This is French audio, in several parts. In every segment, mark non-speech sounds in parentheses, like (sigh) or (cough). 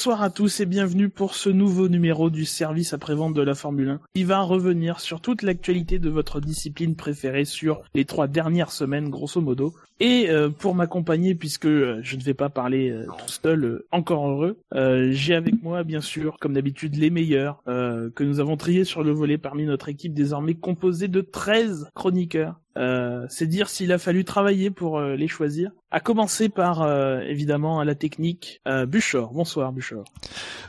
Bonsoir à tous et bienvenue pour ce nouveau numéro du service après-vente de la Formule 1 qui va revenir sur toute l'actualité de votre discipline préférée sur les trois dernières semaines grosso modo. Et euh, pour m'accompagner, puisque euh, je ne vais pas parler euh, tout seul, encore heureux, j'ai avec moi bien sûr, comme d'habitude, les meilleurs que nous avons triés sur le volet parmi notre équipe désormais composée de 13 chroniqueurs. c'est dire s'il a fallu travailler pour les choisir. À commencer par évidemment à la technique, Buchor. Bonsoir Buchor.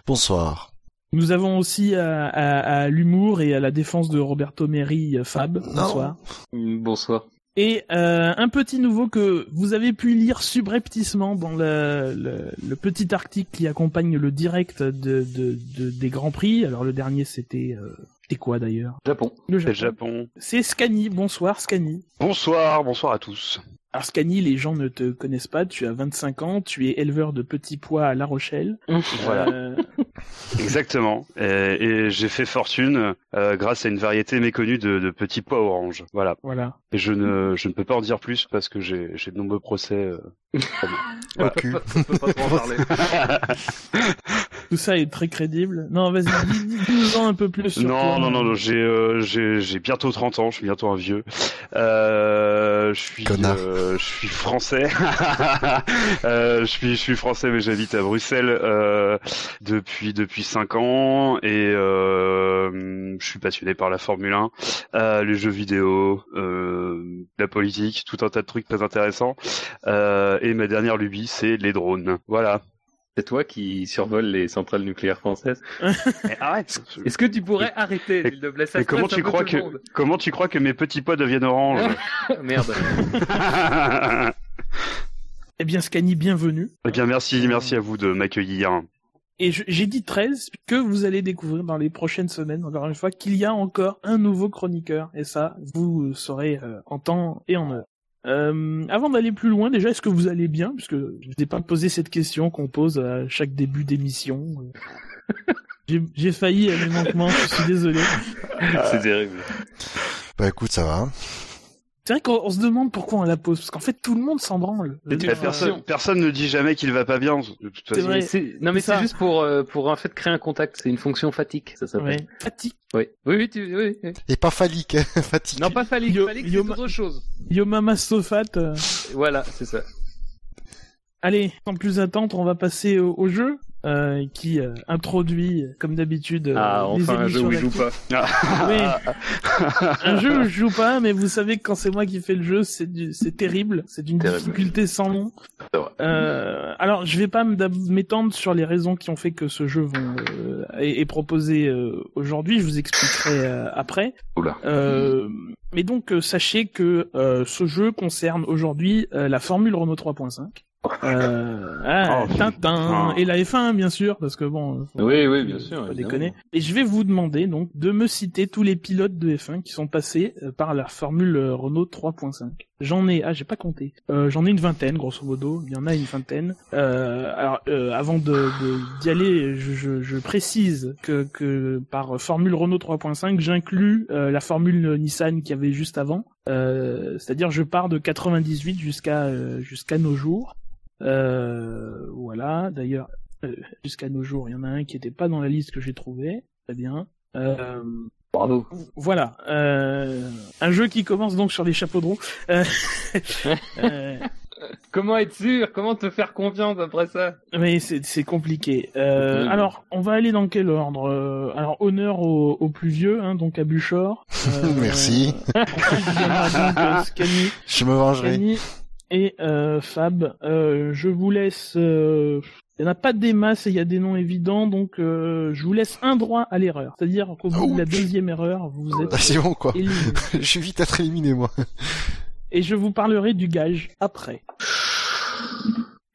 Bonsoir. Nous avons aussi à, à, l'humour et à la défense de Roberto Meri Fab. Bonsoir. Bonsoir. Et euh, un petit nouveau que vous avez pu lire subrepticement dans le, le, petit article qui accompagne le direct de, de, de des Grands Prix. Alors le dernier c'était euh, c'était quoi d'ailleurs? Japon. Le Japon. C'est Scani. Bonsoir Scani. Bonsoir, bonsoir à tous. Alors Scani, les gens ne te connaissent pas, tu as 25 ans, tu es éleveur de petits pois à La Rochelle. Voilà. Euh, (laughs) Exactement. Et, j'ai fait fortune euh, grâce à une variété méconnue de, petits pois orange. Voilà. Voilà. Et je ne, je ne peux pas en dire plus parce que j'ai, de nombreux procès. Euh, voilà. (laughs) peut pas trop en parler. (laughs) Tout ça est très crédible. Non, vas-y, dis-nous un peu plus. Sur non, non, non, non, j'ai, euh, j'ai, j'ai bientôt 30 ans, je suis bientôt un vieux. Euh, je suis, euh, je suis français. (laughs) euh, je suis, je suis français, mais j'habite à Bruxelles euh, depuis depuis 5 ans et euh, je suis passionné par la Formule 1, euh, les jeux vidéo, euh, la politique, tout un tas de trucs très intéressants. Euh, et ma dernière lubie, c'est les drones. Voilà. C'est toi qui survole les centrales nucléaires françaises. (laughs) mais arrête. Est-ce que tu pourrais arrêter, te plaît ça comment tu crois que comment tu crois que mes petits pois deviennent orange? (laughs) (laughs) Merde. eh bien, Scani, bienvenue. Eh bien, merci, merci à vous de m'accueillir. Et j'ai dit 13 que vous allez découvrir dans les prochaines semaines, encore une fois, qu'il y a encore un nouveau chroniqueur. Et ça, vous saurez euh, en temps et en heure. Euh, avant d'aller plus loin, déjà, est-ce que vous allez bien? Puisque je n'ai pas posé cette question qu'on pose à chaque début d'émission. (laughs) J'ai failli à mes manquements, je suis désolé. C'est terrible. Bah écoute, ça va. C'est vrai qu'on se demande pourquoi on la pose, parce qu'en fait tout le monde s'en branle. personne, personne ne dit jamais qu'il va pas bien. C'est vrai. Non mais c'est juste pour euh, pour en fait créer un contact. C'est une fonction fatigue, ça s'appelle. Fatigue. Oui. Oui, oui, tu, oui, Et pas phallique, (laughs) fatigue. Non, pas phallique. Yo, phallique, c'est autre chose. Yomama Sofat. Euh. Voilà, c'est ça. Allez, sans plus attendre, on va passer au jeu. Euh, qui euh, introduit, comme d'habitude, euh, ah, enfin un jeu où je joue pas. (laughs) (laughs) un jeu où je joue pas, mais vous savez que quand c'est moi qui fais le jeu, c'est c'est terrible, c'est d'une difficulté sans nom. alors, je vais pas m'étendre sur les raisons qui ont fait que ce jeu vont, est, proposé aujourd'hui. Je vous expliquerai après. mais donc, sachez que ce jeu concerne aujourd'hui la Formule Renault 3.5. Euh, ah, oh, Tintin et la F1 bien sûr parce que bon oui oui bien sûr pas déconner. Et je vais vous demander donc de me citer tous les pilotes de F1 qui sont passés euh, par la formule euh, Renault 3.5 j'en ai ah j'ai pas compté. Euh, j'en ai une vingtaine grosso modo. Il y en a une vingtaine. Euh, alors avant de d'y aller je, je, je, précise que que par formule Renault 3.5 j'inclus la formule Nissan qui avait juste avant. C'est-à-dire je pars de 98 jusqu'à jusqu'à nos jours euh, voilà. D'ailleurs, euh, jusqu'à nos jours, il y en a un qui n'était pas dans la liste que j'ai trouvé. Très bien. Euh, Bravo. Voilà. un jeu qui commence donc sur les chapeaux de roue. (laughs) Comment être sûr? Comment te faire confiance après ça? Mais c'est compliqué. alors, on va aller dans quel ordre? Alors, honneur au, plus vieux, hein, donc à Buchor. (laughs) Merci. (laughs) Je me vengerai et euh, Fab. Euh, je vous laisse. Euh, il n'y en a pas des masses et il y a des noms évidents, donc euh, je vous laisse un droit à l'erreur. C'est-à-dire qu'au bout de la deuxième erreur, vous êtes. Ah, c'est bon quoi. (laughs) je suis vite à être éliminé moi. Et je vous parlerai du gage après.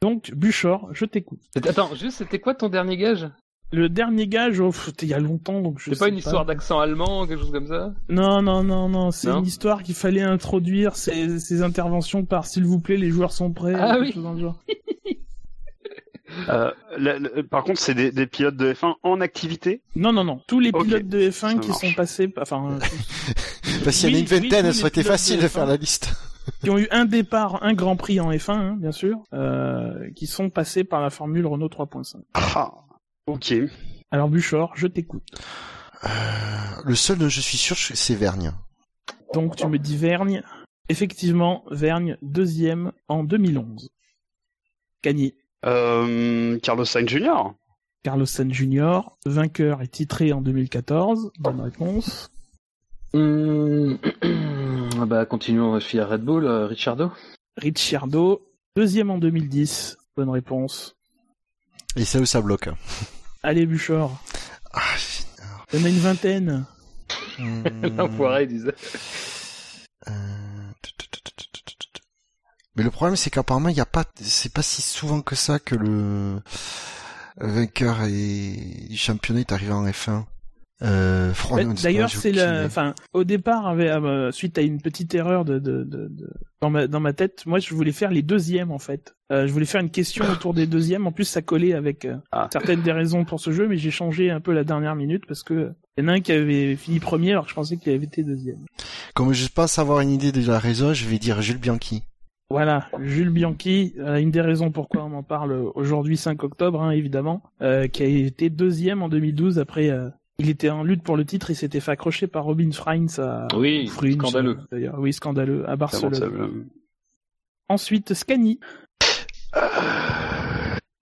Donc, Buchor, je t'écoute. Attends, juste, c'était quoi ton dernier gage? Le dernier gage, oh, il y a longtemps, donc je. C'est pas une histoire d'accent allemand, quelque chose comme ça Non, non, non, non. C'est une histoire qu'il fallait introduire ces, ces interventions par s'il vous plaît, les joueurs sont prêts. Ah oui. (laughs) euh, par contre, c'est des, des, pilotes de F1 en activité? Non, non, non. Tous les pilotes de F1 qui sont passés, enfin. (laughs) Parce qu'il y en a une vingtaine, ça aurait été facile de, faire la liste. (laughs) qui ont eu un départ, un Grand Prix en F1, hein, bien sûr, euh, qui sont passés par la Formule Renault 3.5. Ah. Ok. Alors Buchor, je t'écoute. Euh, le seul dont je suis sûr, c'est Vergne. Donc tu me dis Vergne. Effectivement, Vergne, deuxième en 2011. Gagné. Euh, Carlos Sainz Jr. Carlos Sainz Jr., vainqueur et titré en 2014. Bonne réponse. Hum... (clears throat) bah, continuons à Red Bull, euh, Ricciardo. Ricciardo, deuxième en 2010. Bonne réponse. Et c'est où ça bloque. Allez, Buchor. Ah, Il y en a une vingtaine. (laughs) L'enfoiré, disait. Euh... Mais le problème, c'est qu'apparemment, il y a pas, c'est pas si souvent que ça que le vainqueur et... du championnat est arrivé en F1. Euh, D'ailleurs, c'est la, enfin, au départ, avec, euh, suite à une petite erreur de, de, de, de, dans ma dans ma tête, moi, je voulais faire les deuxièmes en fait. Euh, je voulais faire une question autour des deuxièmes. En plus, ça collait avec euh, ah. certaines des raisons pour ce jeu, mais j'ai changé un peu la dernière minute parce que il y en a un qui avait fini premier alors que je pensais qu'il avait été deuxième. Comme je pense avoir une idée de la raison, je vais dire Jules Bianchi. Voilà, Jules Bianchi, euh, une des raisons pourquoi on en parle aujourd'hui 5 octobre, hein, évidemment, euh, qui a été deuxième en 2012 après euh, il était en lutte pour le titre, il s'était fait accrocher par Robin Freins à oui, scandaleux. D'ailleurs, oui, scandaleux à Barcelone. Ensuite, Scani.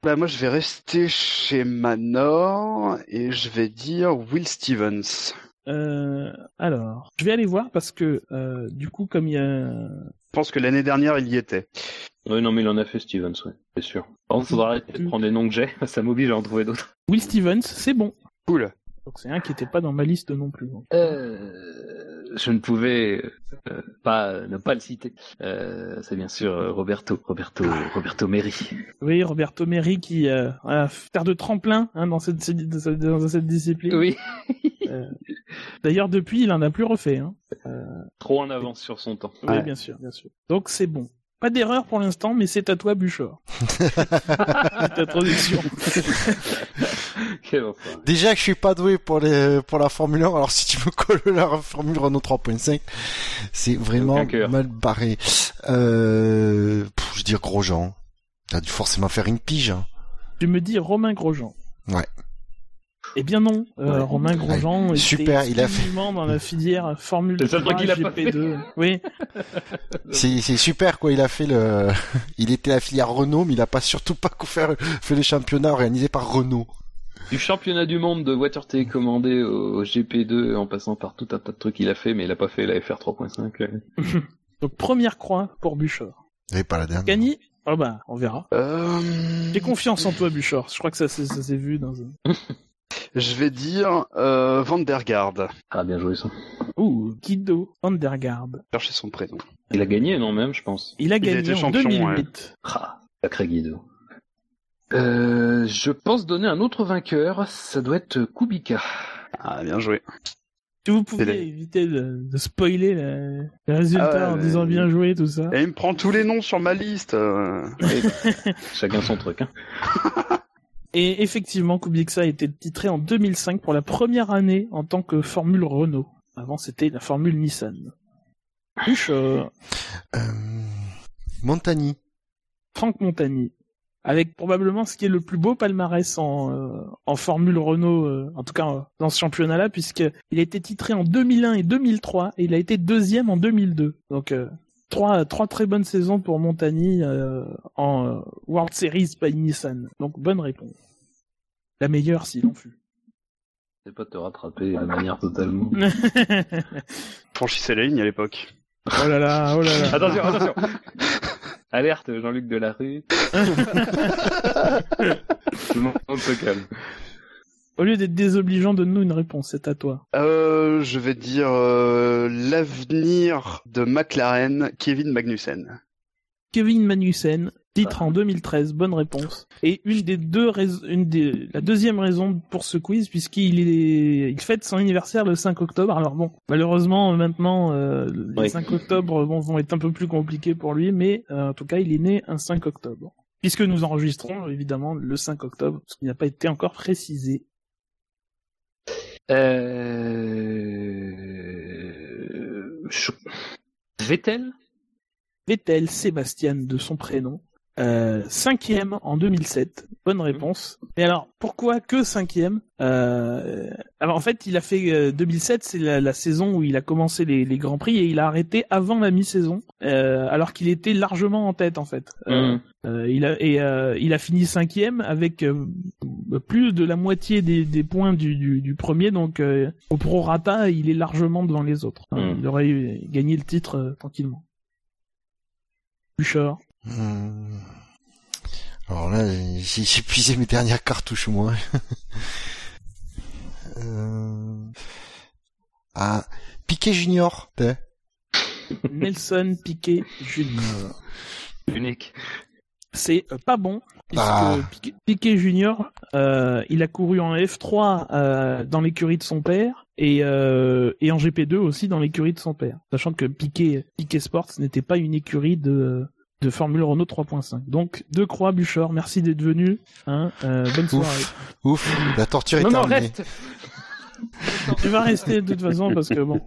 Bah moi je vais rester chez Manor et je vais dire Will Stevens. Euh, alors, je vais aller voir parce que euh, du coup, comme il y a. Je pense que l'année dernière, il y était. Oui, non, mais il en a fait Stevens, ouais, c'est sûr. Par contre, faudra arrêter de prendre les noms que j'ai, (laughs) ça m'oblige à en trouver d'autres. Will Stevens, c'est bon. Cool. Donc c'est un qui n'était pas dans ma liste non plus. Euh, je ne pouvais euh, pas ne pas le citer. Euh, c'est bien sûr Roberto, Roberto, Roberto Meri. Oui, Roberto Meri qui euh, a faire de tremplin hein, dans cette dans cette discipline. Oui. Euh, d'ailleurs, depuis, il en a plus refait. Hein. Trop en avance sur son temps. Oui, bien sûr, bien sûr. Donc c'est bon. Pas d'erreur pour l'instant, mais c'est à toi, Buchor. ta traduction. (laughs) Déjà que je suis pas doué pour les pour la Formule 1, alors si tu me colles la Formule Renault 3.5, c'est vraiment mal barré. Euh, je veux dire Grosjean. T'as dû forcément faire une pige. Hein. Tu me dis Romain Grosjean. Ouais. Eh bien non, euh, Romain Grosjean est super, il a fait dans la filière Formule 3 GP2. Oui. (laughs) c'est c'est super quoi, il a fait le (laughs) il était la filière Renault mais il a pas surtout pas fait, fait le championnat organisé par Renault. Du championnat du monde de water télécommandé au GP2 en passant par tout un tas de trucs qu'il a fait mais il a pas fait la FR 3.5. (laughs) Donc première croix pour Buchor. Et pas la dernière. Gagné? Oh bah, on verra. Euh... J'ai confiance en toi, Buchor. Je crois que ça, ça s'est vu dans un... (laughs) Je vais dire euh, Vandergaard. Ah, bien joué ça. Ouh, Guido Vandergaard. Chercher son prénom. Il a gagné, non, même, je pense. Il a gagné en champion, 2008. Ah, sacré Guido. Euh, je pense donner un autre vainqueur, ça doit être Kubica. Ah, bien joué. Si vous pouvez éviter de, de spoiler les, résultats ah en disant bien joué, tout ça. Et il me prend tous les noms sur ma liste. (laughs) Chacun son truc. Hein. (laughs) Et effectivement, Kubica a été titré en 2005 pour la première année en tant que Formule Renault. Avant, c'était la Formule Nissan. Euh... Montagny. Franck Montagny. Avec probablement ce qui est le plus beau palmarès en, euh, en Formule Renault, euh, en tout cas euh, dans ce championnat-là, puisqu'il a été titré en 2001 et 2003 et il a été deuxième en 2002. Donc trois, trois très bonnes saisons pour Montagny en World Series by Nissan. Donc bonne réponse. La meilleure s'il en fut. C'est pas te rattraper de manière totalement. (laughs) Franchissez la ligne à l'époque. Oh là là, oh là là. attention, attention. Alerte, Jean-Luc Delarue. (laughs) Tout le monde se calme. Au lieu d'être désobligeant, donne-nous une réponse, c'est à toi. Euh, je vais dire euh, l'avenir de McLaren, Kevin Magnussen. Kevin Magnussen, Titre en 2013, bonne réponse. Et une des deux une des, la deuxième raison pour ce quiz, puisqu'il est, il fête son anniversaire le 5 octobre. Alors bon, malheureusement maintenant, euh, les 5 octobre vont être un peu plus compliqués pour lui, mais euh, en tout cas, il est né un 5 octobre. Puisque nous enregistrons évidemment le 5 octobre, ce qui n'a pas été encore précisé. Euh... Vettel? Vettel, Sébastien de son prénom. Euh, cinquième en 2007. Bonne réponse. Et alors, pourquoi que cinquième? Euh... Alors en fait, il a fait 2007, euh, c'est la, saison où il a commencé les, les grands prix et il a arrêté avant la mi-saison, alors qu'il était largement en tête en fait. Mmh. il a et il a fini cinquième avec plus de la moitié des, des points du, du, du, premier, donc au prorata, il est largement devant les autres. Mmh. Il aurait gagné le titre tranquillement. Bouchard. Hmm. Alors là, j'ai épuisé mes dernières cartouches, moi. (laughs) euh... Ah, Piquet Junior, t'es? Nelson Piquet Junior. Unique. C'est euh, pas bon, puisque ah. Piquet, Junior, euh, il a couru en F3 euh, dans l'écurie de son père et, euh, et en GP2 aussi dans l'écurie de son père. Sachant que Piquet, Piquet Sports n'était pas une écurie de de Formule Renault 3.5. Donc, deux croix, Buchor, merci d'être venu. Hein, euh, bonne soirée. Ouf, la torture est terminée. tu vas rester de toute façon parce que bon,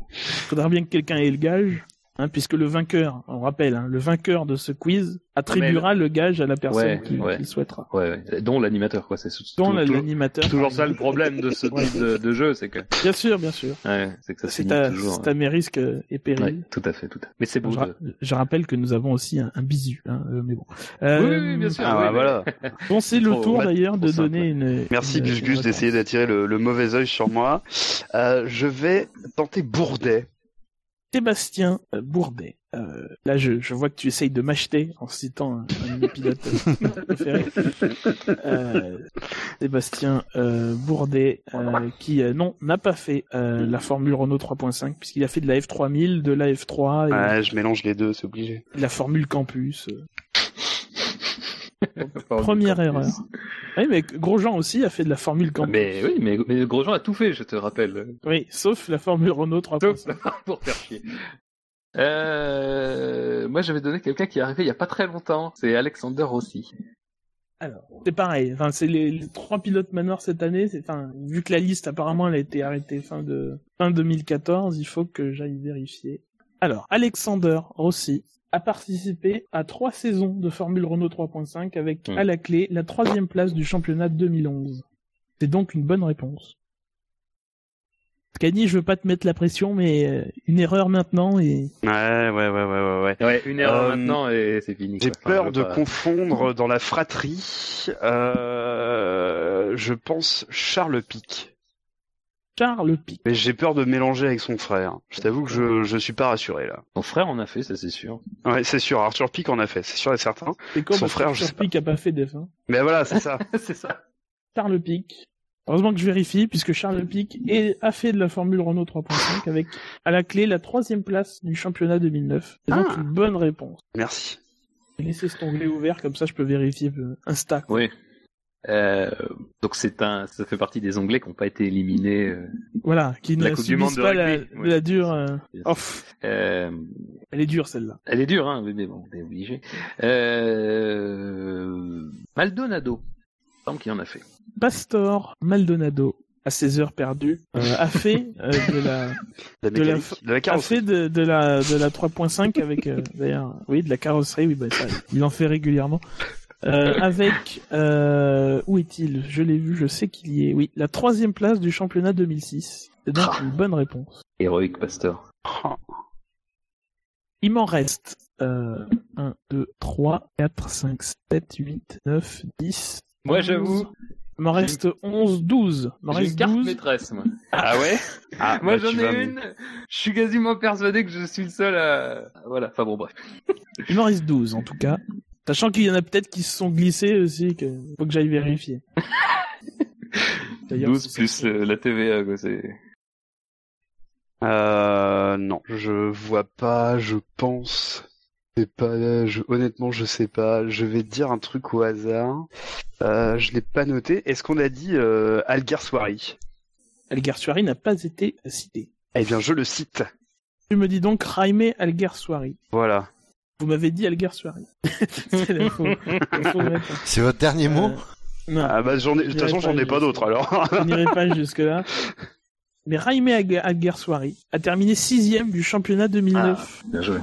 faudra bien que quelqu'un ait le gage. Hein, puisque le vainqueur, on rappelle, hein, le vainqueur de ce quiz attribuera le... gage à la personne qui, souhaitera. Ouais, dont l'animateur, quoi. C'est dont l'animateur. Toujours ça le problème de ce type de, jeu, c'est que. Bien sûr, bien sûr. c'est que ça c'est à, toujours. C'est à mes risques et périls. tout à fait, tout à fait. Mais c'est beau. Je, rappelle que nous avons aussi un, bisu, hein, euh, mais bon. Euh, oui, bien sûr. Ah, voilà. (laughs) Bon, c'est le tour d'ailleurs de donner une. Merci Gus Gus d'essayer d'attirer le, le, mauvais œil sur moi. Euh, je vais tenter Bourdet. Sébastien Bourdet. Euh, là, je, je, vois que tu essayes de m'acheter en citant un, un pilote (laughs) préféré. Euh, Sébastien euh, Bourdet, euh, qui euh, non n'a pas fait euh, la Formule Renault 3.5 puisqu'il a fait de la F3000, de la F3. Et ouais, je mélange les deux, c'est obligé. La Formule Campus. Première erreur. Oui, mais Grosjean aussi a fait de la Formule Campus. Mais oui, mais, mais Grosjean a tout fait, je te rappelle. Oui, sauf la Formule Renault 3.5. (laughs) pour faire chier. Euh, moi, j'avais donné quelqu'un qui est arrivé il y a pas très longtemps. C'est Alexander Rossi. Alors, c'est pareil. Enfin, c'est les, trois pilotes meneurs cette année. C'est, enfin, vu que la liste apparemment elle a été arrêtée fin de fin 2014, il faut que j'aille vérifier. Alors, Alexander Rossi a participé à trois saisons de Formule Renault 3.5 avec hmm. à la clé la troisième place du championnat 2011. C'est donc une bonne réponse. Scani, je veux pas te mettre la pression, mais euh, une erreur maintenant et. Ouais, ouais, ouais, ouais, ouais. Ouais, une erreur euh, maintenant et c'est fini. J'ai peur de confondre (laughs) dans la fratrie. Euh, je pense Charles Pic. Charles Pic. Mais j'ai peur de mélanger avec son frère. Je t'avoue que je, je suis pas rassuré là. Son frère en a fait, ça c'est sûr. Ouais, c'est sûr. Arthur Pic en a fait, c'est sûr et certain. Et comme son frère, Arthur Pic a pas fait des fins. Mais voilà, c'est ça. (laughs) c'est ça. Charles Pic. Heureusement que je vérifie, puisque Charles Pic a fait de la Formule Renault 3.5 avec, à la clé, la troisième place du championnat 2009. C'est donc ah. une bonne réponse. Merci. J'ai laissé cet onglet ouvert, comme ça je peux vérifier Insta. Oui. Euh, donc c'est un, ça fait partie des onglets qui n'ont pas été éliminés. Euh, voilà, qui ne subissent pas la, la, dure. Euh... Off. Euh... Elle est dure celle-là. Elle est dure, hein, mais bon, on est obligé. Euh... Maldonado, il semble qu'il en a fait. Pastor Maldonado à ses heures perdues euh, a fait (laughs) euh, de la, de la, de a fait de, de la de la 3.5 avec euh, d'ailleurs oui de la carrosserie oui bah, ça, il en fait régulièrement euh, avec euh, où est-il? Je l'ai vu, je sais qu'il y est. Oui, la troisième place du championnat 2006. C'est donc ah. une bonne réponse. Héroïque Pastor. Il m'en reste euh, 1, 2, 3, 4, 5, 7, 8, 9, 10. Moi j'avoue, il m'en reste 11, 12. Il reste une carte maîtresse, moi. Ah ouais? Ah, (laughs) Moi, bah, j'en ai une. Je suis quasiment persuadé que je suis le seul à... Voilà, enfin bon, bref. Il m'en reste 12, en tout cas. Sachant qu'il y en a peut-être qui se sont glissés aussi, que faut que j'aille vérifier. (laughs) 12 plus euh, la TVA, quoi, c'est... Euh, non, je vois pas, je pense sais pas, je, honnêtement, je sais pas. Je vais dire un truc au hasard. Euh, je l'ai pas noté. Est-ce qu'on a dit euh, Alguersuari Alguersuari n'a pas été cité. Eh bien, je le cite. Tu me dis donc Jaime Alguersuari. Voilà. Vous m'avez dit Alguersuari. (laughs) C'est votre dernier mot euh, non. Ah bah de toute façon j'en ai pas d'autres alors. je n'irai pas (laughs) jusque là. Mais Jaime Alguersuari a terminé sixième du championnat 2009. Ah, bien joué.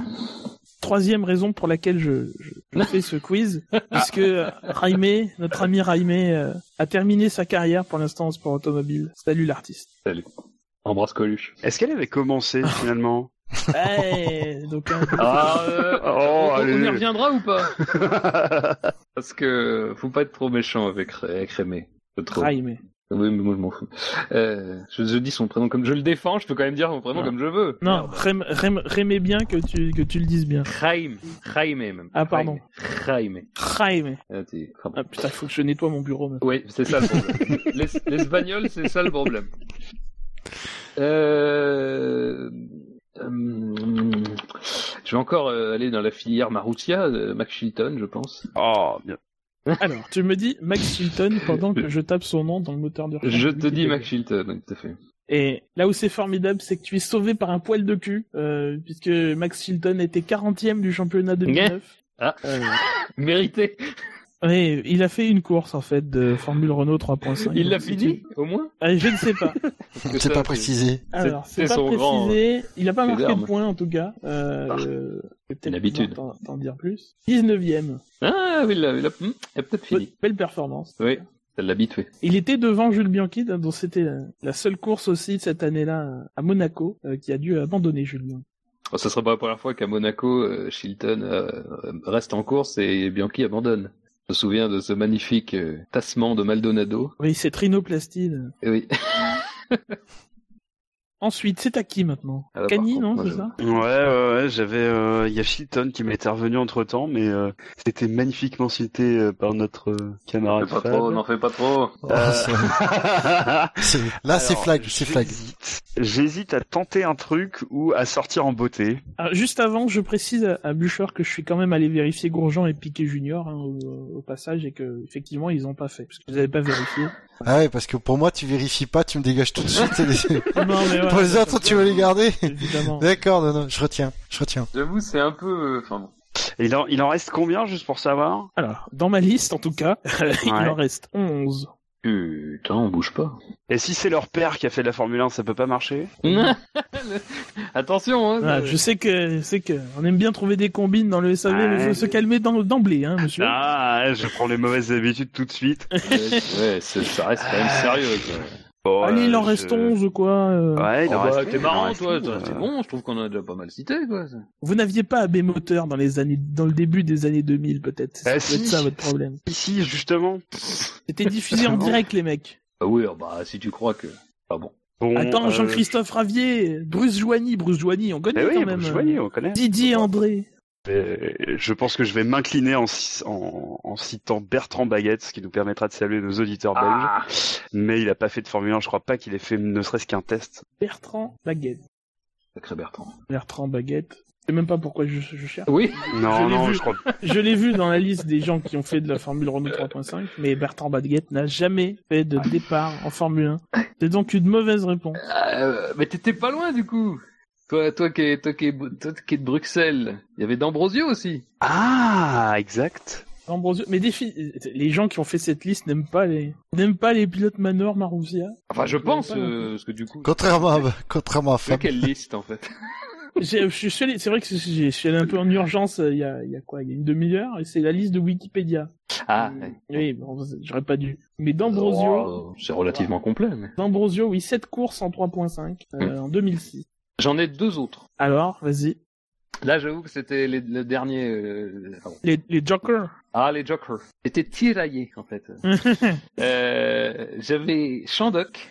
troisième raison pour laquelle je, je, fais ce quiz, (laughs) puisque Raimé, notre ami Raimé, euh, a terminé sa carrière pour l'instant en sport automobile. Salut l'artiste. Salut. Embrasse Coluche. Est-ce qu'elle avait commencé finalement? Hey, donc, ah, (laughs) euh, oh, on, y reviendra ou pas? (laughs) Parce que faut pas être trop méchant avec, avec Raimé. Trop. Raimé. Oui, mais moi je m'en fous. Euh, je, je, dis son prénom comme je le défends, je peux quand même dire son prénom comme je veux. Non, Rémé bien que tu, que tu le dises bien. Jaime. Jaime même. Ah pardon. Jaime. Jaime. Ah, ah putain, il faut que je nettoie mon bureau maintenant. Oui, c'est ça le problème. (laughs) L'espagnol, c'est ça le problème. Euh... Euh... Je vais encore euh, aller dans la filière Marussia, euh, Max Chilton, je pense. Oh, bien. (laughs) Alors, tu me dis Max Chilton pendant que je tape son nom dans le moteur de recherche. Je te dis Max Chilton, tout à fait. Et là où c'est formidable, c'est que tu es sauvé par un poil de cul, euh, puisque Max Chilton était 40e du championnat 2009. Ah, euh... (laughs) mérité. Oui, il a fait une course en fait de Formule Renault 3.5. Il l'a fini au moins ah, Je ne sais pas. (laughs) c'est pas précisé. Alors, c'est pas précisé. Il a pas marqué de point en tout cas. Euh, c'est l'habitude. T'en dire plus. 19ème. Ah oui, il a, il a, peut-être fini. Belle performance. Oui. L'habitué. Il était devant Jules Bianchi, dont c'était la seule course aussi cette année-là à Monaco, euh, qui a dû abandonner Jules Bianchi. Oh, ça serait pas la première fois qu'à Monaco, euh, Chilton euh, reste en course et Bianchi abandonne. Je me souviens de ce magnifique euh, tassement de Maldonado. Oui, c'est trinoplastide. Oui. (laughs) Ensuite, c'est à qui maintenant ah, Cani, non, c'est ça Ouais, ouais, j'avais, euh, il y a Shilton qui m'est intervenu entre temps, mais euh, c'était magnifiquement cité euh, par notre camarade. N'en fais pas trop, n'en fais pas trop. Oh, (laughs) là, c'est flag, c'est flag. J'hésite à tenter un truc ou à sortir en beauté. Alors, juste avant, je précise à, Boucher que je suis quand même allé vérifier Grosjean et Piquet Junior hein, au, passage et que effectivement ils ont pas fait parce que vous n'avez pas vérifié. Ah ouais, parce que pour moi, tu vérifies pas, tu me dégages tout de suite. (laughs) non, mais pour les autres, tu veux les garder D'accord, non, non, je retiens, je retiens. J'avoue, c'est un peu, enfin bon. Il en, il en reste combien, juste pour savoir? Alors, dans ma liste, en tout cas, (laughs) il en reste 11. Putain, on bouge pas. Et si c'est leur père qui a fait de la Formule 1, ça peut pas marcher? (laughs) Attention, hein. Ah, je sais que, c'est que, on aime bien trouver des combines dans le SAV, mais il faut se calmer d'emblée, hein, monsieur. Ah, je prends les mauvaises habitudes tout de suite. ouais, ça reste quand même sérieux. Quoi. Allez, il en reste 11, quoi. Euh. Ouais, il en oh, reste. Bah, t'es marrant, toi. C'est bon, je trouve qu'on a déjà pas mal cité, quoi. Vous n'aviez pas AB moteur dans les années, dans le début des années 2000, peut-être. C'est peut ça votre problème. Ici, justement. C'était diffusé en direct, les mecs. Ah oui, bah, si tu crois que. Ah bon. Attends, euh, Jean-Christophe Ravier, Bruce Joigny, Bruce Joigny, on connaît eh quand même. Bruce Joigny, on connaît. Didier André. Je pense que je vais m'incliner en, en, citant Bertrand Baguette, ce qui nous permettra de saluer nos auditeurs ah. belges. Mais il a pas fait de Formule 1, je crois pas qu'il ait fait ne serait-ce qu'un test. Bertrand Baguette. Sacré Bertrand. Bertrand Baguette. Je sais même pas pourquoi je, je cherche. Oui. Non, non, je crois. je l'ai vu dans la liste des gens qui ont fait de la Formule Renault 3.5, mais Bertrand Baguette n'a jamais fait de départ en Formule 1. C'est donc une mauvaise réponse. Euh, mais t'étais pas loin du coup. Toi, toi qui es, toi qui es, toi qui es de Bruxelles, il y avait D'Ambrosio aussi. Ah, exact. D'Ambrosio, mais les gens qui ont fait cette liste n'aiment pas les, n'aiment pas les pilotes Manor Marussia. Enfin, je pense, euh, parce que du coup. Contrairement à, contrairement à Fab. quelle liste, en fait? (laughs) je suis c'est vrai que je suis allé un peu en urgence euh, il y a, il y a quoi, il y a une demi-heure, et c'est la liste de Wikipédia. Ah. Oui, bon, j'aurais pas dû. Mais D'Ambrosio. Oh, c'est relativement complet, mais. D'Ambrosio, oui, 7 courses en 3.5, euh, en 2006. J'en ai deux autres. Alors, vas-y. Là, j'avoue que c'était les, les, derniers. Euh, les, les Jokers. Ah, les Jokers. C'était tiraillé, en fait. (laughs) euh, J'avais Shandok.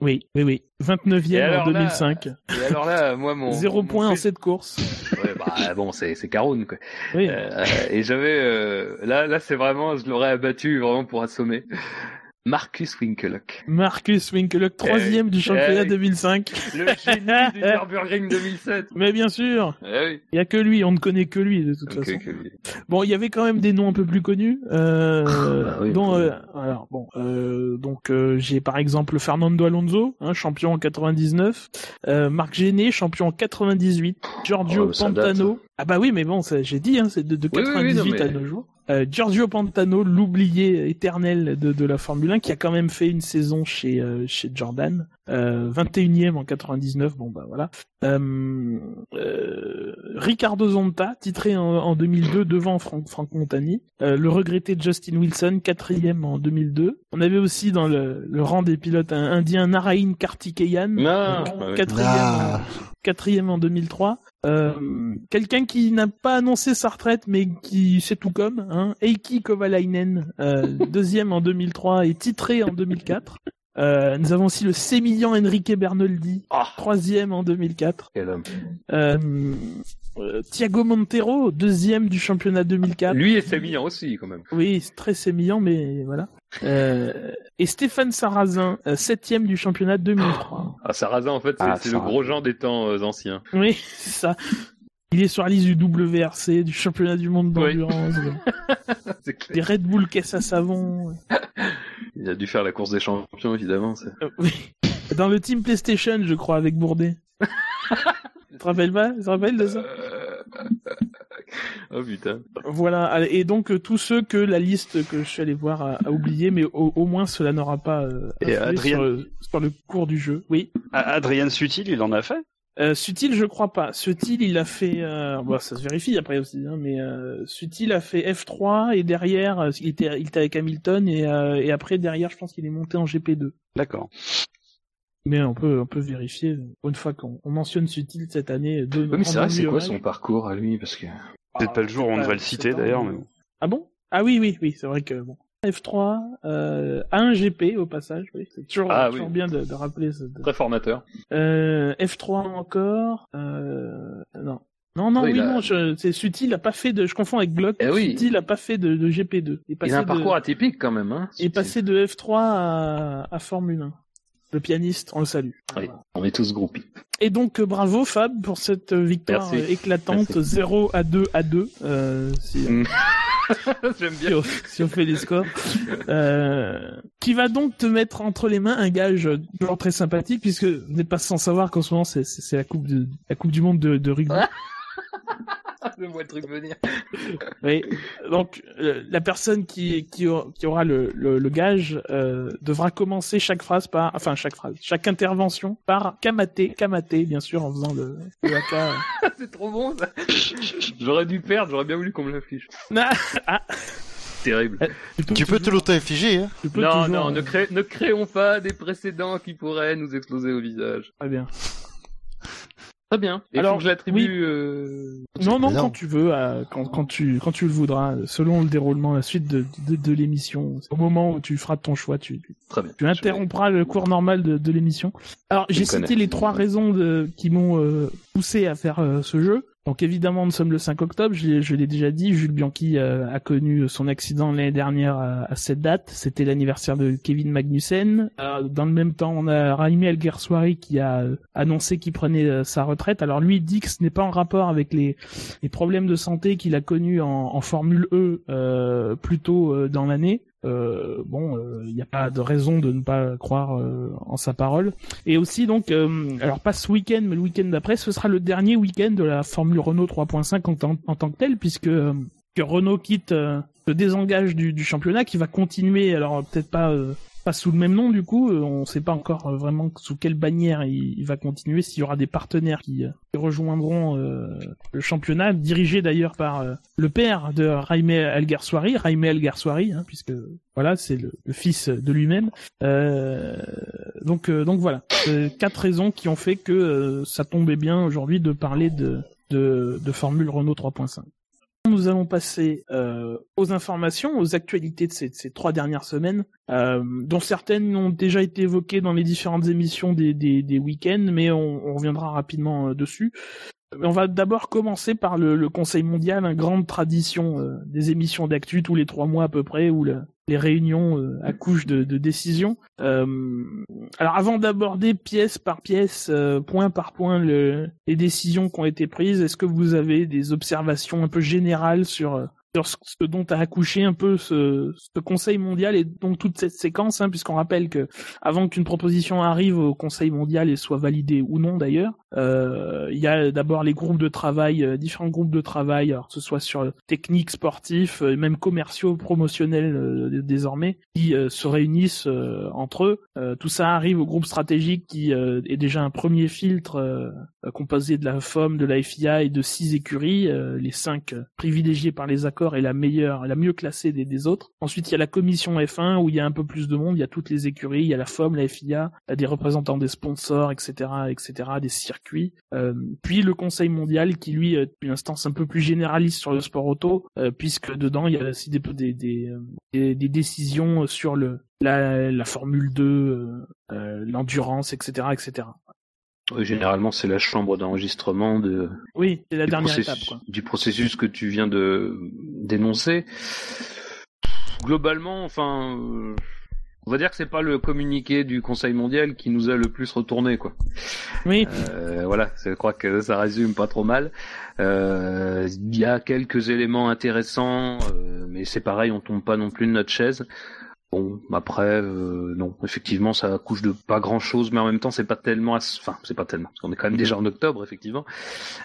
Oui, oui, oui. 29e en 2005. Là, et alors là, moi, mon. (laughs) Zéro point en cette course. Ouais, bah, bon, c'est, c'est Caroun, quoi. Oui. Euh, et j'avais, euh, là, là, c'est vraiment, je l'aurais abattu vraiment pour assommer. Marcus Winkelock. Marcus Winkelock, troisième du championnat 2005. Eh Le génie du (laughs) Nürburgring 2007. Mais bien sûr. Eh il y a que lui, on ne connaît que lui de toute façon. Bon, il y avait quand même des noms un peu plus connus. Euh, ah, bah dont, euh, alors bon, euh, donc euh, j'ai par exemple Fernando Alonso, hein, champion en 99, euh, Marc Géné, champion en 98, Giorgio oh, Pantano. Ah bah oui, mais bon, j'ai dit, hein, c'est de, de 98 à nos jours. Euh, Giorgio Pantano, l'oublié éternel de, de la Formule 1, qui a quand même fait une saison chez euh, chez Jordan, euh, 21e en 99. Bon bah voilà. Euh, euh, Ricardo Zonta, titré en, en 2002 devant Franck Franck Montani. Euh, le regretté Justin Wilson, quatrième en 2002. On avait aussi dans le, le rang des pilotes un indien Narain Kartikeyan, Ah, quatrième, Ah. en, quatrième en 2003. Euh, Quelqu'un qui n'a pas annoncé sa retraite, mais qui c'est tout comme, hein, Eiki Kovalainen, euh, (laughs) deuxième en 2003 et titré en 2004. Euh, nous avons aussi le sémillant Enrique Bernoldi, Ah. troisième en 2004. quel homme. Euh, Thiago Montero, deuxième du championnat 2004. Lui et Sémillant aussi, quand même. Oui, c'est très sémillant, mais voilà. Euh, et Stéphane Sarrazin, euh, septième du championnat 2003. Ah, Sarrazin, en fait, c'est Ah, c'est le gros Jean des temps euh, anciens. Oui, (laughs) c'est ça. Il est sur la liste du WRC, du championnat du monde Oui. d'endurance, (laughs) C'est clair. des Red Bull caisse à savon. Il a dû faire la course des champions, évidemment. c'est- Euh, oui. Dans le team PlayStation, je crois, avec Bourdet. (laughs) tu te rappelles pas? Tu te rappelles de ça? Euh, (laughs) oh putain. Voilà. Et donc, euh, tous ceux que la liste que je suis allé voir a, a oublié, mais au, au moins cela n'aura pas euh, Et Adrien- sur, sur le cours du jeu. Oui. Adrien Sutil, il en a fait? Euh, Sutil, je crois pas. Sutil, il a fait, euh... bon, ça se vérifie après aussi, hein, mais euh, Sutil a fait F3 et derrière, euh, il était, il était avec Hamilton et, euh, et après derrière, je pense qu'il est monté en GP2. D'accord. Mais on peut, on peut vérifier une fois qu'on on mentionne Sutil cette année. De, Oui, mais c'est vrai, c'est quoi son parcours à lui Parce que. Peut-être pas le jour où on Ah, devrait le citer d'ailleurs, mais bon. Ah bon? Ah oui, oui, oui, c'est vrai que bon. F3, euh, à un GP au passage, oui. C'est toujours, Ah, toujours oui. bien de, de rappeler ce, de- Très formateur. Euh, F3 encore. Euh, non. Non, non, Oui, oui, a- non, je, c'est Sutil a pas fait de, je confonds avec Glock. Eh oui. Sutil a pas fait de, de GP2. Il est passé Il a un de, parcours atypique quand même, hein. il est passé de F3 à, à Formule 1. Le pianiste, on le salue. Oui, on est tous groupis. Et donc, euh, bravo Fab pour cette euh, victoire Merci. euh, éclatante, Merci. 0 à 2 à 2, euh, si, Mm. (laughs) J'aime si bien. on, si on fait les scores. Euh, qui va donc te mettre entre les mains un gage toujours très sympathique, puisque vous n'êtes pas sans savoir qu'en ce moment, c'est, la coupe de, la coupe du monde de, de rugby. (laughs) Je vois (laughs) le truc venir. Oui. Donc euh, la personne qui qui, aura- qui aura le, le, le gage euh, devra commencer chaque phrase par enfin chaque phrase, chaque intervention par kamaté, kamaté bien sûr en faisant le, le haka. (laughs) c'est trop bon, ça. J'aurais dû perdre, j'aurais bien voulu qu'on me l'affiche. (laughs) Ah, Terrible. Tu peux te toujours- l'auto-infliger, hein tu peux Non, toujours, non, euh, ne, cré- ne créons pas des précédents qui pourraient nous exploser au visage. Très bien. Très bien. Et Alors, faut que je l'attribue. oui. euh, Non, non, quand tu veux, euh, quand, quand tu quand tu le voudras, selon le déroulement, la suite de, de, de l'émission, au moment où tu feras ton choix, tu, Très bien. Tu interrompras le cours normal de, de l'émission. Alors, j'ai cité les trois raisons de, qui m'ont euh, poussé à faire euh, ce jeu. Donc évidemment, nous sommes le 5 octobre, je l'ai, déjà dit, Jules Bianchi euh, a connu son accident l'année dernière à, cette date. C'était l'anniversaire de Kevin Magnussen. Euh, dans le même temps, on a Raimi Alguersuari qui a euh, annoncé qu'il prenait sa retraite. Alors lui dit que ce n'est pas en rapport avec les, problèmes de santé qu'il a connus en, en Formule E plus tôt dans l'année. Euh, bon, il n'y a pas de raison de ne pas croire euh, en sa parole. Et aussi donc, euh, alors pas ce week-end, mais le week-end d'après, ce sera le dernier week-end de la Formule Renault 3.5 en, tant- en tant que tel, puisque euh, que Renault quitte, euh, se désengage du, du championnat, qui va continuer. Alors peut-être pas euh, pas sous le même nom du coup, euh, on ne sait pas encore euh, vraiment sous quelle bannière il, va continuer, s'il y aura des partenaires qui, euh, qui rejoindront euh, le championnat, dirigé d'ailleurs par euh, le père de Jaime Alguersuari, Jaime Alguersuari, hein, puisque voilà, c'est le, le fils de lui-même. Euh, donc, donc voilà, quatre raisons qui ont fait que ça tombait bien aujourd'hui de parler de, de, de Formule Renault 3.5. Nous allons passer euh, aux informations, aux actualités de ces, trois dernières semaines, euh, dont certaines ont déjà été évoquées dans les différentes émissions des, des, des week-ends, mais on, on reviendra rapidement euh, dessus. On va d'abord commencer par le, le Conseil mondial, une grande tradition euh, des émissions d'actu tous les trois mois à peu près, où le- les réunions euh, accouchent de, de décisions. Euh, alors avant d'aborder pièce par pièce, euh, point par point, le, les décisions qui ont été prises, est-ce que vous avez des observations un peu générales sur euh, sur ce dont a accouché un peu ce, Conseil mondial et donc toute cette séquence, hein, puisqu'on rappelle que avant qu'une proposition arrive au Conseil mondial et soit validée ou non d'ailleurs, euh, il y a d'abord les groupes de travail, euh, différents groupes de travail, alors que ce soit sur techniques, sportifs, euh, même commerciaux, promotionnels désormais, qui se réunissent entre eux. tout ça arrive au groupe stratégique qui est déjà un premier filtre composé de la FOM, de la FIA et de six écuries, les cinq privilégiés par les accords et la meilleure, la mieux classée des, autres. Ensuite, il y a la commission F1 où il y a un peu plus de monde, il y a toutes les écuries, il y a la FOM, la FIA, des représentants des sponsors, etc., etc., des circuits. Euh, puis le Conseil mondial qui lui est une instance un peu plus généraliste sur le sport auto, euh, puisque dedans il y a aussi des, décisions sur le la, Formule 2, euh, l'endurance, etc., etc. généralement, c'est la chambre d'enregistrement de. Oui, c'est la dernière étape. Du processus que tu viens de dénoncer. Globalement, enfin, on va dire que c'est pas le communiqué du Conseil mondial qui nous a le plus retourné, quoi. Oui. Euh, voilà, je crois que ça résume pas trop mal. Euh, il y a quelques éléments intéressants, euh, mais c'est pareil, on tombe pas non plus de notre chaise. Bon, après, euh, non, effectivement, ça couche de pas grand chose, mais en même temps, c'est pas tellement, enfin, c'est pas tellement, parce qu'on est quand même déjà en octobre, effectivement.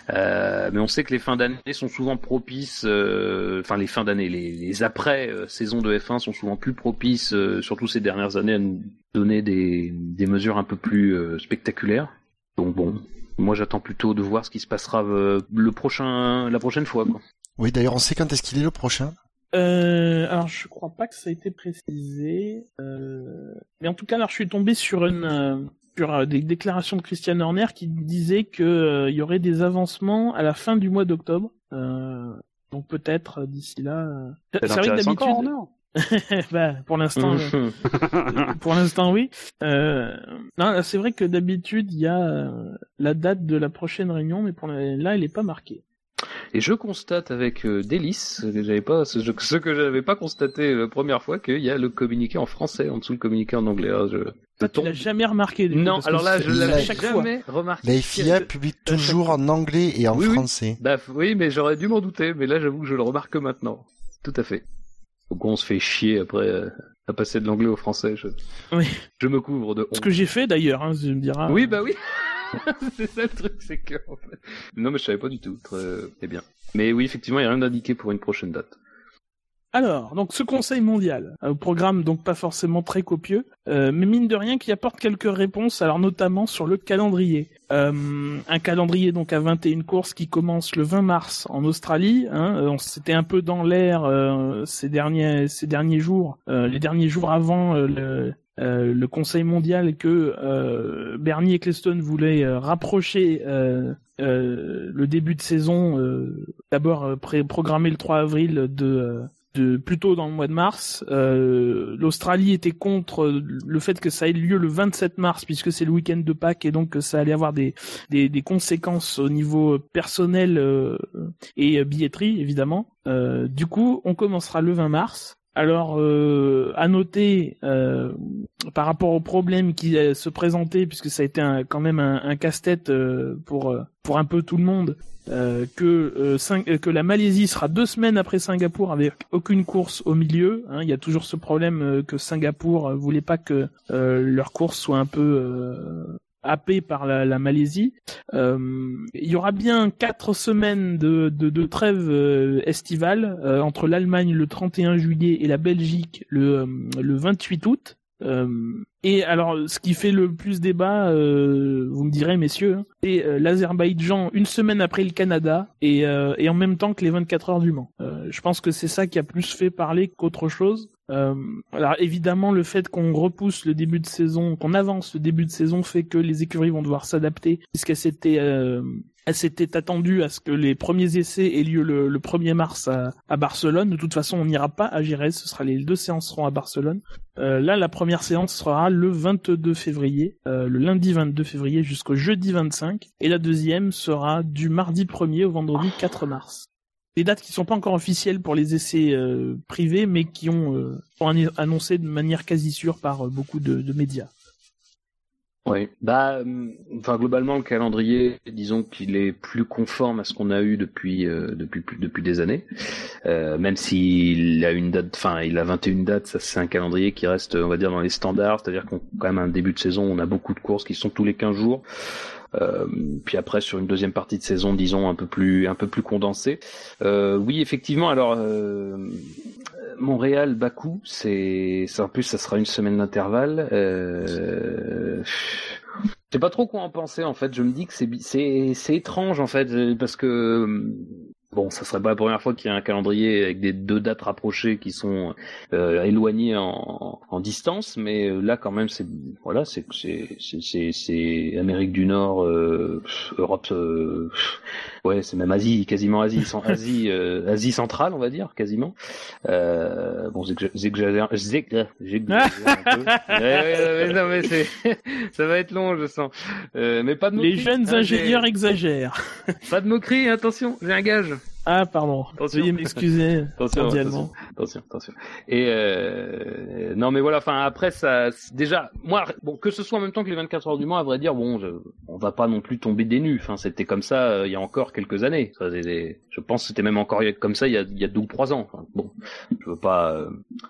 Euh, mais on sait que les fins d'année sont souvent propices, euh, enfin, les fins d'année, les, après saisons de F1 sont souvent plus propices, surtout ces dernières années, à nous donner des, des mesures un peu plus spectaculaires. Donc bon, moi, j'attends plutôt de voir ce qui se passera le prochain, la prochaine fois. Quoi. Oui, d'ailleurs, on sait quand est-ce qu'il est le prochain? Euh, alors je crois pas que ça a été précisé, euh... mais en tout cas alors je suis tombé sur une euh, sur euh, des déclarations de Christian Horner qui disait que euh, il y aurait des avancements à la fin du mois d'octobre. donc peut-être d'ici là. C'est vrai que d'habitude. (laughs) bah, pour l'instant, (laughs) pour l'instant oui. non, c'est vrai que d'habitude il y a la date de la prochaine réunion, mais pour là, elle est pas marquée. Et je constate avec euh, délice, que pas, ce, que j'avais pas constaté la première fois, qu'il y a le communiqué en français en dessous le communiqué en anglais. Hein, je, je tu l'as jamais remarqué. non, alors là, je l'avais jamais remarqué. La FIA publie toujours en anglais et en français. Bah, oui, mais j'aurais dû m'en douter, mais là, j'avoue que je le remarque maintenant. Tout à fait. Donc on se fait chier après euh, à passer de l'anglais au français. Je... Oui. Je me couvre de honte. Ce que j'ai fait d'ailleurs, hein, tu me diras. Oui, bah oui. (laughs) c'est ça le truc, c'est que. En fait... Non, mais je savais pas du tout. Très... bien. Mais oui, effectivement, il n'y a rien d'indiqué pour une prochaine date. Alors, donc ce Conseil mondial, un programme donc pas forcément très copieux, euh, mais mine de rien qui apporte quelques réponses, alors notamment sur le calendrier. Euh, un calendrier donc à 21 courses qui commence le 20 mars en Australie. Hein, euh, C'était un peu dans l'air euh, ces derniers ces derniers jours, euh, les derniers jours avant le, euh, le Conseil mondial que euh, Bernie Ecclestone voulait euh, rapprocher le début de saison, d'abord programmer le 3 avril de de plutôt dans le mois de mars. L'Australie était contre le fait que ça ait lieu le 27 mars puisque c'est le week-end de Pâques et donc ça allait avoir des, des, des conséquences au niveau personnel et billetterie évidemment. du coup, on commencera le 20 mars. Alors, euh, à noter euh, par rapport aux problèmes qui euh, se présentaient, puisque ça a été quand même un, casse-tête euh, pour pour un peu tout le monde, que que la Malaisie sera deux semaines après Singapour avec aucune course au milieu. Hein. Il y a toujours ce problème que Singapour voulait pas que leur course soit un peu happé par la, Malaisie. Euh, il y aura bien quatre semaines de, de, trêve euh, estivale euh, entre l'Allemagne le 31 juillet et la Belgique le, le 28 août. et alors, ce qui fait le plus débat, vous me direz, messieurs, hein, c'est l'Azerbaïdjan une semaine après le Canada et, et en même temps que les 24 heures du Mans. je pense que c'est ça qui a plus fait parler qu'autre chose. Euh, alors évidemment, le fait qu'on repousse le début de saison, qu'on avance le début de saison, fait que les écuries vont devoir s'adapter, puisqu'elles s'étaient, euh, attendues à ce que les premiers essais aient lieu le, 1er mars à, Barcelone. De toute façon, on n'ira pas à Gires, ce sera les deux séances seront à Barcelone. Euh, là, la première séance sera le 22 février, euh, le lundi 22 février jusqu'au jeudi 25, et la deuxième sera du mardi 1er au vendredi 4 mars des dates qui sont pas encore officielles pour les essais euh, privés, mais qui ont euh, sont annoncées de manière quasi sûre par euh, beaucoup de, médias. Oui, bah, enfin globalement le calendrier, disons qu'il est plus conforme à ce qu'on a eu depuis euh, depuis depuis des années. Même s'il a une date, enfin il a 21 dates, ça c'est un calendrier qui reste, on va dire dans les standards, c'est-à-dire qu'on quand même un début de saison, on a beaucoup de courses qui sont tous les 15 jours. Euh, puis après sur une deuxième partie de saison, disons un peu plus un peu plus condensée. Euh, oui, effectivement. Alors euh, Montréal, Bakou, c'est, en plus ça sera une semaine d'intervalle. Euh... Je sais pas trop quoi en penser en fait. Je me dis que c'est c'est c'est étrange en fait parce que Bon, ça serait pas la première fois qu'il y a un calendrier avec des deux dates rapprochées qui sont euh, éloignées en, en, distance, mais euh, là quand même c'est voilà c'est c'est c'est c'est Amérique du Nord, euh, Europe, euh, ouais c'est même Asie, quasiment Asie, (laughs) Asie euh, Asie centrale on va dire quasiment. Euh, bon j'exagère, j'exagère un peu. (laughs) ouais, non mais c'est (laughs) ça va être long je sens. mais pas de Les jeunes hein, ingénieurs exagèrent. Pas de moquerie, attention, j'ai un gage. of Ah, pardon. Veuillez m'excuser. (laughs) attention, attention, attention, attention, Et euh, non, mais voilà. Enfin, après, ça, déjà, moi, bon, que ce soit en même temps que les 24 heures du Mans, à vrai dire, bon, je, on va pas non plus tomber des nues. Enfin, c'était comme ça euh, il y a encore quelques années. Ça, je pense que c'était même encore comme ça il y a, il y a deux ou trois ans. Enfin, bon, je veux pas. Euh,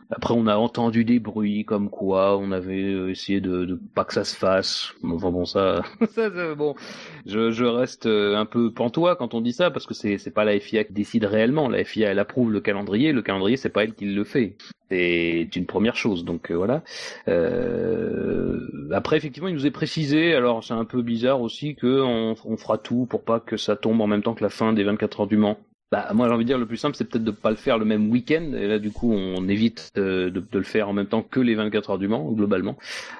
après, on a entendu des bruits comme quoi on avait essayé de, de pas que ça se fasse. Enfin bon, ça, (laughs) ça bon, je, je reste un peu pantois quand on dit ça parce que c'est c'est pas la FIA décide réellement. La FIA, elle approuve le calendrier. Le calendrier, c'est pas elle qui le fait. C'est une première chose. Donc euh, voilà. Euh... Après, effectivement, il nous est précisé. Alors, c'est un peu bizarre aussi que on, on, fera tout pour pas que ça tombe en même temps que la fin des 24 heures du Mans. Bah, moi j'ai envie de dire le plus simple c'est peut-être de pas le faire le même week-end et là du coup on évite euh, de, de, le faire en même temps que les 24 heures du Mans globalement.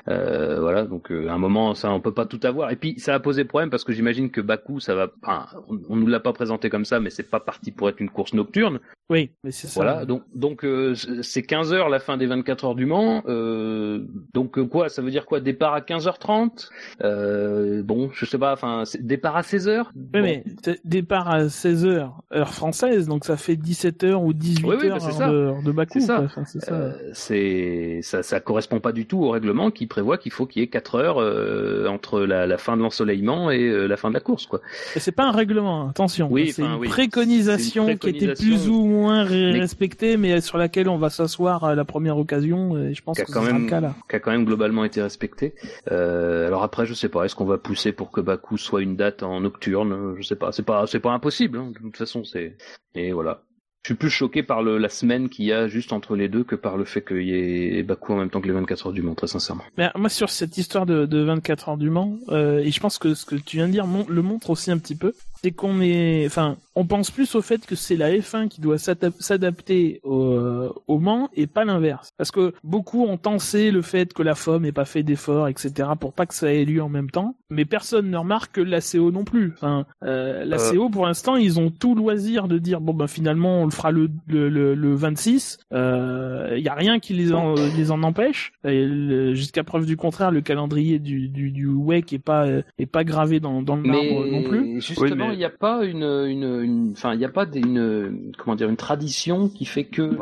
Euh, voilà donc euh, à un moment ça on peut pas tout avoir et puis ça a posé problème parce que j'imagine que Bakou ça va enfin, on, on nous l'a pas présenté comme ça mais c'est pas parti pour être une course nocturne oui, mais c'est ça. Voilà, donc donc euh, c'est 15 heures la fin des 24 heures du Mans. Euh, donc euh, quoi, ça veut dire quoi? Départ à 15h30 euh, Bon, je sais pas. Enfin, départ à 16 heures? Oui, mais départ à 16 heures heure française, donc ça fait 17 heures ou 18 oui, oui, bah, heures de, de Bakou. C'est ça. Enfin, ça. Euh, ça, ça correspond pas du tout au règlement qui prévoit qu'il faut qu'il y ait 4 heures entre la, la, fin de l'ensoleillement et la fin de la course, quoi. C'est pas un règlement, attention. Oui, c'est une, préconisation qui était plus ou moins respectée, mais sur laquelle on va s'asseoir à la première occasion. Et je pense que c'est le cas là. Qui a quand même globalement été respectée. Euh, alors après, je sais pas. Est-ce qu'on va pousser pour que Bakou soit une date en nocturne? Je sais pas. C'est pas, c'est pas impossible. Hein. De toute façon, c'est. Et voilà je suis plus choqué par le, la semaine qu'il y a juste entre les deux que par le fait qu'il y ait Bakou en même temps que les 24 heures du Mans, très sincèrement. Mais moi, sur cette histoire de, de 24 heures du Mans, euh, et je pense que ce que tu viens de dire le montre aussi un petit peu, c'est qu'on est, enfin, on pense plus au fait que c'est la F1 qui doit s'adapter au, au, Mans et pas l'inverse. Parce que beaucoup ont tensé le fait que la FOM n'ait pas fait d'efforts, etc., pour pas que ça ait lieu en même temps. Mais personne ne remarque que la CO non plus. Enfin, euh, la euh... CO pour l'instant, ils ont tout loisir de dire bon ben finalement on le fera le le, le, le 26. Il euh, y a rien qui les en les en empêche. Jusqu'à preuve du contraire, le calendrier du du, du WEC est pas est pas gravé dans dans le marbre non plus. Justement, il n'y a pas une une enfin il n'y a pas une comment dire une tradition qui fait que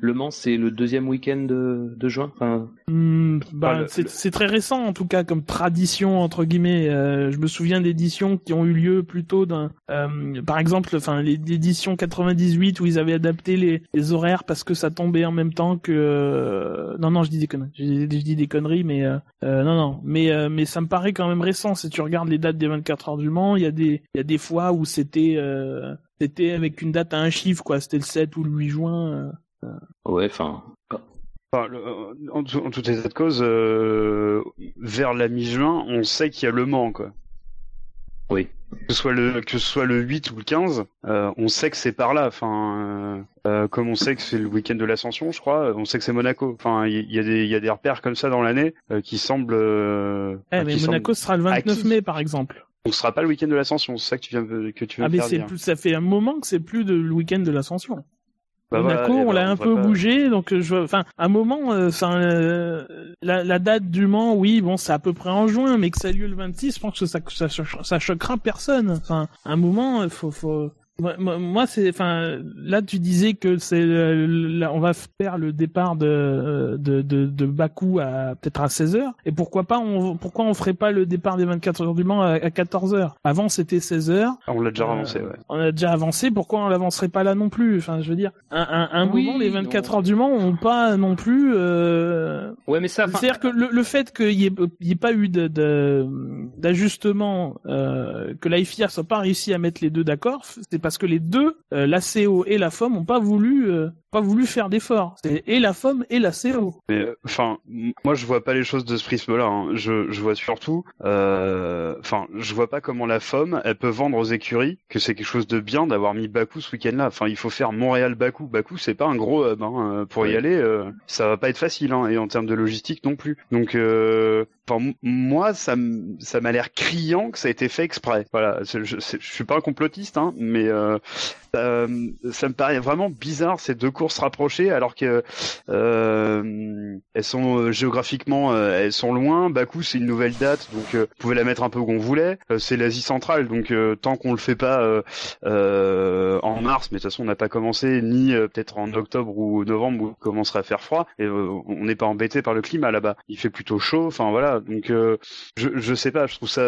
le, Mans c'est le deuxième week-end de, de juin. Enfin, hmm, bah, c'est très récent en tout cas comme tradition entre guillemets. Euh, je me souviens d'éditions qui ont eu lieu plutôt d'un, euh, par exemple, enfin l'édition 98 où ils avaient adapté les, les, horaires parce que ça tombait en même temps que. Euh, non non, je dis des conneries. Je, dis des conneries, mais non non, mais mais ça me paraît quand même récent. Si tu regardes les dates des 24 heures du Mans, il y a des il y a des fois où c'était c'était avec une date à un chiffre quoi. C'était le 7 ou le 8 juin. Ouais, enfin. Enfin, en, tout, en tout état de cause, vers la mi-juin, on sait qu'il y a le Mans, quoi. Oui. Que ce soit le que ce soit le 8 ou le 15, euh, on sait que c'est par là. Enfin, euh, euh, comme on sait que c'est le week-end de l'ascension, je crois, on sait que c'est Monaco. Enfin, il y, a des il y a des repères comme ça dans l'année qui semblent. Eh, mais Monaco sera le 29 mai, par exemple. Ce sera pas le week-end de l'ascension, c'est ça que tu viens que tu veux ah, mais c'est plus, ça fait un moment que c'est plus de le week-end de l'ascension. Bah Monaco, on l'a un peu bougé, donc je, enfin, à un moment, enfin, la, la, date du Mans, oui, bon, c'est à peu près en juin, mais que ça a lieu le 26, je pense que ça, ça, ça choquera personne. Enfin, à un moment, il faut, faut, moi, c'est, enfin, là tu disais que c'est, on va faire le départ de de de, de Bakou à peut-être à 16 h et pourquoi pas, on, pourquoi on ferait pas le départ des 24 heures du Mans à, 14 h Avant c'était 16 h On l'a déjà avancé, ouais. On a déjà avancé, pourquoi on l'avancerait pas là non plus? Enfin, je veux dire, un, un, moment les 24 heures du Mans ont pas non plus. Euh... Ouais, mais ça. C'est-à-dire que le, le fait qu'il y, ait pas eu d'ajustement, de, euh, que la FIA soit pas réussi à mettre les deux d'accord, c'est parce que les deux, euh, la CO et la FOM, ont pas voulu euh, pas voulu faire d'efforts. C'est et la FOM et la CO. Mais euh, enfin, moi je vois pas les choses de ce prisme-là. Hein. Je, je vois surtout, euh, enfin, je vois pas comment la FOM elle peut vendre aux écuries que c'est quelque chose de bien d'avoir mis Bakou ce week-end-là. Enfin, il faut faire Montréal-Bakou. Bakou, c'est pas un gros hub. Hein. Pour y aller, euh, ça va pas être facile. Hein. Et en termes de logistique non plus. Donc, euh, enfin, moi, ça, ça m'a l'air criant que ça a été fait exprès. Voilà, je, je, je suis pas un complotiste, hein, mais euh, ça me paraît vraiment bizarre ces deux courses rapprochées alors que euh, elles sont euh, géographiquement elles sont loin. Bakou c'est une nouvelle date donc on pouvait la mettre un peu où on voulait. c'est l'Asie centrale donc tant qu'on le fait pas en mars, mais de toute façon on n'a pas commencé ni peut-être en octobre ou novembre où il commencerait à faire froid et on n'est pas embêté par le climat là-bas. Il fait plutôt chaud. Enfin voilà donc je je sais pas. Je trouve ça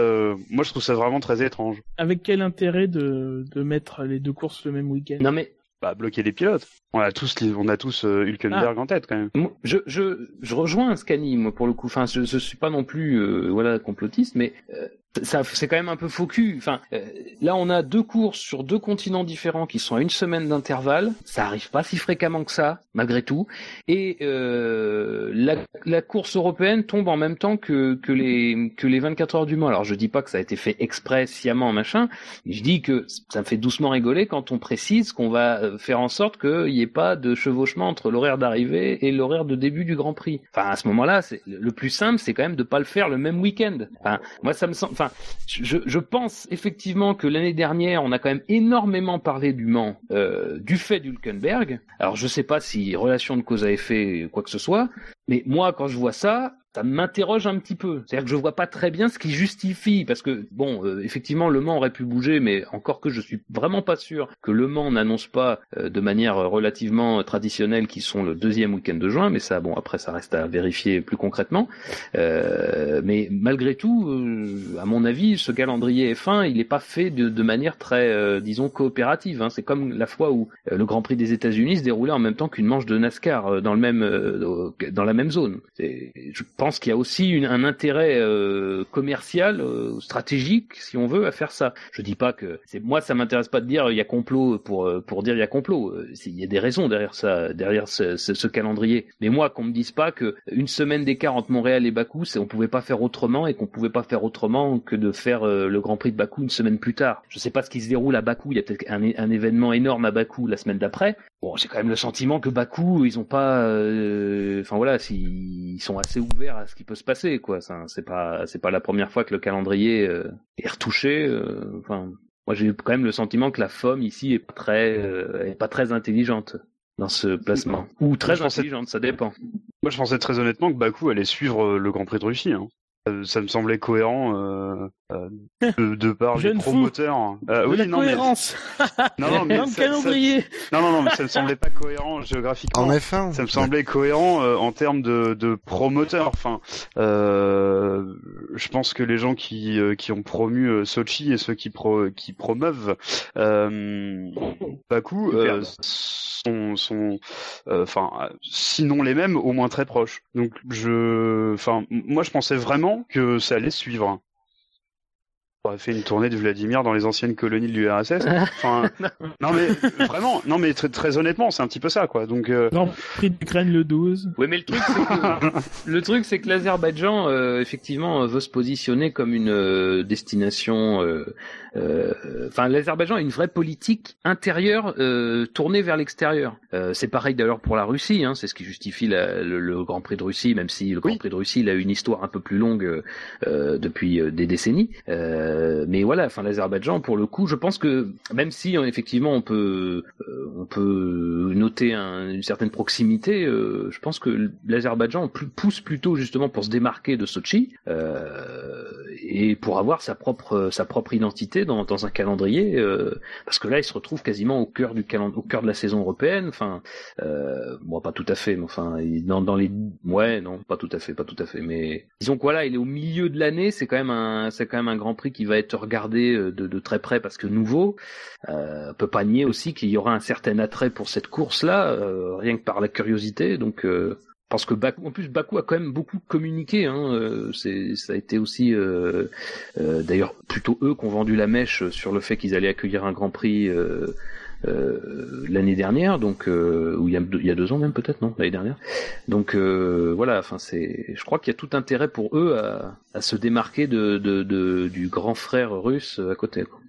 moi je trouve ça vraiment très étrange. Avec quel intérêt de de mettre les deux courses même week-end. Non mais bah, bloquer les pilotes. On a tous, on a tous euh, Hülkenberg ah. en tête quand même. Je, je, je rejoins Scani, moi pour le coup. Enfin, je, je suis pas non plus, euh, voilà, complotiste, mais euh, ça c'est quand même un peu faux. Enfin, euh, là on a deux courses sur deux continents différents qui sont à une semaine d'intervalle. Ça arrive pas si fréquemment que ça, malgré tout. Et euh, la, la, course européenne tombe en même temps que, que les que les 24 heures du Mans. Alors je dis pas que ça a été fait exprès, sciemment, machin. Je dis que ça me fait doucement rigoler quand on précise qu'on va euh, faire en sorte qu'il n'y ait pas de chevauchement entre l'horaire d'arrivée et l'horaire de début du Grand Prix. Enfin à ce moment-là, c'est le plus simple, c'est quand même de pas le faire le même week-end. Enfin moi ça me semble je, pense effectivement que l'année dernière, on a quand même énormément parlé du Mans euh, du fait d'Hulkenberg. Alors je sais pas si relation de cause à effet quoi que ce soit, mais moi quand je vois ça, ça m'interroge un petit peu. C'est-à-dire que je vois pas très bien ce qui justifie, parce que bon, euh, effectivement, Le Mans aurait pu bouger, mais encore que je suis vraiment pas sûr que Le Mans n'annonce pas euh, de manière relativement traditionnelle qu'ils sont le deuxième week-end de juin, mais ça, bon, après, ça reste à vérifier plus concrètement. Euh, mais malgré tout, à mon avis, ce calendrier F1, il n'est pas fait de, de manière très, disons, coopérative. Hein. C'est comme la fois où le Grand Prix des États-Unis se déroulait en même temps qu'une manche de NASCAR dans le même, dans la même zone. Je pense qu'il y a aussi un intérêt euh, commercial, euh, stratégique, si on veut, à faire ça. Je dis pas que c'est moi, ça m'intéresse pas de dire il y a complot pour euh, pour dire il y a complot. Il y a des raisons derrière ça, derrière ce, calendrier. Mais moi, qu'on me dise pas que une semaine d'écart entre Montréal et Bakou, on pouvait pas faire autrement et qu'on pouvait pas faire autrement que de faire le Grand Prix de Bakou une semaine plus tard. Je sais pas ce qui se déroule à Bakou. Il y a peut-être un, événement énorme à Bakou la semaine d'après. Bon, j'ai quand même le sentiment que Bakou, ils ont pas, enfin voilà, s'ils sont assez ouverts à ce qui peut se passer, quoi. C'est pas, c'est pas la première fois que le calendrier euh, est retouché. Euh, enfin, moi, j'ai quand même le sentiment que la FOM ici est pas très, euh, est pas très intelligente dans ce placement. Ou très intelligente, ça dépend. Moi, je pensais très honnêtement que Bakou allait suivre le Grand Prix de Russie. Hein. Ça me semblait cohérent de, de, par les promoteurs. Euh, oui, la non, cohérence. (laughs) non, non, mais ça, calendrier. non, non, non, mais ça me semblait pas cohérent géographiquement. En F1. Ça me semblait cohérent euh, en termes de, de promoteurs. Enfin, euh, je pense que les gens qui euh, qui ont promu euh, Sochi et ceux qui pro, qui promeuvent euh, sont sont enfin sinon les mêmes au moins très proches. Donc je enfin moi je pensais vraiment que ça allait suivre. On aurait fait une tournée de Vladimir dans les anciennes colonies de l'URSS. (laughs) Enfin, non mais vraiment, non mais très, très honnêtement, c'est un petit peu ça quoi. Donc euh... non, prix d'Ukraine le 12. Oui, mais le truc c'est que (laughs) le truc c'est que l'Azerbaïdjan euh, effectivement veut se positionner comme une euh, destination euh, euh, enfin, l'Azerbaïdjan a une vraie politique intérieure euh, tournée vers l'extérieur. Euh, c'est pareil d'ailleurs pour la Russie, hein, c'est ce qui justifie la, le, Grand Prix de Russie, même si le Grand Prix de Russie il a une histoire un peu plus longue depuis des décennies. Mais voilà, enfin l'Azerbaïdjan, pour le coup, je pense que même si effectivement on peut on peut noter une certaine proximité, je pense que l'Azerbaïdjan pousse plutôt justement pour se démarquer de Sochi et pour avoir sa propre sa propre identité dans, un calendrier euh, parce que là il se retrouve quasiment au cœur du au cœur de la saison européenne enfin euh, bon pas tout à fait mais enfin dans dans les ouais non pas tout à fait pas tout à fait mais disons que voilà il est au milieu de l'année c'est quand même un c'est quand même un Grand Prix qui va être regardé euh, de, très près parce que nouveau euh, on peut pas nier aussi qu'il y aura un certain attrait pour cette course là euh, rien que par la curiosité donc euh, parce que Baku, en plus Baku a quand même beaucoup communiqué. Hein, euh, c'est, ça a été aussi, d'ailleurs, plutôt eux qui ont vendu la mèche sur le fait qu'ils allaient accueillir un Grand Prix euh, l'année dernière, donc ou il y, a, il y a deux ans même peut-être, non, l'année dernière. Donc voilà, enfin c'est, je crois qu'il y a tout intérêt pour eux à, à se démarquer de, de, de, du grand frère russe à côté. Quoi.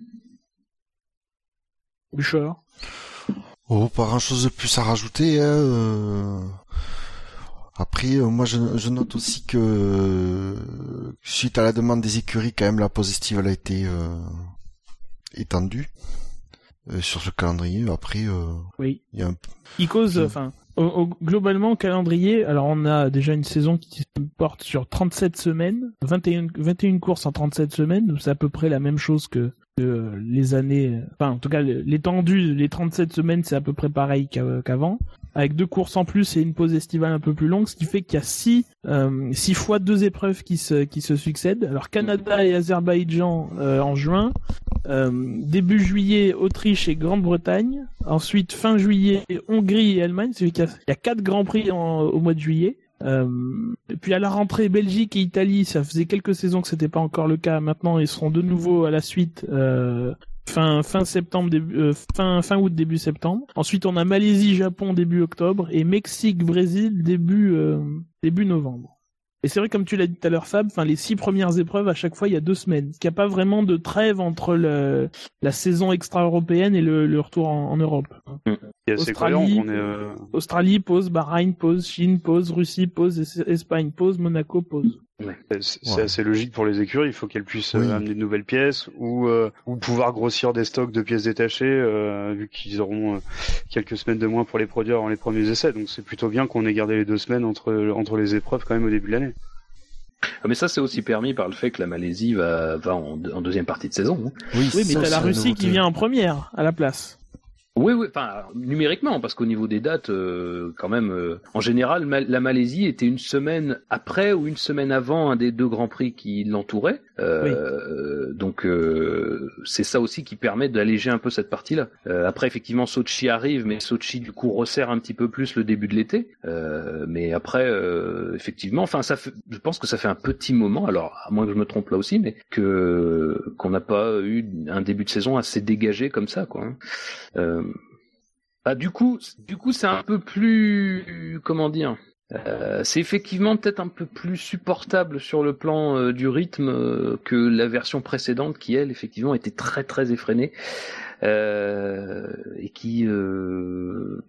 Bouchard. Oh, pas grand chose de plus à rajouter. Hein. Après, euh, moi, je, je, note aussi que euh, suite à la demande des écuries, quand même, la pause estivale a été euh, étendue sur ce calendrier. Après, oui, il y a un... il cause, enfin, globalement, calendrier, alors on a déjà une saison qui se porte sur 37 semaines, 21, 21 courses en 37 semaines, c'est à peu près la même chose que, que les années, enfin en tout cas l'étendue, les 37 semaines c'est à peu près pareil qu'avant avec deux courses en plus et une pause estivale un peu plus longue, ce qui fait qu'il y a six, euh, six fois deux épreuves qui se, qui se succèdent. Alors Canada et Azerbaïdjan euh, en juin, euh, début juillet Autriche et Grande-Bretagne, ensuite fin juillet Hongrie et Allemagne, c'est qu'il y, a quatre grands prix au mois de juillet. Euh, et puis à la rentrée Belgique et Italie, ça faisait quelques saisons que c'était pas encore le cas. Maintenant, ils seront de nouveau à la suite euh, fin fin septembre début euh, fin fin août début septembre. Ensuite on a Malaisie Japon début octobre et Mexique Brésil début euh, début novembre. Et c'est vrai, comme tu l'as dit tout à l'heure, Fab, enfin, les six premières épreuves, à chaque fois, il y a deux semaines. Il n'y a pas vraiment de trêve entre le, la saison extra-européenne et le, le retour en, en Europe. Mmh. Australie, est, euh... Australie, pause, Bahreïn, pause, Chine, pause, Russie, pause, Espagne, pause, Monaco, pause. Ouais. C'est assez logique pour les écuries. Il faut qu'elles puissent euh, amener de nouvelles pièces ou, euh, ou pouvoir grossir des stocks de pièces détachées, euh, vu qu'ils auront quelques semaines de moins pour les produire en les premiers essais. Donc c'est plutôt bien qu'on ait gardé les deux semaines entre, entre les épreuves quand même au début de l'année. Ah, mais ça, c'est aussi permis par le fait que la Malaisie va, va en, deuxième partie de saison. Hein. Oui, oui mais t'as la Russie qui vient en première à la place. Oui, oui, enfin numériquement, parce qu'au niveau des dates, euh, quand même, euh, en général, la Malaisie était une semaine après ou une semaine avant un des deux grands prix qui l'entouraient. Euh, donc c'est ça aussi qui permet d'alléger un peu cette partie-là. après, effectivement, Sochi arrive, mais Sochi du coup resserre un petit peu plus le début de l'été. mais après, effectivement, enfin, ça, fait, je pense que ça fait un petit moment. Alors, à moins que je me trompe là aussi, mais que qu'on n'a pas eu un début de saison assez dégagé comme ça, quoi. Hein. Bah, du coup, du coup, c'est un peu plus, comment dire, euh, c'est effectivement peut-être un peu plus supportable sur le plan euh, du rythme euh, que la version précédente qui elle effectivement était très très effrénée et qui, euh,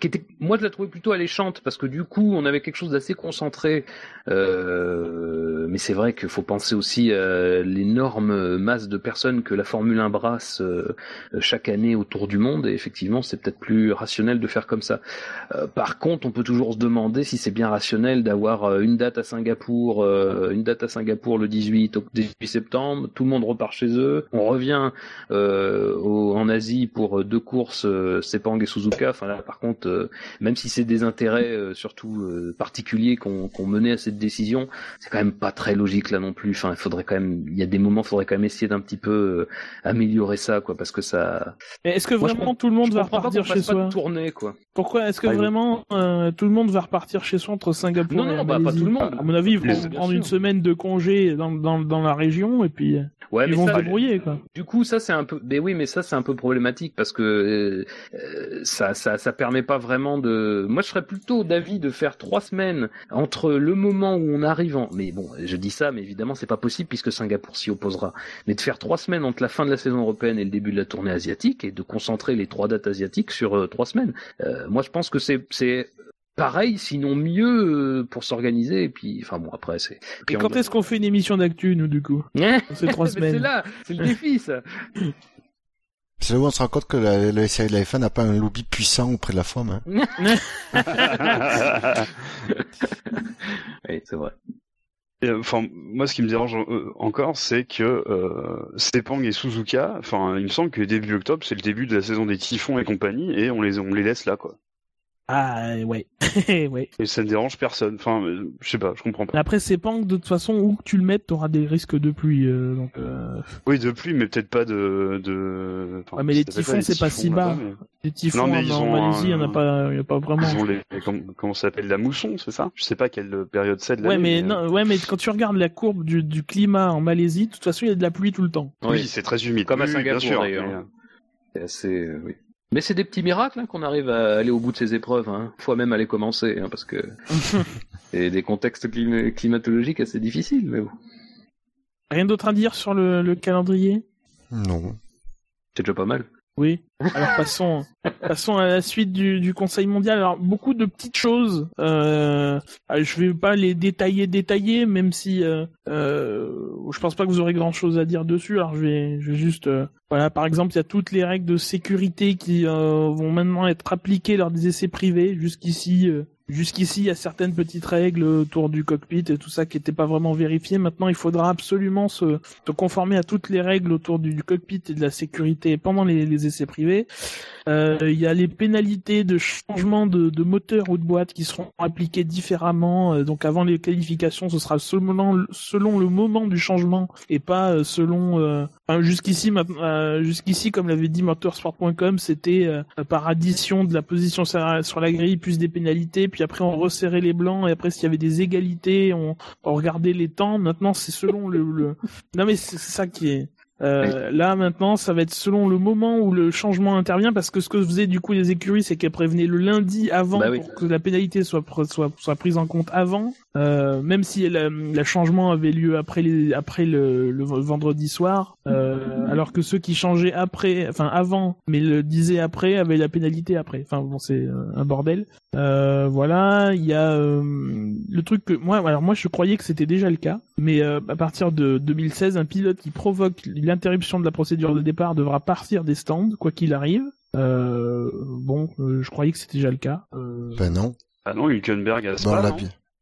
qui était, moi je la trouvais plutôt alléchante parce que du coup on avait quelque chose d'assez concentré, euh, mais c'est vrai qu'il faut penser aussi à l'énorme masse de personnes que la Formule 1 brasse chaque année autour du monde. Et effectivement c'est peut-être plus rationnel de faire comme ça. par contre on peut toujours se demander si c'est bien rationnel d'avoir une date à Singapour, une date à Singapour le 18, 18 septembre, tout le monde repart chez eux, on revient au en Asie pour euh, deux courses, euh, Sepang et Suzuka. Enfin là, par contre, euh, même si c'est des intérêts surtout particuliers qu'on qu menait à cette décision, c'est quand même pas très logique là non plus. Enfin, il faudrait quand même, il y a des moments, il faudrait quand même essayer d'un petit peu améliorer ça, quoi, parce que ça. Est-ce que vraiment tout le monde va repartir chez soi tourner, quoi. Pourquoi Est-ce que vraiment tout le monde va repartir chez soi entre Singapour non, non, bah, pas tout le monde. À mon avis, ils vont prendre une semaine de congé dans, dans, dans la région et puis. Ouais, ils vont se débrouiller, quoi. Du coup, ça c'est un peu. Mais oui, mais ça c'est un peu problématique parce que euh, ça, ça, ça permet pas vraiment de. Moi, je serais plutôt d'avis de faire trois semaines entre le moment où on arrive en. Mais bon, je dis ça, mais évidemment, c'est pas possible puisque Singapour s'y opposera. Mais de faire trois semaines entre la fin de la saison européenne et le début de la tournée asiatique et de concentrer les trois dates asiatiques sur euh, trois semaines. Euh, moi, je pense que c'est c'est pareil, sinon mieux pour s'organiser. Et puis, enfin bon, après c'est. Et quand est-ce qu'on fait une émission d'actu, nous, du coup? (laughs) C'est trois semaines. c'est là, c'est le défi, ça. (laughs) C'est là où on se rend compte que la, la série de la F1 n'a pas un lobby puissant auprès de la femme. Hein. (laughs) oui, c'est vrai. enfin, moi, ce qui me dérange encore, c'est que Sepang et Suzuka, enfin, il me semble que début octobre, c'est le début de la saison des typhons et compagnie, et on les on les laisse là, quoi. Ah ouais, (laughs) ouais. Et ça ne dérange personne. Enfin, je sais pas, je comprends pas. Après, c'est pas de toute façon où que tu le mettes, t'auras des risques de pluie. Euh, donc. Euh... Oui, de pluie, mais peut-être pas de. de... Enfin, ouais, mais les typhons, c'est pas si bas. Les typhons non, mais en, Malaisie, il y en a pas, y a pas vraiment. Ils ont les, comment, ça s'appelle la mousson, c'est ça? Je sais pas quelle période c'est de. Ouais, mais, non, ouais, mais quand tu regardes la courbe du, du climat en Malaisie, de toute façon, il y a de la pluie tout le temps. Oui, c'est très humide. Comme à Singapour, d'ailleurs. C'est assez, euh, oui. Mais c'est des petits miracles hein, qu'on arrive à aller au bout de ces épreuves. Hein. Faut même aller commencer, hein, parce que (laughs) c'est des contextes climatologiques assez difficiles. Mais bon. Rien d'autre à dire sur le, le calendrier? Non. C'est déjà pas mal. Oui. Alors passons, (laughs) passons à la suite du, du, Conseil mondial. Alors beaucoup de petites choses. Euh, je vais pas les détailler, détailler, même si euh, euh, je pense pas que vous aurez grand chose à dire dessus. Alors je vais, je vais juste, euh, voilà, par exemple, il y a toutes les règles de sécurité qui euh, vont maintenant être appliquées lors des essais privés. Jusqu'ici, euh, Jusqu'ici, il y a certaines petites règles autour du cockpit et tout ça qui n'étaient pas vraiment vérifiées. Maintenant, il faudra absolument se, conformer à toutes les règles autour du, cockpit et de la sécurité pendant les, essais privés. Euh, il y a les pénalités de changement de, moteur ou de boîte qui seront appliquées différemment. Euh, donc, avant les qualifications, ce sera selon, selon le moment du changement et pas euh, selon. jusqu'ici, jusqu'ici, comme l'avait dit motorsport.com, c'était par addition de la position sur la grille plus des pénalités puis après on resserrait les blancs, et après s'il y avait des égalités, on, regardait les temps. Maintenant c'est selon le, le... Non mais c'est ça qui est... Euh, là maintenant, ça va être selon le moment où le changement intervient, parce que ce que faisaient du coup les écuries, c'est qu'elles prévenaient le lundi avant bah pour que la pénalité soit, soit, soit prise en compte avant, euh, même si le changement avait lieu après les, après le, le vendredi soir, euh, alors que ceux qui changeaient après, enfin avant, mais le disaient après, avaient la pénalité après. Enfin bon, c'est un bordel. Euh, voilà, il y a le truc que moi, alors moi je croyais que c'était déjà le cas, mais à partir de 2016, un pilote qui provoque l'interruption de la procédure de départ devra partir des stands, quoi qu'il arrive. Euh, bon, euh, je croyais que c'était déjà le cas. Euh... Ben non. Ah non, Hülkenberg a pas, non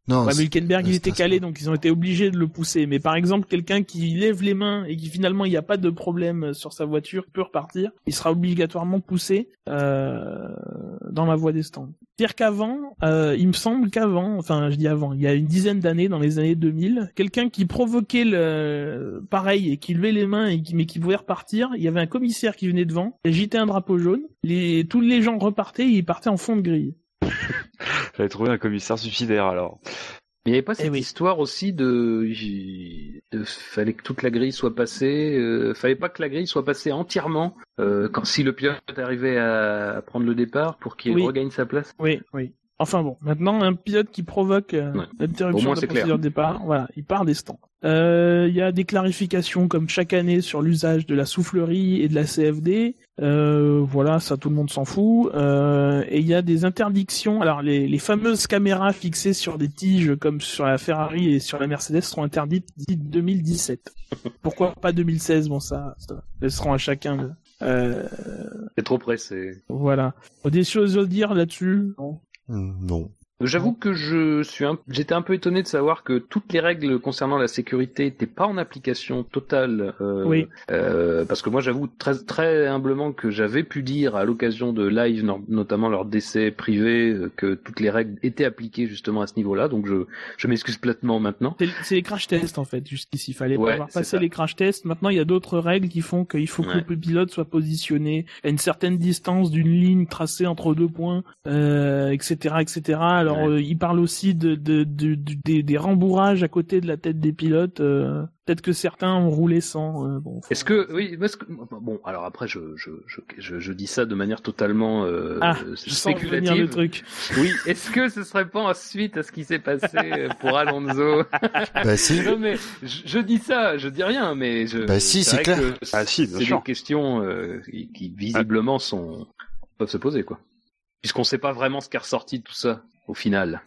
non, ouais, mais Hülkenberg, il était calé, donc ils ont été obligés de le pousser. Mais par exemple, quelqu'un qui lève les mains et qui finalement il n'y a pas de problème sur sa voiture peut repartir, il sera obligatoirement poussé euh, dans la voie des stands. Pire qu'avant, euh, il me semble qu'avant, enfin je dis avant, il y a une dizaine d'années, dans les années 2000, quelqu'un qui provoquait le pareil et qui levait les mains et qui mais qui pouvait repartir, il y avait un commissaire qui venait devant, il agitait un drapeau jaune, les, tous les gens repartaient et ils partaient en fond de grille. (laughs) J'avais trouvé un commissaire suicidaire alors. Mais il n'y avait pas eh cette histoire aussi de... de, fallait que toute la grille soit passée, euh... fallait pas que la grille soit passée entièrement euh, quand si le pilote arrivait à, prendre le départ pour qu'il regagne sa place. Oui, oui. Enfin bon, maintenant un pilote qui provoque euh, l'interruption de la procédure de départ, voilà, il part des stands. Euh, il y a des clarifications comme chaque année sur l'usage de la soufflerie et de la CFD. Euh, voilà, ça tout le monde s'en fout. Euh, et il y a des interdictions. Alors les, les, fameuses caméras fixées sur des tiges comme sur la Ferrari et sur la Mercedes seront interdites d'ici 2017. (laughs) Pourquoi pas 2016 Bon ça, ça elles seront à chacun de... Euh... C'est trop pressé. Voilà. Des choses à dire là-dessus? Non. J'avoue que je suis j'étais un peu étonné de savoir que toutes les règles concernant la sécurité n'étaient pas en application totale. Euh, oui. Euh, parce que moi, j'avoue très très humblement que j'avais pu dire à l'occasion de live, notamment leurs décès privés, euh, que toutes les règles étaient appliquées justement à ce niveau-là. Donc je je m'excuse platement maintenant. C'est les crash tests en fait. Jusqu'ici, il fallait pas avoir passé les crash tests. Maintenant, il y a d'autres règles qui font qu'il faut que le pilote soit positionné à une certaine distance d'une ligne tracée entre deux points, euh, etc., etc. Alors alors, euh, il parle aussi de, de, de, des, des, rembourrages à côté de la tête des pilotes. Euh, peut-être que certains ont roulé sans. Euh, bon, Est-ce que oui, parce que bon, alors après, je je, je, je, dis ça de manière totalement ah, spéculative. le truc. Oui. Est-ce que ce serait pas ensuite à ce qui s'est passé pour Alonso? (laughs) Bah si. non mais je, dis ça, je dis rien, mais je. Bah si, c'est clair. Ah si, C'est des questions qui, visiblement sont peuvent se poser quoi puisqu'on sait pas vraiment ce qui est ressorti de tout ça. Au final.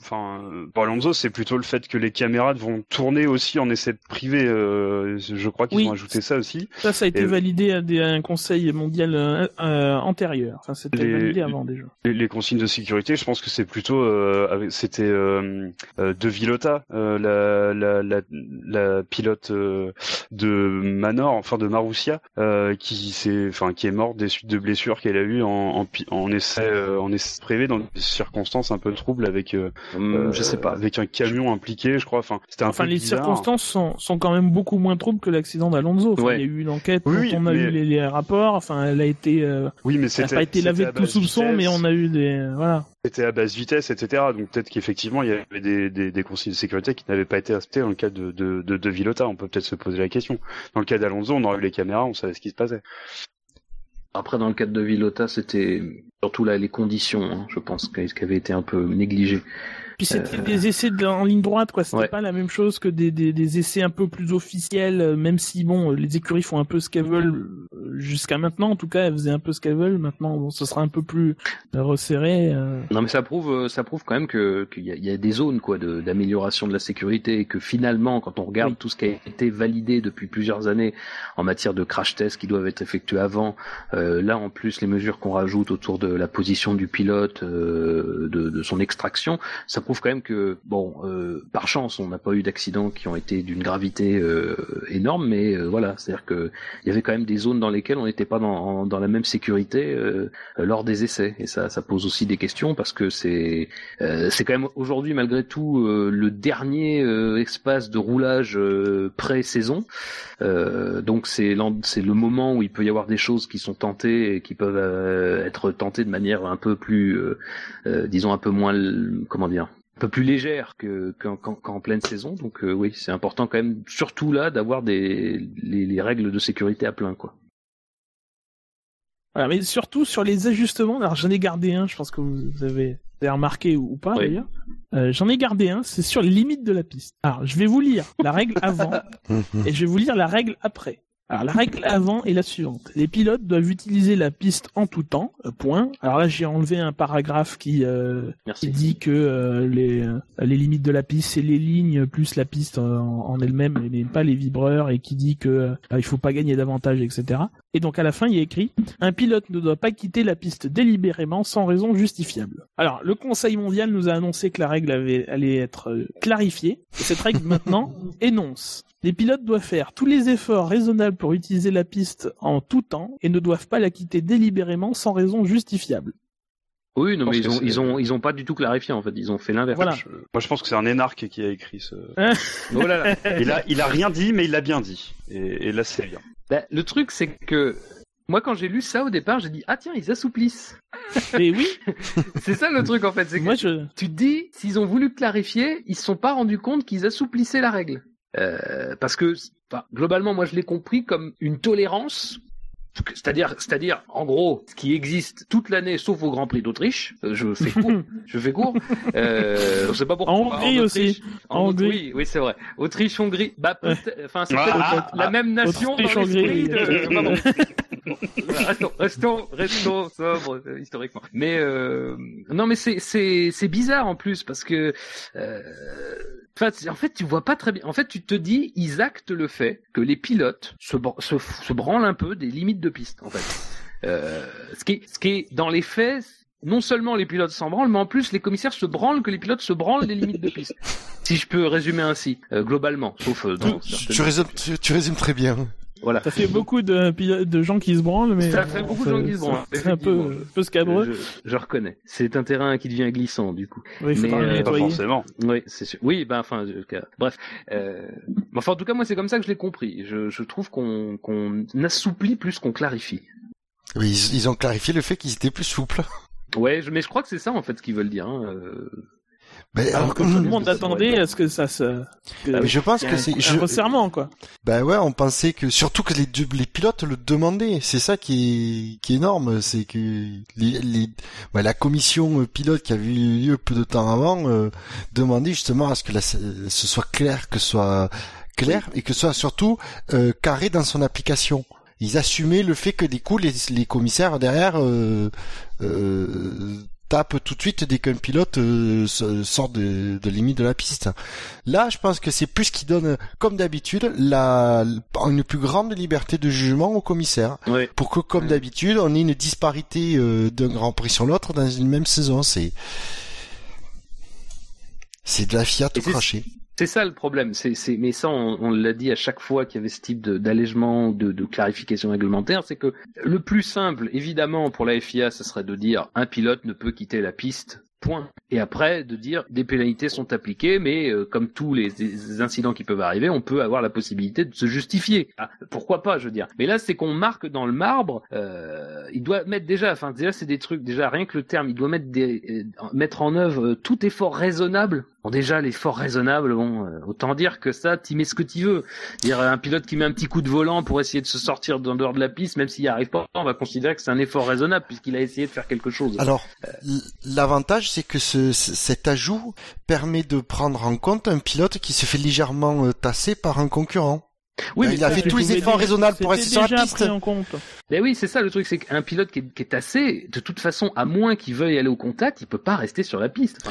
Enfin, pour Alonso, c'est plutôt le fait que les caméras vont tourner aussi en essai privé. Euh, je crois qu'ils ont ajouté ça aussi. Ça, ça a été validé à, un conseil mondial euh, euh, antérieur. Enfin, c'était validé avant déjà. Les, consignes de sécurité, je pense que c'est plutôt, euh, c'était euh, de Villota, la, la, la, la, pilote de Manor, enfin de Marussia, qui s'est, enfin, qui est morte des suites de blessures qu'elle a eues en, en, en essai, en essai privé dans des circonstances un peu troubles avec Hum, je sais pas. Avec un camion impliqué, je crois. Enfin, c'était un enfin, les circonstances sont, sont quand même beaucoup moins troubles que l'accident d'Alonso. Il y a eu une enquête, oui, on a eu les, rapports. Enfin, elle a été. Euh, oui, mais elle n'a pas été lavée de tout soupçon, mais on a eu des voilà. C'était à basse vitesse, etc. Donc peut-être qu'effectivement il y avait des, des, des consignes de sécurité qui n'avaient pas été respectées dans le cas de, de, de, de Villota. On peut peut-être se poser la question. Dans le cas d'Alonso, on aurait eu les caméras, on savait ce qui se passait. Après, dans le cas de Villota, c'était surtout là les conditions, hein, je pense, qui avaient été un peu négligées. Puis c'était des essais en ligne droite, quoi. C'était pas la même chose que des, des, des, essais un peu plus officiels, euh, même si bon, les écuries font un peu ce qu'elles veulent euh, jusqu'à maintenant. En tout cas, elles faisaient un peu ce qu'elles veulent. Maintenant, bon, ce sera un peu plus euh, resserré. Non, mais ça prouve, ça prouve quand même que qu'il y, y, a des zones, quoi, d'amélioration de, la sécurité et que finalement, quand on regarde tout ce qui a été validé depuis plusieurs années en matière de crash tests qui doivent être effectués avant, euh, là en plus les mesures qu'on rajoute autour de la position du pilote, euh, de, de son extraction, ça prouve quand même que, bon, euh, par chance, on n'a pas eu d'accidents qui ont été d'une gravité euh, énorme, mais euh, voilà, c'est-à-dire que il y avait quand même des zones dans lesquelles on n'était pas dans, dans, la même sécurité lors des essais, et ça, ça pose aussi des questions parce que c'est c'est quand même aujourd'hui malgré tout le dernier espace de roulage pré-saison, donc c'est c'est le moment où il peut y avoir des choses qui sont tentées et qui peuvent être tentées de manière un peu plus, disons un peu moins, comment dire, un peu plus légère que qu'en pleine saison. Donc euh, oui, c'est important quand même, surtout là, d'avoir des les, règles de sécurité à plein, quoi. Voilà, mais surtout sur les ajustements. Alors j'en ai gardé un, je pense que vous avez, remarqué ou, pas d'ailleurs. Euh, j'en ai gardé un, c'est sur les limites de la piste. Alors je vais vous lire la règle avant (laughs) et je vais vous lire la règle après. Alors la règle avant est la suivante. Les pilotes doivent utiliser la piste en tout temps, euh, point. Alors là j'ai enlevé un paragraphe qui, euh, dit que euh, les, les limites de la piste c'est les lignes plus la piste en, elle-même mais pas les vibreurs et qui dit que il faut pas gagner davantage etc. Et donc à la fin il y a écrit un pilote ne doit pas quitter la piste délibérément sans raison justifiable. Alors le Conseil mondial nous a annoncé que la règle avait, allait être clarifiée. Et cette règle (laughs) maintenant énonce les pilotes doivent faire tous les efforts raisonnables pour utiliser la piste en tout temps et ne doivent pas la quitter délibérément sans raison justifiable. Oui, non, mais ils ont, ils ont, ils ont pas du tout clarifié en fait. Ils ont fait l'inverse. Voilà. Moi, je pense que c'est un énarque qui a écrit ce. (laughs) oh là là. Il a, il a rien dit, mais il l'a bien dit. Et, là, c'est bien. Bah, le truc, c'est que moi, quand j'ai lu ça au départ, j'ai dit ah tiens, ils assouplissent. (laughs) Mais oui. (laughs) c'est ça le truc en fait. C'est que Moi, je... tu te dis s'ils ont voulu clarifier, ils se sont pas rendus compte qu'ils assouplissaient la règle. Euh, parce que globalement, moi, je l'ai compris comme une tolérance c'est-à-dire, c'est-à-dire, en gros, ce qui existe toute l'année, sauf au Grand Prix d'Autriche. Euh, je fais court, (laughs) je fais court. Euh, je sais pas pourquoi. En Hongrie aussi. En Hongrie. Oui, oui, c'est vrai. Autriche, Hongrie. Bah, enfin, c'est ah, la même nation dans l'esprit de. (laughs) restons, restons, restons sobres euh, historiquement. Mais euh, non, mais c'est c'est c'est bizarre en plus parce que. Euh, en fait, tu vois pas très bien. En fait, tu te dis, ils actent le fait que les pilotes se, se, se branlent un peu des limites de piste, en fait. Euh, ce, qui est, ce qui est, dans les faits, non seulement les pilotes s'en branlent, mais en plus les commissaires se branlent que les pilotes se branlent des limites de piste. Si je peux résumer ainsi, euh, globalement, sauf euh, dans tu, tu, résumes, tu, résumes très bien. Voilà. Ça fait beaucoup de, de gens qui se branlent, mais ça fait beaucoup de gens qui se branlent. C'est un peu, un peu scabreux. Je, je, reconnais. C'est un terrain qui devient glissant du coup. Oui, mais euh, pas forcément. Oui, c'est sûr. Oui, ben enfin, bref. Euh... Enfin, en tout cas, moi, c'est comme ça que je l'ai compris. Je, je trouve qu'on qu'on assouplit plus qu'on clarifie. Oui, ils, ils, ont clarifié le fait qu'ils étaient plus souples. Ouais, je, mais je crois que c'est ça en fait ce qu'ils veulent dire. Hein. Mais Alors que tout le monde attendait à ce que ça se. Que... je pense que c'est un resserrement quoi. Ben ouais, on pensait que surtout que les les pilotes le demandaient. C'est ça qui est qui est énorme, c'est que les, les... La commission euh, pilote qui avait eu lieu peu de temps avant euh, demandait justement à ce que la... ce soit clair, que ce soit clair et que ce soit surtout euh, carré dans son application ils assumaient le fait que des coups les, les commissaires derrière euh, euh, tape tout de suite dès qu'un pilote euh, sort de, de limite de la piste. Là, je pense que c'est plus qui donne, comme d'habitude, la une plus grande liberté de jugement au commissaire, pour que, comme d'habitude, on ait une disparité euh, d'un Grand Prix sur l'autre dans une même saison. C'est c'est de la Fiat craché. C'est ça le problème. Mais ça, on, l'a dit à chaque fois qu'il y avait ce type d'allègement, de, de, clarification réglementaire, c'est que le plus simple, évidemment, pour la FIA, ce serait de dire un pilote ne peut quitter la piste Point. Et après, de dire des pénalités sont appliquées, mais euh, comme tous les, incidents qui peuvent arriver, on peut avoir la possibilité de se justifier. Ah, pourquoi pas, je veux dire. Mais là, c'est qu'on marque dans le marbre. Euh, il doit mettre déjà, enfin déjà, c'est des trucs. Déjà, rien que le terme, il doit mettre des, euh, mettre en œuvre tout effort raisonnable. Bon, déjà, l'effort raisonnable, bon, autant dire que ça, tu mets ce que tu veux. Dire un pilote qui met un petit coup de volant pour essayer de se sortir d'en dehors de la piste, même s'il n'y arrive pas, on va considérer que c'est un effort raisonnable puisqu'il a essayé de faire quelque chose. Alors, l'avantage c'est que ce, cet ajout permet de prendre en compte un pilote qui se fait légèrement euh, tasser par un concurrent. Oui, il a fait tous les efforts raisonnables pour rester sur la piste. En compte. Mais oui, c'est ça le truc, c'est qu'un pilote qui est, qui est, tassé, de toute façon, à moins qu'il veuille aller au contact, il peut pas rester sur la piste.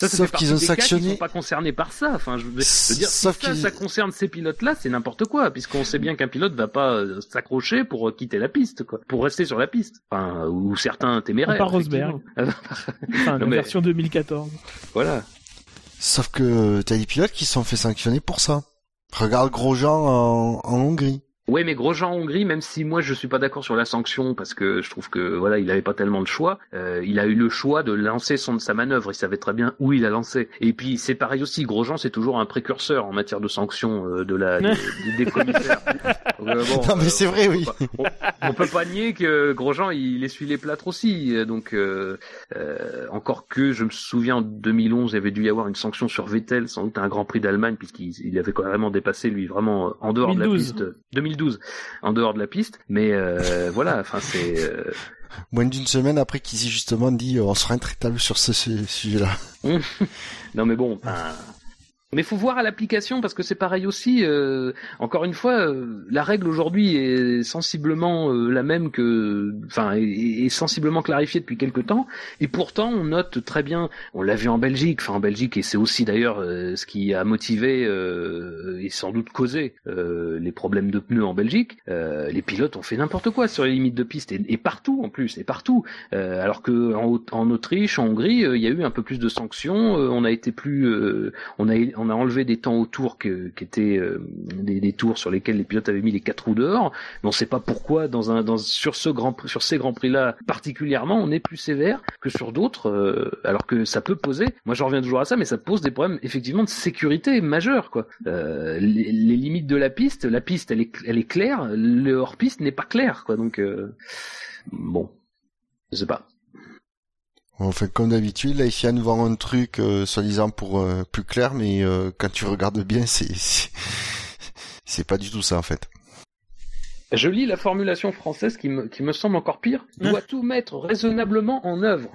Ça, Sauf qu'ils ont sanctionné. Ils sont pas concernés par ça. Enfin, je veux, dire, si ça, ça concerne ces pilotes-là, c'est n'importe quoi, puisqu'on sait bien qu'un pilote va pas euh, s'accrocher pour euh, quitter la piste, quoi, pour rester sur la piste. Enfin, ou certains téméraires. Pas Rosberg. (laughs) enfin, la version 2014. Voilà. Sauf que t'as des pilotes qui sont fait sanctionner pour ça. Regarde Grosjean en, en Hongrie. Oui, mais Grosjean en Hongrie, même si moi je suis pas d'accord sur la sanction parce que je trouve que voilà, il avait pas tellement de choix. Euh, il a eu le choix de lancer son sa manœuvre. Il savait très bien où il a lancé. Et puis c'est pareil aussi. Grosjean, c'est toujours un précurseur en matière de sanctions euh, de la des, commissaires. (laughs) Euh, non mais c'est vrai, oui. On, peut pas nier que Grosjean il essuie les plâtres aussi. Donc encore que je me souviens en 2011, il y avait dû y avoir une sanction sur Vettel, sans doute un Grand Prix d'Allemagne puisqu'il avait carrément dépassé lui vraiment en dehors de la piste. 2012 en dehors de la piste. Mais euh, (laughs) voilà, enfin c'est euh, moins d'une semaine après qu'ils aient justement dit euh, on sera intraitable sur ce, sujet-là. (laughs) non mais bon, mais faut voir à l'application parce que c'est pareil aussi. Euh, encore une fois, euh, la règle aujourd'hui est sensiblement euh, la même que, enfin, est, sensiblement clarifiée depuis quelque temps. Et pourtant, on note très bien. On l'a vu en Belgique, enfin en Belgique, et c'est aussi d'ailleurs ce qui a motivé et sans doute causé les problèmes de pneus en Belgique. les pilotes ont fait n'importe quoi sur les limites de piste et, partout en plus, et partout. alors que en, Autriche, en Hongrie, il y a eu un peu plus de sanctions. on a été plus, on a, a enlevé des temps autour que, qui étaient euh, des, tours sur lesquels les pilotes avaient mis les quatre roues dehors. Mais on ne sait pas pourquoi dans un sur grand ces grands prix là particulièrement on est plus sévère que sur d'autres euh, alors que ça peut poser. Moi je reviens toujours à ça mais ça pose des problèmes effectivement de sécurité majeurs quoi. Euh, les, limites de la piste, la piste elle est elle claire, le hors piste n'est pas clair quoi donc bon je sais pas. On fait comme d'habitude, là, il nous vend un truc, euh, soi-disant pour euh, plus clair, mais euh, quand tu regardes bien, c'est c'est pas du tout ça en fait. Je lis la formulation française qui me, qui me semble encore pire. Doit tout mettre raisonnablement en œuvre?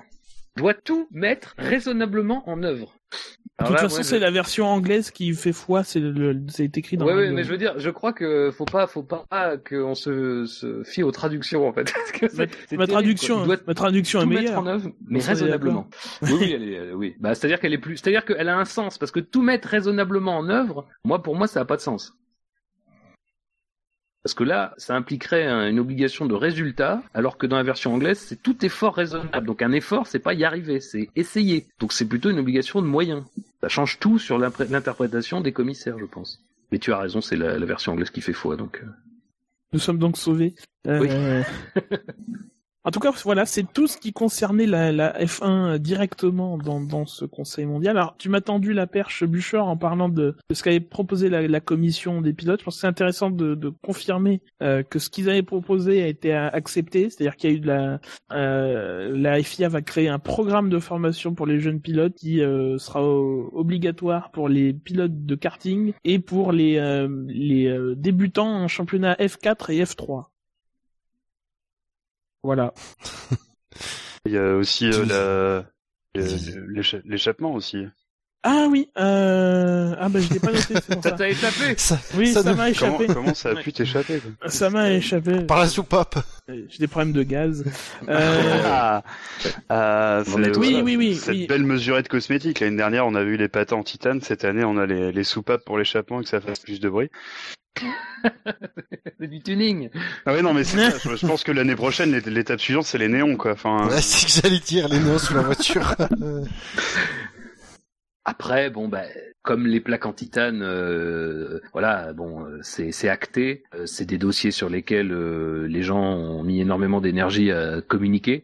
Doit tout mettre raisonnablement en œuvre. De toute façon, c'est la version anglaise qui fait foi, c'est c'est écrit dans. Oui, ouais, mais je veux dire, je crois que faut pas, faut pas qu'on se, se fie aux traductions en fait. (laughs) ma, traduction, ma traduction est meilleure. en œuvre, mais raisonnablement. oui, oui, elle est, oui. Bah, c'est-à-dire qu'elle est plus, c'est-à-dire qu'elle a un sens parce que tout mettre raisonnablement en œuvre, moi, pour moi, ça a pas de sens. Parce que là, ça impliquerait une obligation de résultat, alors que dans la version anglaise, c'est tout effort raisonnable. Donc un effort, c'est pas y arriver, c'est essayer. Donc c'est plutôt une obligation de moyens. Ça change tout sur l'interprétation des commissaires, je pense. Mais tu as raison, c'est la, version anglaise qui fait foi, donc. Euh. Nous sommes donc sauvés. Euh... Oui. (laughs) En tout cas, voilà, c'est tout ce qui concernait la, la F1 directement dans, dans ce Conseil mondial. Alors, tu m'as tendu la perche, Bûcheur, en parlant de, de ce qu'avait proposé la, la, commission des pilotes. Je pense que c'est intéressant de, de confirmer euh, que ce qu'ils avaient proposé a été accepté, c'est-à-dire qu'il y a eu de la euh, la FIA va créer un programme de formation pour les jeunes pilotes qui euh, sera obligatoire pour les pilotes de karting et pour les euh, les euh, débutants en championnat F4 et F3. Voilà. (laughs) Il y a aussi euh, l'échappement aussi. Ah oui, euh... ah bah je l'ai pas noté, c'est pour ça. ça t'a échappé Oui, ça, m'a échappé. Comment, ça a pu t'échapper (laughs) Ça m'a échappé. Par la soupape. J'ai des problèmes de gaz. (laughs) Euh... ah, ah oui, oui, oui, Cette belle mesurette cosmétique. L'année dernière, on a eu les patins en titane. Cette année, on a les, les soupapes pour l'échappement et que ça fasse plus de bruit. c'est (laughs) du tuning. Ah ouais, non, mais c'est ça. Je, pense que l'année prochaine, l'étape suivante, c'est les néons, quoi. Enfin. Ouais, c'est que j'allais dire les néons sous la voiture. Après, bon, ben, comme les plaques en titane, euh, voilà, bon, euh, c'est, acté. Euh, c'est des dossiers sur lesquels les gens ont mis énormément d'énergie à communiquer.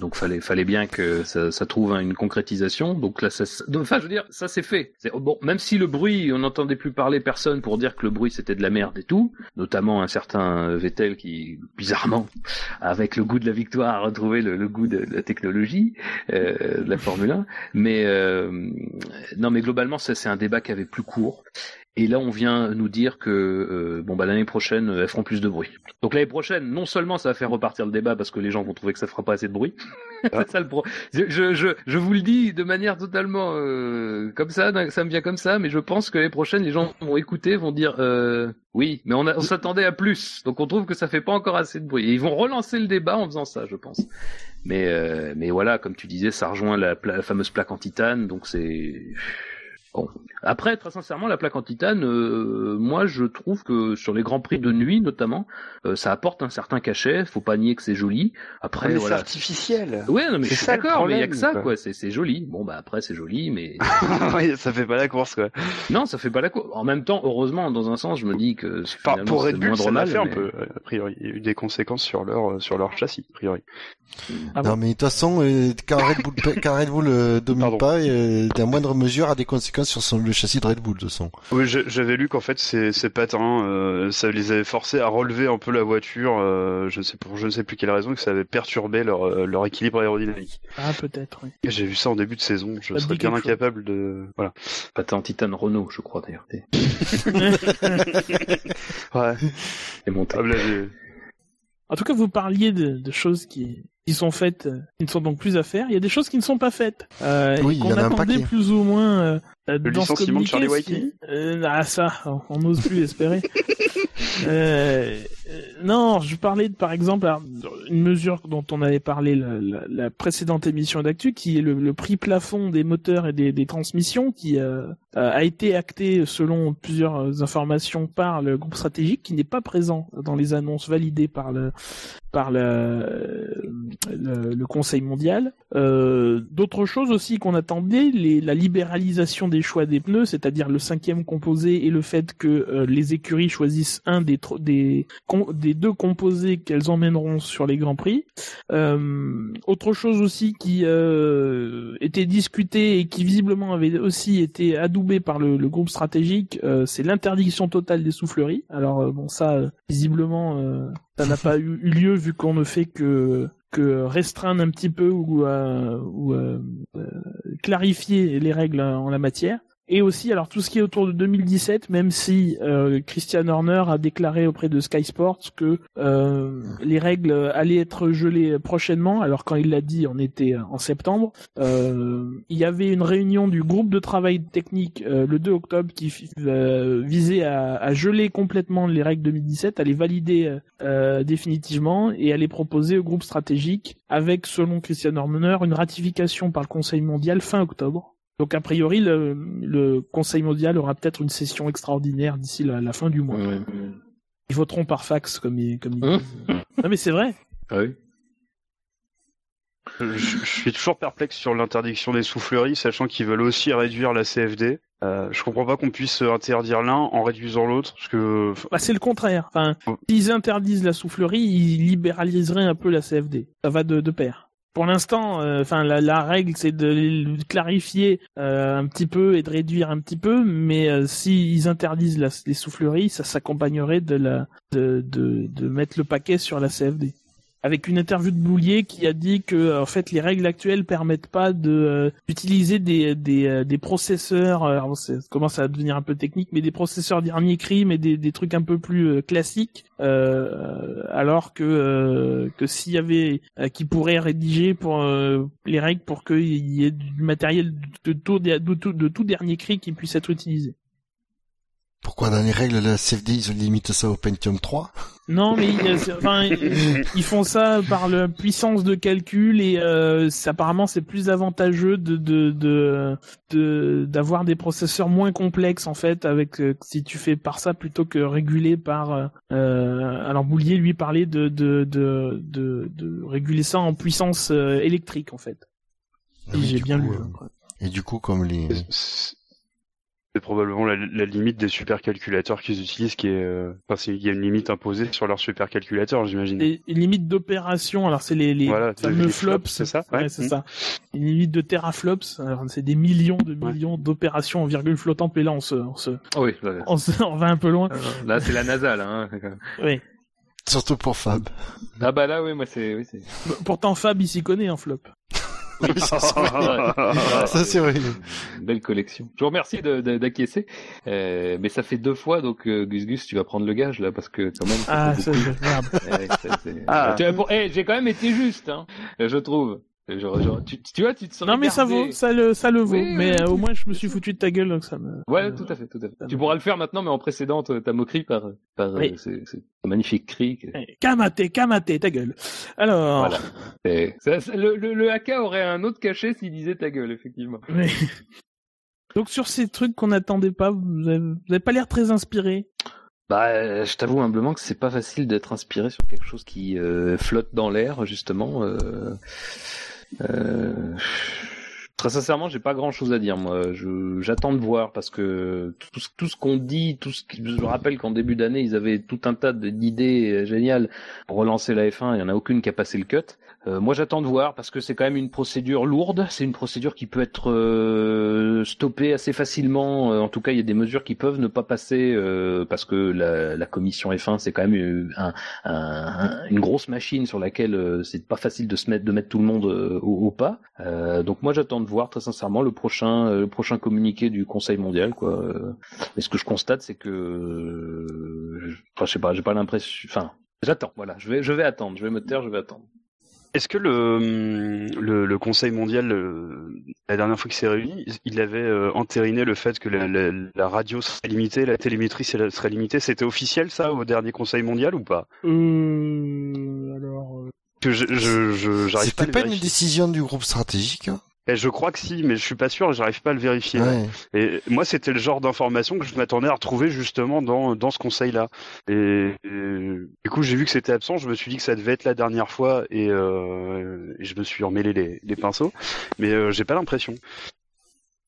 donc, fallait, fallait bien que ça, ça trouve une concrétisation. Donc là, ça, enfin, je veux dire, ça c'est fait. Bon, même si le bruit, on n'entendait plus parler personne pour dire que le bruit c'était de la merde et tout, notamment un certain Vettel qui, bizarrement, avec le goût de la victoire, a retrouvé le, le goût de, la technologie, de la Formule 1. Mais non, mais globalement, ça c'est un débat qui avait plus court. Et là, on vient nous dire que euh, bon bah l'année prochaine, elles feront plus de bruit. Donc l'année prochaine, non seulement ça va faire repartir le débat parce que les gens vont trouver que ça fera pas assez de bruit. (laughs) Ah. ça, le je, je, je, vous le dis de manière totalement euh, comme ça, ça me vient comme ça, mais je pense que l'année prochaine, les gens vont écouter, vont dire euh, oui, mais on, s'attendait à plus. Donc on trouve que ça fait pas encore assez de bruit. Et ils vont relancer le débat en faisant ça, je pense. Mais mais voilà, comme tu disais, ça rejoint la, la fameuse plaque en titane, donc c'est Bon. Après, très sincèrement, la plaque en titane, euh, moi, je trouve que sur les grands prix de nuit, notamment, euh, ça apporte un certain cachet. Faut pas nier que c'est joli. Après, mais voilà. c'est artificiel. Ouais, non, mais je suis d'accord, mais il y a que ça, quoi. C'est, c'est joli. Bon, bah après, c'est joli, mais (laughs) oui, ça fait pas la course, quoi. Non, ça fait pas la course. En même temps, heureusement, dans un sens, je me dis que enfin, pour Red Bull, ça l'a fait un peu. A priori, il y a eu des conséquences sur leur sur leur châssis, a priori. Ah non, mais de toute façon, euh, quand Red Bull, quand Red Bull domine pas, d'un moindre mesure, a des conséquences sur son, le châssis de Red Bull de son. Oui, j'avais lu qu'en fait ces, ces patins, euh, ça les avait forcés à relever un peu la voiture. Euh, je ne sais pour je ne sais plus quelle raison que ça avait perturbé leur euh, leur équilibre aérodynamique. Ah peut-être. Oui. J'ai vu ça en début de saison. Je serais bien incapable de voilà. Patin en titane Renault, je crois d'ailleurs. (laughs) ouais. Et monté. En tout cas, vous parliez de, de choses qui, qui sont faites, qui ne sont donc plus à faire. Il y a des choses qui ne sont pas faites. Euh, oui, qu'on attendait plus ou moins euh, le dans licenciement ce de Charlie. Euh, ah ça, on n'ose plus espérer. (laughs) Euh, euh, non, je parlais de, par exemple, une mesure dont on avait parlé la, la, la précédente émission d'actu, qui est le, le, prix plafond des moteurs et des, des transmissions, qui euh, a été acté selon plusieurs informations par le groupe stratégique, qui n'est pas présent dans les annonces validées par le par le, le, Conseil mondial. Euh, D'autres choses aussi qu'on attendait, les, la libéralisation des choix des pneus, c'est-à-dire le cinquième composé et le fait que euh, les écuries choisissent un des, des, des deux composés qu'elles emmèneront sur les grands prix. Euh, autre chose aussi qui euh, était discutée et qui visiblement avait aussi été adoubée par le, groupe stratégique, c'est l'interdiction totale des souffleries. Alors bon ça visiblement ça n'a pas eu lieu vu qu'on ne fait que que restreindre un petit peu ou, ou clarifier les règles en la matière. Et aussi, alors tout ce qui est autour de 2017, même si euh, Christian Horner a déclaré auprès de Sky Sports que euh, les règles allaient être gelées prochainement, alors quand il l'a dit, on était en septembre, euh, il y avait une réunion du groupe de travail technique euh, le 2 octobre qui euh, visait à, à, geler complètement les règles 2017, à les valider euh, définitivement et à les proposer au groupe stratégique avec, selon Christian Horner, une ratification par le Conseil mondial fin octobre. Donc a priori, le, Conseil mondial aura peut-être une session extraordinaire d'ici la, fin du mois. Ils voteront par fax, comme ils, comme ils Non mais c'est vrai. Ah oui. Je, suis toujours perplexe sur l'interdiction des souffleries, sachant qu'ils veulent aussi réduire la CFD. Euh, je comprends pas qu'on puisse interdire l'un en réduisant l'autre, parce que. Bah, c'est le contraire. Enfin, s'ils interdisent la soufflerie, ils libéraliseraient un peu la CFD. Ça va de, de pair pour l'instant, euh, enfin la, règle c'est de clarifier euh, un petit peu et de réduire un petit peu, mais euh, s'ils interdisent les souffleries, ça s'accompagnerait de la de, de mettre le paquet sur la CFD. Avec une interview de Boulier qui a dit que en fait les règles actuelles permettent pas de d'utiliser des des, des processeurs. Alors, ça commence à devenir un peu technique, mais des processeurs dernier cri, mais des des trucs un peu plus classiques. alors que que s'il y avait qui pourrait rédiger pour les règles pour qu'il y ait du matériel de de, de tout dernier cri qui puisse être utilisé. Pourquoi dans les règles de la CFD ils limitent ça au Pentium 3 Non, mais enfin, (laughs) ils font ça par la puissance de calcul et euh, apparemment c'est plus avantageux de de de d'avoir des processeurs moins complexes en fait avec euh, si tu fais par ça plutôt que réguler par. Euh, euh alors Boulier lui parlait de de de de, de réguler ça en puissance électrique en fait. Ah j'ai bien lu. Et du coup, comme les c'est probablement la, limite des supercalculateurs qu'ils utilisent qui est euh... enfin il y a une limite imposée sur leurs supercalculateurs j'imagine. Une limite d'opération alors c'est les, les fameux flops c'est ça ouais, c'est ça. Une limite de teraflops c'est des millions de millions d'opérations en virgule flottante et là on se on se ah oui, on, se, on va un peu loin. Euh, là c'est la NASA là hein, oui. Surtout pour Fab. Ah bah là oui moi c'est oui, pourtant Fab il s'y connaît en flop (laughs) ça c'est vrai. belle collection. Je vous remercie d'acquiescer, euh, mais ça fait deux fois donc euh, Gus Gus, tu vas prendre le gage là parce que quand même. ah, c'est merde. ah. Eh, j'ai quand même été juste, hein, je trouve. Genre, tu, tu, vois, tu te sens. Non, mais ça vaut, ça le, ça le vaut. mais euh, au moins, je me suis foutu de ta gueule, donc ça me. Ouais, tout à fait, tout à fait. Tu pourras le faire maintenant, mais en précédente, ta moquerie par, par oui. euh, un magnifique cri. Kamate, Kamate, ta gueule. Alors. Voilà. Ça, le, le, le haka aurait un autre cachet s'il disait ta gueule, effectivement. Oui. Donc sur ces trucs qu'on n'attendait pas, vous avez, vous avez pas l'air très inspiré? Bah, je t'avoue humblement que c'est pas facile d'être inspiré sur quelque chose qui euh, flotte dans l'air, justement. Euh... Euh, très sincèrement, j'ai pas grand chose à dire. Moi, j'attends de voir parce que tout, ce qu'on dit, tout ce qui, je rappelle qu'en début d'année, ils avaient tout un tas d'idées géniales pour relancer la F1. Il y en a aucune qui a passé le cut. Euh, moi, j'attends de voir parce que c'est quand même une procédure lourde. C'est une procédure qui peut être euh, stoppée assez facilement. Euh, en tout cas, il y a des mesures qui peuvent ne pas passer parce que la, la, commission F1, c'est quand même un, un, une grosse machine sur laquelle c'est pas facile de se mettre, de mettre tout le monde au, au, pas. donc moi, j'attends de voir très sincèrement le prochain, le prochain communiqué du Conseil mondial. Quoi. Mais ce que je constate, c'est que, enfin, je sais pas, j'ai pas l'impression. Enfin, j'attends. Voilà, je vais, je vais attendre. Je vais me taire, je vais attendre. Est-ce que le, le, le, Conseil mondial, la dernière fois qu'il s'est réuni, il avait euh, entériné le fait que la, la, la, radio serait limitée, la télémétrie serait limitée? C'était officiel ça au dernier Conseil mondial ou pas? Euh, Alors. Euh, que je, je, je j'arrive pas. C'était pas une décision du groupe stratégique hein et je crois que si, mais je suis pas sûr, j'arrive pas à le vérifier. Et moi, c'était le genre d'information que je m'attendais à retrouver justement dans dans ce conseil-là. Et, du coup, j'ai vu que c'était absent, je me suis dit que ça devait être la dernière fois, et, euh, et je me suis emmêlé les, les pinceaux, mais euh, j'ai pas l'impression.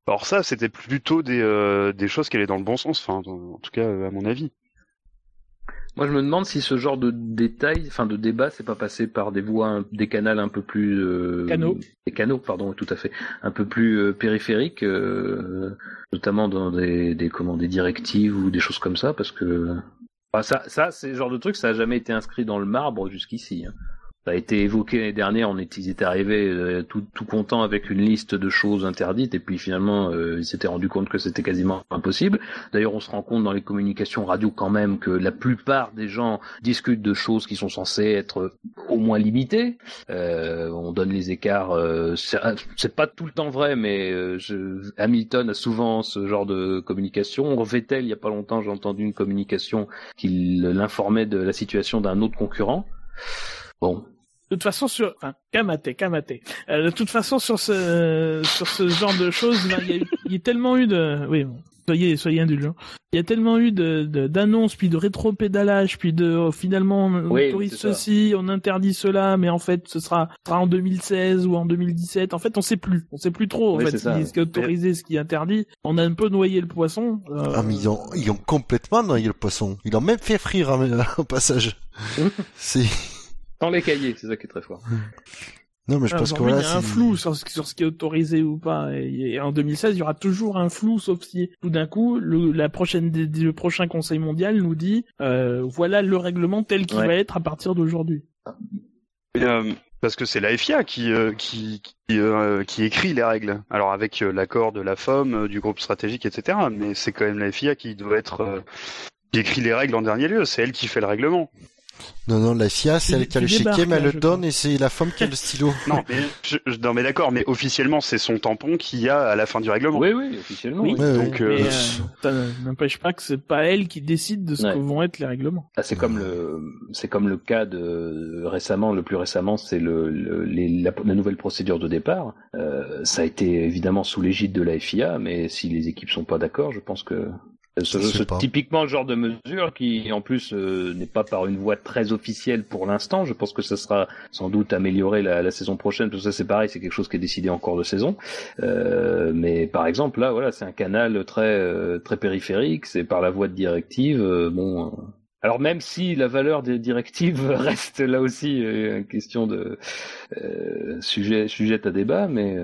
Alors ça, c'était plutôt des euh, des choses qui allaient dans le bon sens, enfin, en tout cas à mon avis. Moi, je me demande si ce genre de détails, enfin de débat, c'est pas passé par des voies, des canaux un peu plus euh, canaux, des canaux, pardon, tout à fait, un peu plus euh, périphériques, euh, notamment dans des, des comment, des directives ou des choses comme ça, parce que bah, ça, ça, c'est genre de truc, ça a jamais été inscrit dans le marbre jusqu'ici. Hein. Ça a été évoqué l'année dernière, on est, ils étaient arrivés euh, tout, tout contents avec une liste de choses interdites, et puis finalement, euh, ils s'étaient rendu compte que c'était quasiment impossible. D'ailleurs, on se rend compte dans les communications radio quand même que la plupart des gens discutent de choses qui sont censées être au moins limitées. Euh, on donne les écarts, euh, c'est pas tout le temps vrai, mais je, Hamilton a souvent ce genre de communication. Vettel, il y a pas longtemps, j'ai entendu une communication qui l'informait de la situation d'un autre concurrent. Bon, de toute façon sur enfin Kamate Kamate euh, de toute façon sur ce sur ce genre de choses il y, a, tellement eu de oui soyez soyez indulgents. Il y a tellement eu de d'annonces puis de rétropédalage puis de oh, finalement on autorise ceci on interdit cela mais en fait ce sera, sera en 2016 ou en 2017 en fait on sait plus. On sait plus trop en fait ce qui est autorisé ce qui est interdit. On a un peu noyé le poisson euh... ah mais ils ont ils ont complètement noyé le poisson. Ils ont même fait frire (laughs) au passage. (laughs) C'est dans les cahiers, c'est ça qui est très fort. (laughs) Non, mais je pense qu'il y a un flou sur ce, qui est autorisé ou pas. Et, en 2016, il y aura toujours un flou, sauf si tout d'un coup, le, la prochaine, le prochain Conseil mondial nous dit, euh, voilà le règlement tel qu'il va être à partir d'aujourd'hui. parce que c'est la FIA qui qui qui, écrit les règles. Alors avec l'accord de la FOM, du groupe stratégique, etc. Mais c'est quand même la FIA qui doit être qui écrit les règles en dernier lieu. C'est elle qui fait le règlement. Non, non, la FIA, c'est elle qui a le chéquier, mais elle le donne et c'est la femme qui a le stylo. (laughs) non, mais, je, non, mais d'accord, mais officiellement, c'est son tampon qu'il y a à la fin du règlement. Oui, oui, officiellement. Oui, donc, euh... ça n'empêche pas que c'est pas elle qui décide de ce que vont être les règlements. Ah, c'est comme le, c'est comme le cas de récemment, le plus récemment, c'est le, la, la, nouvelle procédure de départ. Euh, ça a été évidemment sous l'égide de la FIA, mais si les équipes sont pas d'accord, je pense que ce, typiquement le genre de mesure qui, en plus, euh, n'est pas par une voie très officielle pour l'instant. Je pense que ça sera sans doute amélioré la, la saison prochaine. Tout ça, c'est pareil, c'est quelque chose qui est décidé en cours de saison. Euh, mais par exemple, là, voilà, c'est un canal très euh, très périphérique. C'est par la voie de directive. Euh, bon. Alors même si la valeur des directives (laughs) reste là aussi une question de sujet sujet à débat, mais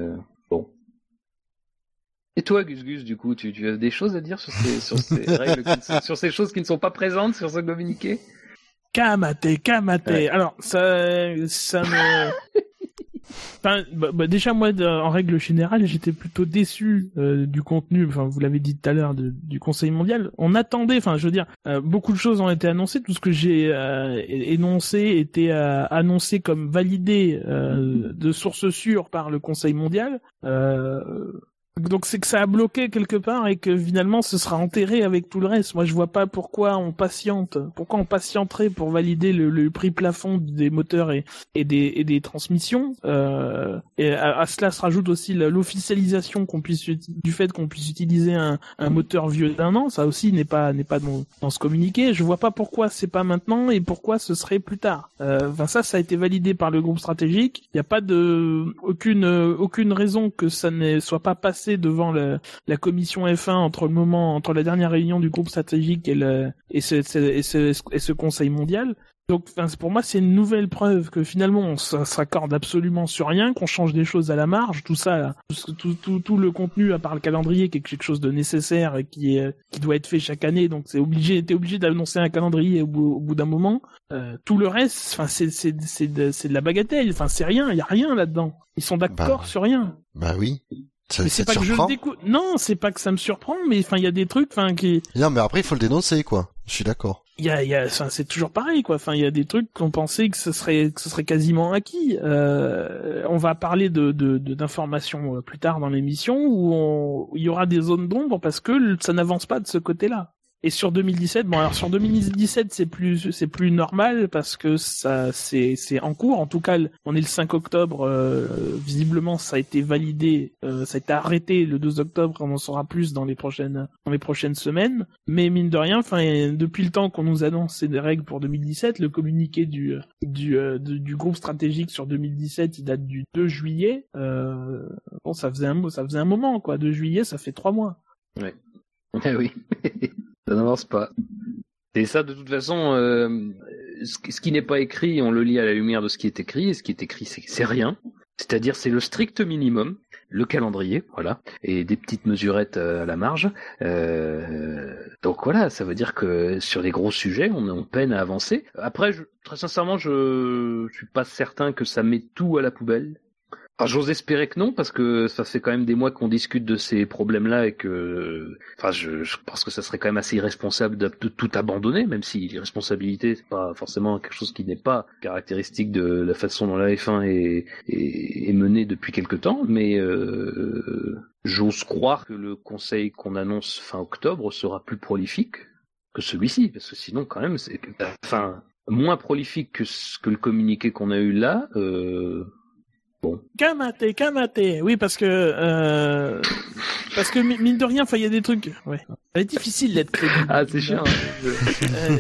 et toi, Gus Gus, du coup, tu, tu as des choses à dire sur ces, sur ces (laughs) règles, sur ces choses qui ne sont pas présentes sur ce communiqué? Kamate, Kamate. Alors, ça, ça me. (laughs) Enfin, bah, bah, déjà moi, en règle générale, j'étais plutôt déçu euh, du contenu. Enfin, vous l'avez dit tout à l'heure du Conseil mondial. On attendait. Enfin, je veux dire, euh, beaucoup de choses ont été annoncées. Tout ce que j'ai euh, énoncé était annoncé comme validé de sources sûres par le Conseil mondial. Donc c'est que ça a bloqué quelque part et que finalement ce sera enterré avec tout le reste. Moi je vois pas pourquoi on patiente, pourquoi on patienterait pour valider le, prix plafond des moteurs et, des, transmissions. Euh, et à, cela se rajoute aussi l'officialisation qu'on puisse du fait qu'on puisse utiliser un, moteur vieux d'un an. Ça aussi n'est pas n'est pas dans, ce communiqué. Je vois pas pourquoi c'est pas maintenant et pourquoi ce serait plus tard. Euh, ça ça a été validé par le groupe stratégique. Il n'y a pas de aucune aucune raison que ça ne soit pas passé devant la commission F1 entre le moment, entre la dernière réunion du groupe stratégique et, le, et, ce, et, ce, et ce Conseil mondial. Donc, pour moi, c'est une nouvelle preuve que finalement, on s'accorde absolument sur rien, qu'on change des choses à la marge, tout ça, tout, tout, tout, le contenu à part le calendrier, qui est quelque chose de nécessaire et qui est, qui doit être fait chaque année. Donc, c'est obligé, t'es obligé d'annoncer un calendrier au bout, d'un moment. Euh, tout le reste, enfin, c'est, c'est, c'est de, c'est de la bagatelle. Enfin, c'est rien. Il y a rien là-dedans. Ils sont d'accord bah, sur rien. Bah oui c'est pas que je Non, c'est pas que ça me surprend, mais enfin, il y a des trucs, enfin, qui. Non, mais après, il faut le dénoncer, quoi. Je suis d'accord. Il y a, y a, enfin, c'est toujours pareil, quoi. Enfin, il y a des trucs qu'on pensait que ce serait, que ce serait quasiment acquis. Euh, on va parler de, de, d'informations euh, plus tard dans l'émission où il y aura des zones d'ombre parce que ça n'avance pas de ce côté-là. Et sur 2017, bon alors sur 2017 c'est plus c'est plus normal parce que ça c'est c'est en cours. En tout cas, on est le 5 octobre. Euh, visiblement, ça a été validé, euh, ça a été arrêté le 2 octobre. On en saura plus dans les prochaines dans les prochaines semaines. Mais mine de rien, enfin depuis le temps qu'on nous annonce des règles pour 2017, le communiqué du du euh, du groupe stratégique sur 2017, il date du 2 juillet. bon, ça faisait un ça faisait un moment quoi. 2 juillet, ça fait trois mois. Ouais. Eh (laughs) oui. Ça n'avance pas. Et ça, de toute façon, euh, ce, qui n'est pas écrit, on le lit à la lumière de ce qui est écrit, et ce qui est écrit, c'est rien. C'est-à-dire, c'est le strict minimum, le calendrier, voilà, et des petites mesurettes euh, à la marge. Euh, donc voilà, ça veut dire que sur les gros sujets, on, on peine à avancer. Après, je, très sincèrement, je, je suis pas certain que ça met tout à la poubelle. Ah, j'ose espérer que non, parce que ça fait quand même des mois qu'on discute de ces problèmes-là et que, enfin, je, je, pense que ça serait quand même assez irresponsable de, tout abandonner, même si l'irresponsabilité c'est pas forcément quelque chose qui n'est pas caractéristique de la façon dont la F1 est, est, est menée depuis quelque temps, mais euh, j'ose croire que le conseil qu'on annonce fin octobre sera plus prolifique que celui-ci, parce que sinon quand même c'est, enfin, moins prolifique que, que le communiqué qu'on a eu là. Euh, Bon. Kamate, Kamate. Oui, parce que euh, parce que mine de rien, enfin, il y a des trucs. Ouais. C'est difficile d'être Ah, c'est chiant. Hein. Euh,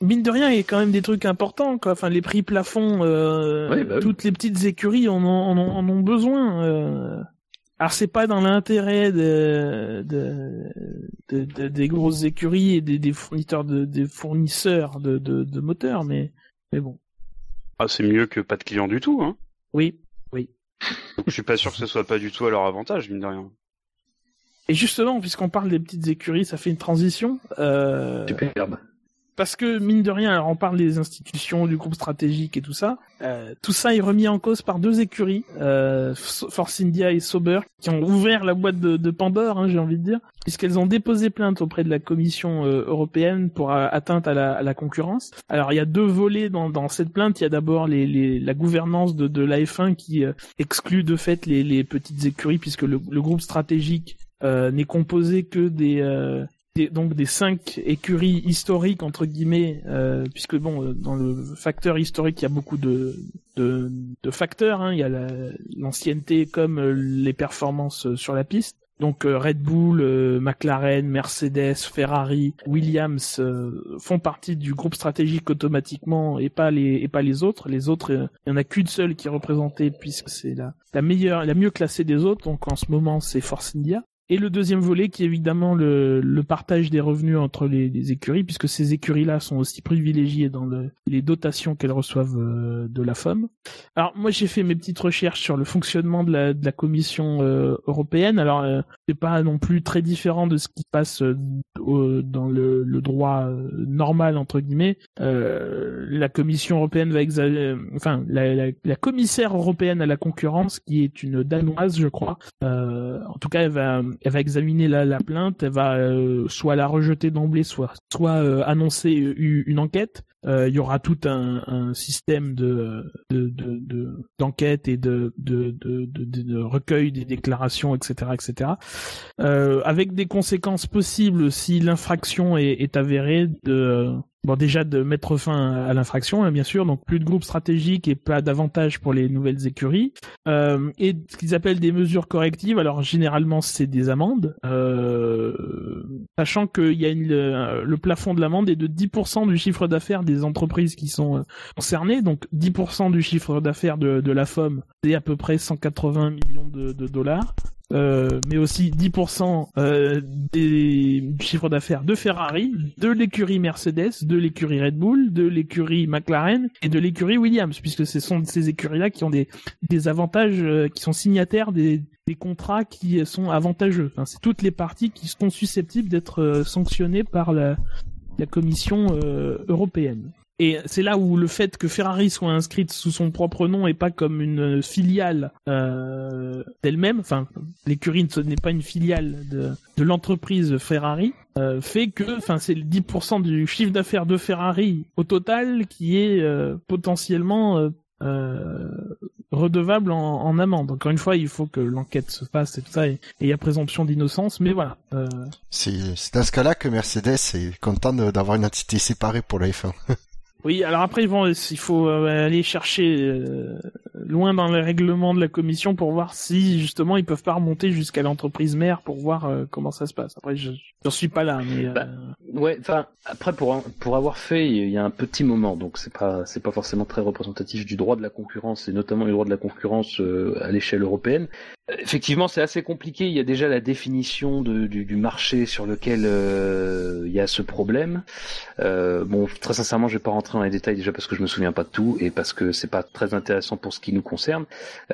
mine de rien, il y a quand même des trucs importants, quoi. Enfin, les prix plafonds, euh, bah toutes les petites écuries en ont, en ont, besoin. Euh. Alors, c'est pas dans l'intérêt de, de, de, des grosses écuries et des, des fournisseurs de, des fournisseurs de, de, de moteurs, mais mais bon. Ah, c'est mieux que pas de clients du tout, hein. Oui. Je suis pas sûr que ce soit pas du tout à leur avantage, mine de rien. Et justement, puisqu'on parle des petites écuries, ça fait une transition. Euh... Superbe. Parce que mine de rien, alors on parle des institutions, du groupe stratégique et tout ça. Euh, tout ça est remis en cause par deux écuries, euh, Force India et Sauber, qui ont ouvert la boîte de, Pandore, hein, j'ai envie de dire, puisqu'elles ont déposé plainte auprès de la Commission euh, européenne pour atteinte à la, concurrence. Alors il y a deux volets dans, dans cette plainte. Il y a d'abord les, les, la gouvernance de, de la F1 qui euh, exclut de fait les, les petites écuries, puisque le, le groupe stratégique euh, n'est composé que des, euh, donc des cinq écuries historiques entre guillemets, euh, puisque bon, euh, dans le facteur historique, il y a beaucoup de de, de facteurs. Hein. Il y a l'ancienneté comme euh, les performances sur la piste. Donc Red Bull, McLaren, Mercedes, Ferrari, Williams font partie du groupe stratégique automatiquement et pas les et pas les autres. Les autres, il y en a qu'une seule qui est représentée puisque c'est la la meilleure, la mieux classée des autres. Donc en ce moment, c'est Force India. Et le deuxième volet qui est évidemment le, partage des revenus entre les, écuries, puisque ces écuries-là sont aussi privilégiées dans le, les dotations qu'elles reçoivent euh, de la FOM. Alors moi j'ai fait mes petites recherches sur le fonctionnement de la, Commission euh, européenne. Alors euh, c'est pas non plus très différent de ce qui passe dans le, droit normal entre guillemets. la Commission européenne va examiner, enfin la, commissaire européenne à la concurrence, qui est une danoise je crois. en tout cas elle va elle va examiner la, la plainte, elle va euh, soit la rejeter d'emblée, soit soit euh, annoncer une enquête. Euh, il y aura tout un, un système de d'enquête de, de, et de de, de, de, recueil des déclarations, etc., etc. avec des conséquences possibles si l'infraction est, est avérée de Bon, déjà de mettre fin à l'infraction, hein, bien sûr, donc plus de groupes stratégiques et pas d'avantages pour les nouvelles écuries. Euh, et ce qu'ils appellent des mesures correctives, alors généralement c'est des amendes, euh, sachant qu'il y a une, le plafond de l'amende est de 10% du chiffre d'affaires des entreprises qui sont euh, concernées, donc 10% du chiffre d'affaires de, la FOM, c'est à peu près 180 millions de dollars. Euh, mais aussi 10% euh, des, du chiffre d'affaires de Ferrari, de l'écurie Mercedes, de l'écurie Red Bull, de l'écurie McLaren et de l'écurie Williams, puisque ce sont ces écuries-là qui ont des, avantages, euh, qui sont signataires des, contrats qui sont avantageux. C'est toutes les parties qui sont susceptibles d'être sanctionnées par la Commission européenne. Et c'est là où le fait que Ferrari soit inscrite sous son propre nom et pas comme une filiale euh, d'elle-même, enfin l'écurie ce n'est pas une filiale de, l'entreprise Ferrari, euh, fait que, enfin c'est le 10% du chiffre d'affaires de Ferrari au total qui est euh, potentiellement redevable en, en, amende. Encore une fois, il faut que l'enquête se fasse et tout ça, et il y a présomption d'innocence, mais voilà. C'est dans ce cas-là que Mercedes est content d'avoir une entité séparée pour la F1. (laughs) Oui, alors après vont, il faut euh, aller chercher euh, loin dans les règlements de la commission pour voir si justement ils peuvent pas remonter jusqu'à l'entreprise mère pour voir euh, comment ça se passe. Après, je j'en suis pas là, mais bah, ouais. Enfin, après pour pour avoir fait, il y a un petit moment, donc c'est pas c'est pas forcément très représentatif du droit de la concurrence et notamment du droit de la concurrence à l'échelle européenne. Effectivement, c'est assez compliqué. Il y a déjà la définition du, marché sur lequel euh, il y a ce problème. Euh, bon, très sincèrement, je vais pas rentrer dans les détails déjà parce que je me souviens pas de tout et parce que c'est pas très intéressant pour ce qui nous concerne.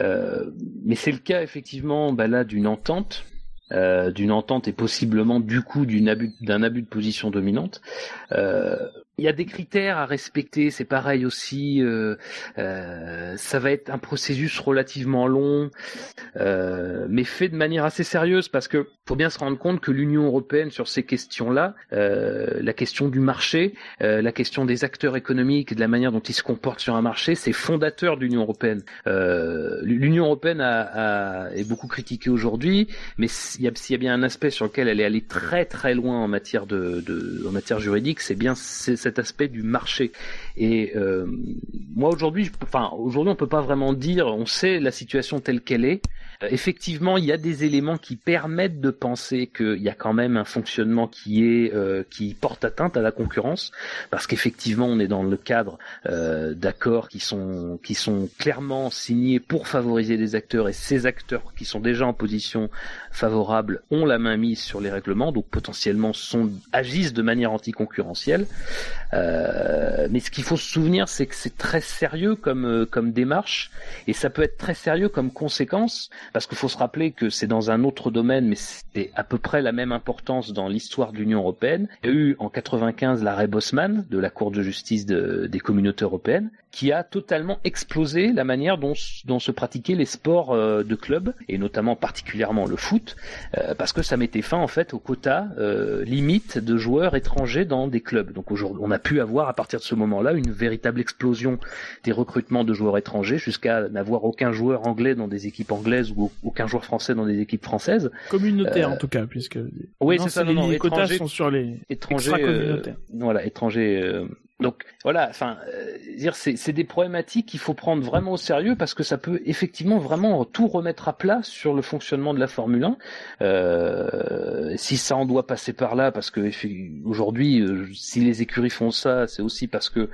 Euh, mais c'est le cas effectivement, bah là, d'une entente. D'une entente et possiblement du coup d'un abus de position dominante. Il y a des critères à respecter, c'est pareil aussi. Euh, euh, ça va être un processus relativement long, euh, mais fait de manière assez sérieuse parce que faut bien se rendre compte que l'Union européenne sur ces questions-là, la question du marché, la question des acteurs économiques et de la manière dont ils se comportent sur un marché, c'est fondateur de l'Union européenne. L'Union européenne a, est beaucoup critiquée aujourd'hui, mais s'il y, a bien un aspect sur lequel elle est allée très très loin en matière de, en matière juridique, c'est bien cet aspect du marché. Et euh, moi aujourd'hui, enfin aujourd'hui on peut pas vraiment dire, on sait la situation telle qu'elle est. Euh, effectivement, il y a des éléments qui permettent de penser qu'il y a quand même un fonctionnement qui est euh, qui porte atteinte à la concurrence, parce qu'effectivement, on est dans le cadre euh, d'accords qui sont qui sont clairement signés pour favoriser les acteurs, et ces acteurs qui sont déjà en position favorable ont la main mise sur les règlements, donc potentiellement sont agissent de manière anticoncurrentielle. Euh, mais ce qu'il faut se souvenir, c'est que c'est très sérieux comme euh, comme démarche et ça peut être très sérieux comme conséquence parce qu'il faut se rappeler que c'est dans un autre domaine, mais c'est à peu près la même importance dans l'histoire de l'Union européenne. Il y a eu en 95 l'arrêt Bosman de la Cour de justice des communautés européennes qui a totalement explosé la manière dont, se pratiquaient les sports euh, de club et notamment particulièrement le foot euh, parce que ça mettait fin en fait au quota limite de joueurs étrangers dans des clubs. Donc aujourd'hui, on a pu avoir à partir de ce moment-là une véritable explosion des recrutements de joueurs étrangers jusqu'à n'avoir aucun joueur anglais dans des équipes anglaises ou aucun joueur français dans des équipes françaises. Communautaire euh, en tout cas, puisque oui, c'est ça. Non, les quotas sont sur les étrangers. Euh, voilà, étrangers. Donc voilà, enfin, euh, c'est des problématiques qu'il faut prendre vraiment au sérieux parce que ça peut effectivement vraiment tout remettre à plat sur le fonctionnement de la Formule 1. Euh, si ça en doit passer par là, parce que aujourd'hui, euh, si les écuries font ça, c'est aussi parce que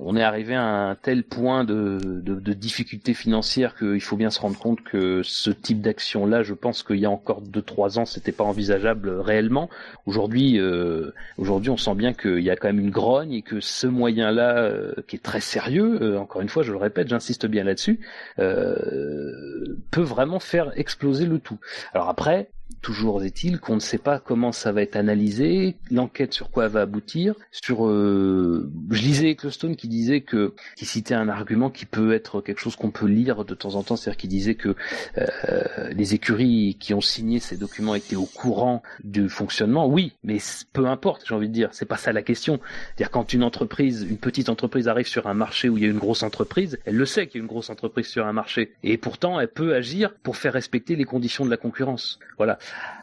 on est arrivé à un tel point de, de, de difficulté financière qu'il faut bien se rendre compte que ce type d'action-là, je pense qu'il y a encore deux trois ans, c'était pas envisageable réellement. Aujourd'hui, euh, aujourd'hui, on sent bien qu'il y a quand même une grogne et que ce moyen-là, euh, qui est très sérieux, euh, encore une fois, je le répète, j'insiste bien là-dessus, euh, peut vraiment faire exploser le tout. Alors après, Toujours est-il qu'on ne sait pas comment ça va être analysé, l'enquête sur quoi va aboutir. Sur, euh, je lisais Ecclestone qui disait que, qui citait un argument qui peut être quelque chose qu'on peut lire de temps en temps, c'est-à-dire qu'il disait que euh, les écuries qui ont signé ces documents étaient au courant du fonctionnement. Oui, mais peu importe, j'ai envie de dire, c'est pas ça la question. C'est-à-dire quand une entreprise, une petite entreprise arrive sur un marché où il y a une grosse entreprise, elle le sait qu'il y a une grosse entreprise sur un marché, et pourtant elle peut agir pour faire respecter les conditions de la concurrence. Voilà.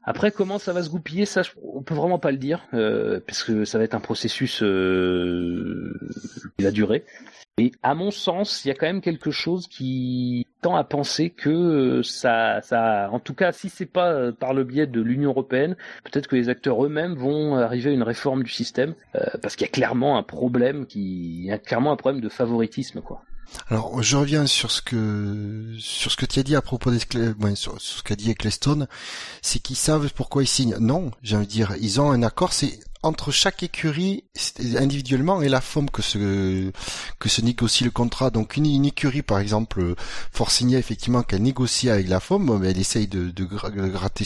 Après, comment ça va se goupiller, ça, on peut vraiment pas le dire, euh, parce que ça va être un processus euh, qui va durer. Et à mon sens, il y a quand même quelque chose qui tend à penser que euh, ça, en tout cas, si c'est pas par le biais de l'Union européenne, peut-être que les acteurs eux-mêmes vont arriver à une réforme du système, parce qu'il y a clairement un problème qui, y a clairement un problème de favoritisme, quoi. Alors, je reviens sur ce que sur ce que tu as dit à propos d'Ecclestone, ouais, sur, ce qu'a dit Ecclestone, c'est qu'ils savent pourquoi ils signent. Non, j'ai envie de dire, ils ont un accord, c'est entre chaque écurie individuellement et la forme que se que se négocie le contrat. Donc une, écurie par exemple Forcinia effectivement qu'elle négocie avec la FOM, elle essaye de, de, gratter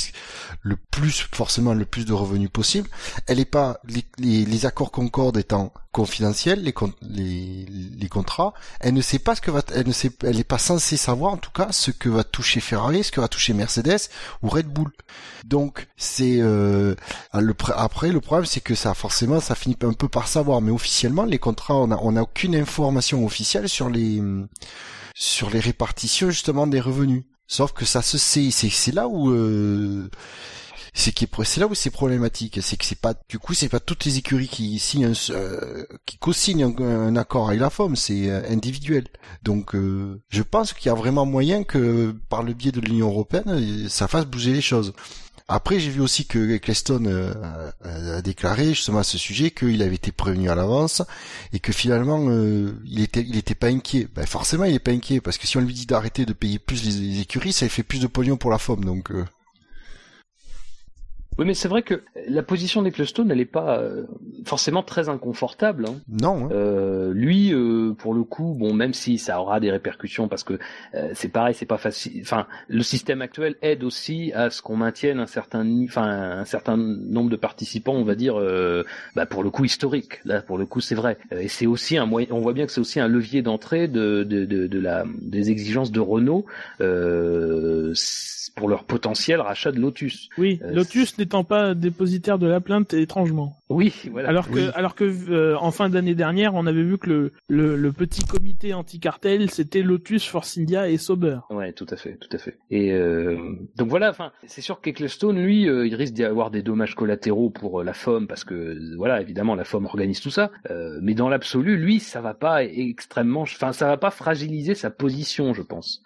le plus forcément le plus de revenus possible. Elle est pas les, les, accords Concorde étant confidentiels, les, les, les contrats, elle ne sait pas ce que va elle ne sait elle est pas censée savoir en tout cas ce que va toucher Ferrari, ce que va toucher Mercedes ou Red Bull. Donc c'est euh, après le problème c'est que ça forcément ça finit un peu par savoir mais officiellement les contrats on a on a aucune information officielle sur les sur les répartitions justement des revenus. Sauf que ça se sait, c'est là où euh, c'est qui c'est là où c'est problématique, c'est que c'est pas du coup c'est pas toutes les écuries qui signent un, euh, qui co-signent un, accord avec la FOM, c'est euh, individuel. Donc je pense qu'il y a vraiment moyen que par le biais de l'Union européenne ça fasse bouger les choses. Après, j'ai vu aussi que Eccleston euh, a déclaré justement à ce sujet qu'il avait été prévenu à l'avance et que finalement euh, il était il était pas inquiet. Ben forcément, il est pas inquiet parce que si on lui dit d'arrêter de payer plus les, écuries, ça fait plus de pognon pour la FOM. Donc euh, oui, mais c'est vrai que la position d'Ecclestone, elle n'est pas euh, forcément très inconfortable. Hein. Non. Hein. Euh, lui, euh, pour le coup, bon, même si ça aura des répercussions, parce que euh, c'est pareil, c'est pas facile. Enfin, le système actuel aide aussi à ce qu'on maintienne un certain, enfin, un certain nombre de participants, on va dire, bah, pour le coup historique. Là, pour le coup, c'est vrai. Et c'est aussi un moyen. On voit bien que c'est aussi un levier d'entrée de, de, de, de, la des exigences de Renault pour leur potentiel rachat de Lotus. Oui, Lotus n'étant pas dépositaire de la plainte étrangement. Oui, voilà. Alors que, alors que euh, en fin d'année dernière, on avait vu que le, le, le petit comité anti-cartel, c'était Lotus, Force India et Sauber. Ouais, tout à fait, tout à fait. Et euh, donc voilà, enfin, c'est sûr qu'Ecclestone, lui, euh, il risque d'y avoir des dommages collatéraux pour la FOM parce que voilà, évidemment, la FOM organise tout ça. mais dans l'absolu, lui, ça va pas extrêmement, enfin, ça va pas fragiliser sa position, je pense.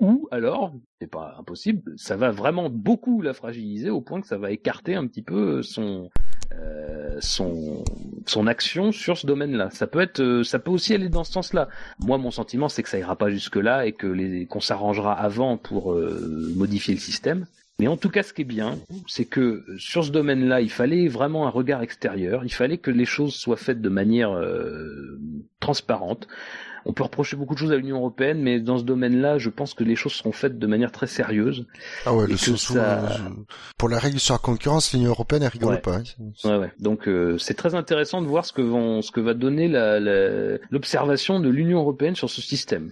ou alors, c'est pas impossible, ça va vraiment beaucoup la fragiliser au point que ça va écarter un petit peu son euh, son son action sur ce domaine-là. Ça peut être, euh, ça peut aussi aller dans ce sens-là. Moi, mon sentiment, c'est que ça ira pas jusque-là et que qu'on s'arrangera avant pour euh, modifier le système. Mais en tout cas, ce qui est bien, c'est que sur ce domaine-là, il fallait vraiment un regard extérieur. Il fallait que les choses soient faites de manière euh, transparente. On peut reprocher beaucoup de choses à l'Union européenne, mais dans ce domaine-là, je pense que les choses seront faites de manière très sérieuse. Ah ouais, le ça... pour la règle sur la concurrence, l'Union européenne, elle rigole pas. Hein. Ouais, ouais. Donc euh, c'est très intéressant de voir ce que vont, ce que va donner l'observation de l'Union européenne sur ce système.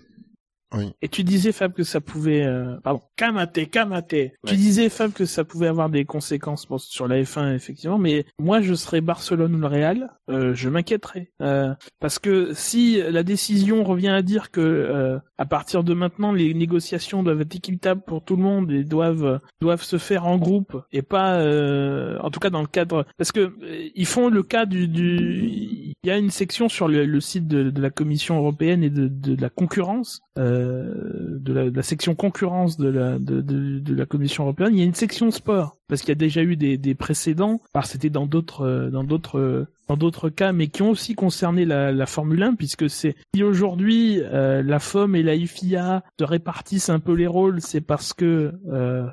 Et tu disais Fab que ça pouvait, euh... pardon, Kamate, Kamate. Tu disais Fab que ça pouvait avoir des conséquences sur la F1 effectivement, mais moi je serais Barcelone ou le Real, euh, je m'inquiéterais euh, parce que si la décision revient à dire que euh, à partir de maintenant les négociations doivent être équitables pour tout le monde et doivent doivent se faire en groupe et pas, euh, en tout cas dans le cadre, parce que euh, ils font le cas du, du, il y a une section sur le, le site de, de, la Commission européenne et de, de la concurrence. Euh, de, la, de, la, section concurrence de, la Commission européenne, il y a une section sport parce qu'il y a déjà eu des, des précédents, parce c'était dans d'autres euh, dans d'autres dans d'autres cas, mais qui ont aussi concerné la, la Formule 1, puisque c'est si aujourd'hui euh, la FOM et la FIA se répartissent un peu les rôles, c'est parce que euh,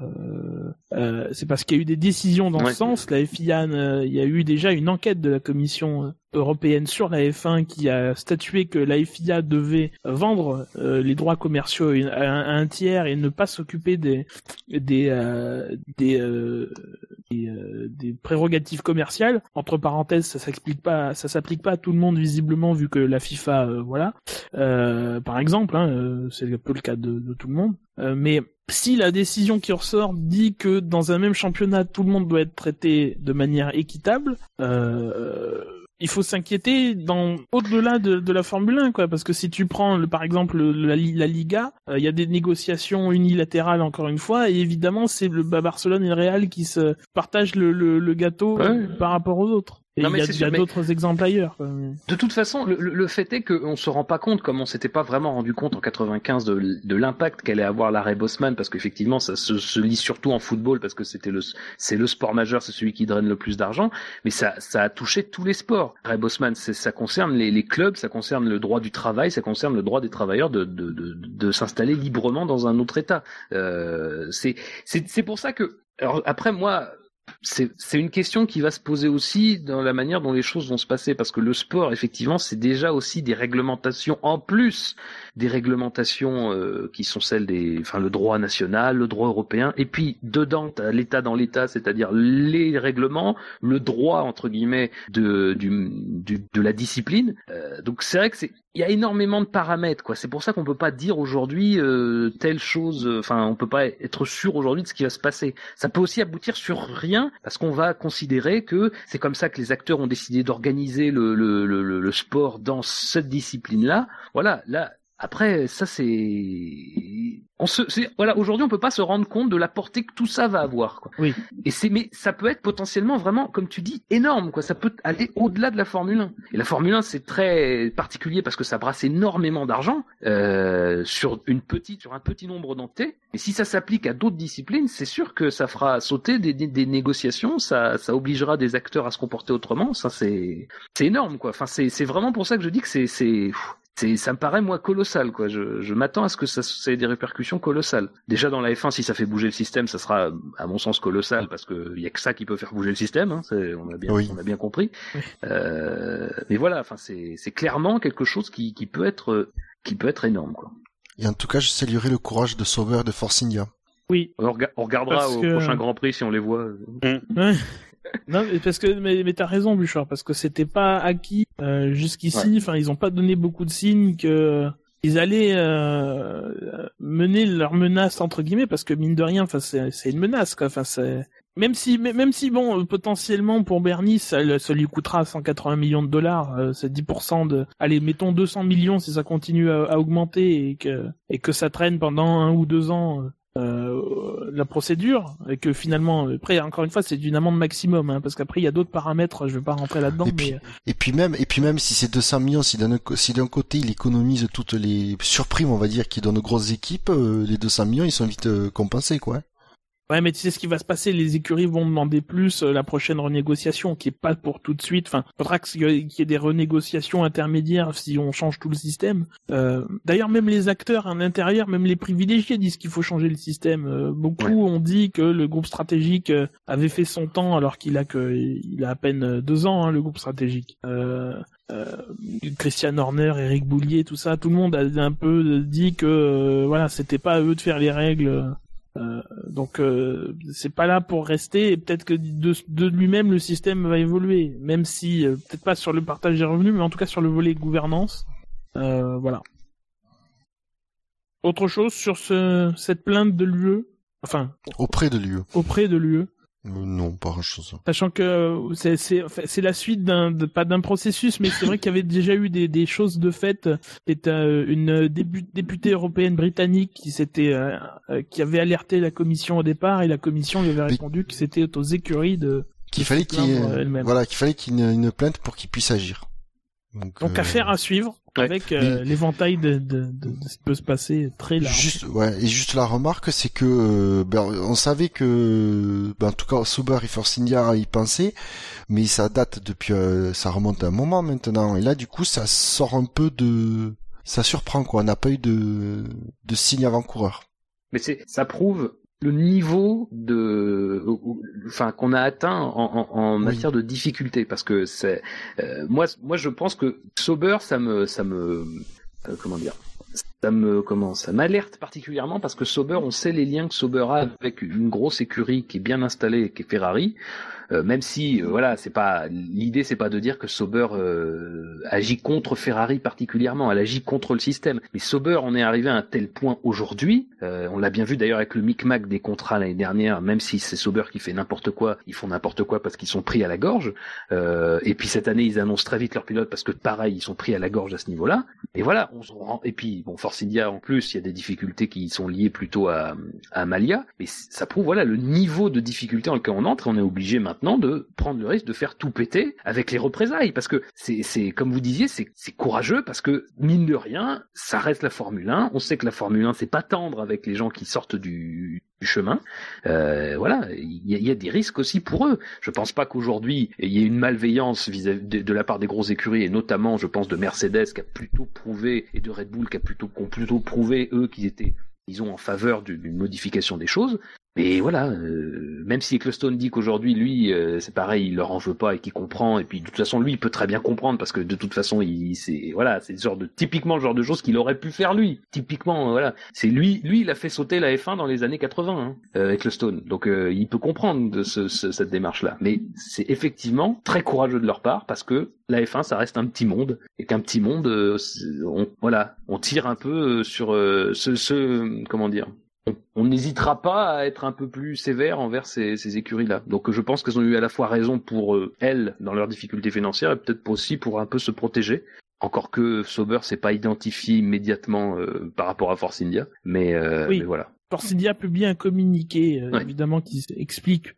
euh, c'est parce qu'il y a eu des décisions dans ce sens. La FIA, il y a eu déjà une enquête de la Commission européenne sur la F1 qui a statué que la FIA devait vendre euh, les droits commerciaux à un, tiers et ne pas s'occuper des des euh, des, euh, des, prérogatives commerciales. Entre parenthèses, ça s'explique pas, ça s'applique pas à tout le monde visiblement vu que la FIFA, voilà, par exemple, hein, c'est un peu le cas de, de tout le monde. mais si la décision qui ressort dit que dans un même championnat tout le monde doit être traité de manière équitable, euh, il faut s'inquiéter dans au-delà de, de, la Formule 1 quoi. Parce que si tu prends le, par exemple la, la Liga euh, il y a des négociations unilatérales encore une fois et évidemment c'est le Barcelone et le Real qui se partagent le, le, le gâteau par rapport aux autres il y a, d'autres exemples ailleurs. De toute façon, le, le fait est qu'on se rend pas compte, comme on s'était pas vraiment rendu compte en 95 de, de l'impact qu'allait avoir l'arrêt Bosman, parce qu'effectivement, ça se, se, lit surtout en football, parce que c'était le, c'est le sport majeur, c'est celui qui draine le plus d'argent, mais ça, ça a touché tous les sports. L'arrêt Bosman, ça concerne les, les, clubs, ça concerne le droit du travail, ça concerne le droit des travailleurs de, de, de, de s'installer librement dans un autre État. Euh, c'est, c'est pour ça que alors après moi, c'est une question qui va se poser aussi dans la manière dont les choses vont se passer, parce que le sport, effectivement, c'est déjà aussi des réglementations en plus des réglementations euh, qui sont celles des, enfin, le droit national, le droit européen, et puis dedans, l'État dans l'État, c'est-à-dire les règlements, le droit entre guillemets de du de la discipline. Euh, donc c'est vrai que c'est il y a énormément de paramètres, quoi. C'est pour ça qu'on peut pas dire aujourd'hui euh, telle chose. Enfin, on peut pas être sûr aujourd'hui de ce qui va se passer. Ça peut aussi aboutir sur rien, parce qu'on va considérer que c'est comme ça que les acteurs ont décidé d'organiser le, le, sport dans cette discipline-là. Voilà, là. Après, ça c'est on se, voilà, aujourd'hui, on peut pas se rendre compte de la portée que tout ça va avoir, quoi. Oui. Et c'est, mais ça peut être potentiellement vraiment, comme tu dis, énorme, quoi. Ça peut aller au-delà de la Formule 1. Et la Formule 1, c'est très particulier parce que ça brasse énormément d'argent euh, sur une petite, sur un petit nombre d'entités. Et si ça s'applique à d'autres disciplines, c'est sûr que ça fera sauter des, des, des, négociations, ça, ça obligera des acteurs à se comporter autrement. Ça, c'est, c'est énorme, quoi. Enfin, c'est, c'est vraiment pour ça que je dis que c'est, c'est, c'est, ça me paraît moi colossal, quoi. Je, je m'attends à ce que ça, ça ait des répercussions colossal. Déjà dans la F1, si ça fait bouger le système, ça sera à mon sens colossal parce que y a que ça qui peut faire bouger le système. Hein, on a bien, on a bien compris. Euh, mais voilà, enfin c'est, c'est clairement quelque chose qui, qui peut être qui peut être énorme quoi. Et en tout cas, je saluerai le courage de Sauveur de Force India. Oui. On, regardera au prochain Grand Prix si on les voit. Mmh. (laughs) non, parce que mais, mais t'as raison, Bouchard, parce que c'était pas acquis euh, jusqu'ici. Enfin, ils ont pas donné beaucoup de signes que ils allaient euh, mener leur menace entre guillemets parce que mine de rien, enfin c'est une menace quoi. Enfin c'est même si même si bon potentiellement pour Bernie ça, ça lui coûtera 180 millions de dollars, euh, c'est 10% de allez mettons 200 millions si ça continue à, à, augmenter et que et que ça traîne pendant un ou deux ans. Euh, euh, la procédure et que finalement après encore une fois c'est une amende maximum hein, parce qu'après il y a d'autres paramètres je vais pas rentrer là-dedans et, puis, et puis même et puis même si c'est 200 millions si d'un si d'un côté il économise toutes les surprimes on va dire qui donnent aux grosses équipes euh, les 200 millions ils sont vite euh, compensés quoi Ouais, mais tu sais ce qui va se passer, les écuries vont demander plus euh, la prochaine renégociation, qui est pas pour tout de suite. Enfin, faudra qu'il y ait des renégociations intermédiaires si on change tout le système. Euh, D'ailleurs, même les acteurs à l'intérieur, même les privilégiés disent qu'il faut changer le système. Euh, beaucoup ont dit que le groupe stratégique avait fait son temps, alors qu'il a que il a à peine deux ans, hein, le groupe stratégique. Euh, Christian Horner, Eric Boulier, tout ça, tout le monde a un peu dit que voilà, c'était pas à eux de faire les règles euh, donc euh, c'est pas là pour rester et peut-être que de, de lui-même le système va évoluer, même si euh, peut-être pas sur le partage des revenus, mais en tout cas sur le volet gouvernance. voilà. Autre chose sur ce, cette plainte de l'UE, enfin auprès de l'UE. Auprès de l'UE. Euh, non, pas grand-chose. Sachant que c'est c'est c'est la suite d'un pas d'un processus, mais c'est vrai qu'il y avait déjà eu des des choses de fait. C'est euh, une députée européenne britannique qui s'était euh, qui avait alerté la commission au départ et la commission lui avait répondu que c'était aux écuries de qu'il fallait qu'il voilà qu'il fallait qu'il y ait une, plainte pour qu'il puisse agir. Donc, Donc affaire à suivre avec euh, l'éventail de, de, de, de, ce qui peut se passer très large. Juste, ouais, et juste la remarque, c'est que euh, ben, on savait que, ben, en tout cas, Sober et Force India y pensaient, mais ça date depuis, euh, ça remonte à un moment maintenant, et là, du coup, ça sort un peu de, ça surprend quoi. On n'a pas eu de, de signe avant-coureur. Mais c'est, ça prouve le niveau de, enfin qu'on a atteint en, en, matière de difficulté, parce que c'est, euh, moi, moi je pense que Sober, ça me, ça me, euh, comment dire, ça me comment ça m'alerte particulièrement parce que Sober, on sait les liens que Sober a avec une grosse écurie qui est bien installée, qui est Ferrari. Euh, même si euh, voilà, c'est pas l'idée, c'est pas de dire que Sauber euh, agit contre Ferrari particulièrement, elle agit contre le système. Mais Sauber, on est arrivé à un tel point aujourd'hui, on l'a bien vu d'ailleurs avec le micmac des contrats l'année dernière, même si c'est Sauber qui fait n'importe quoi, ils font n'importe quoi parce qu'ils sont pris à la gorge. et puis cette année, ils annoncent très vite leur pilote parce que pareil, ils sont pris à la gorge à ce niveau-là. Et voilà, on se rend. Et puis bon, Force India en plus, il y a des difficultés qui sont liées plutôt à, à Malia, mais ça prouve voilà le niveau de difficulté dans lequel on entre. On est obligé maintenant de prendre le risque de faire tout péter avec les représailles, parce que c'est, comme vous disiez, c'est, courageux parce que mine de rien, ça reste la Formule 1. On sait que la Formule 1 c'est pas tendre avec les gens qui sortent du, chemin. Euh, voilà, il y, a, des risques aussi pour eux. Je pense pas qu'aujourd'hui il y ait une malveillance vis-à-vis de, de, la part des grosses écuries et notamment, je pense, de Mercedes qui a plutôt prouvé et de Red Bull qui a plutôt, ont plutôt prouvé eux qu'ils étaient en faveur d'une modification des choses. Mais voilà, euh, même si Ecclestone dit qu'aujourd'hui, lui, euh, c'est pareil, il leur en veut pas et qu'il comprend, et puis de toute façon, lui, il peut très bien comprendre parce que de toute façon, il, c'est voilà, c'est genre de typiquement le genre de choses qu'il aurait pu faire lui. Typiquement, voilà, c'est lui, lui, il a fait sauter la F1 dans les années 80, hein, euh, Ecclestone. Donc, euh, il peut comprendre de ce, cette démarche-là. Mais c'est effectivement très courageux de leur part parce que la F1, ça reste un petit monde et qu'un petit monde, on, voilà, on tire un peu sur ce, ce, comment dire on n'hésitera pas à être un peu plus sévère envers ces, écuries-là. Donc je pense qu'elles ont eu à la fois raison pour euh, elles dans leurs difficultés financières et peut-être aussi pour un peu se protéger. Encore que Sauber s'est pas identifié immédiatement euh, par rapport à Force India, mais, euh, mais voilà. Force India publie un communiqué évidemment qui explique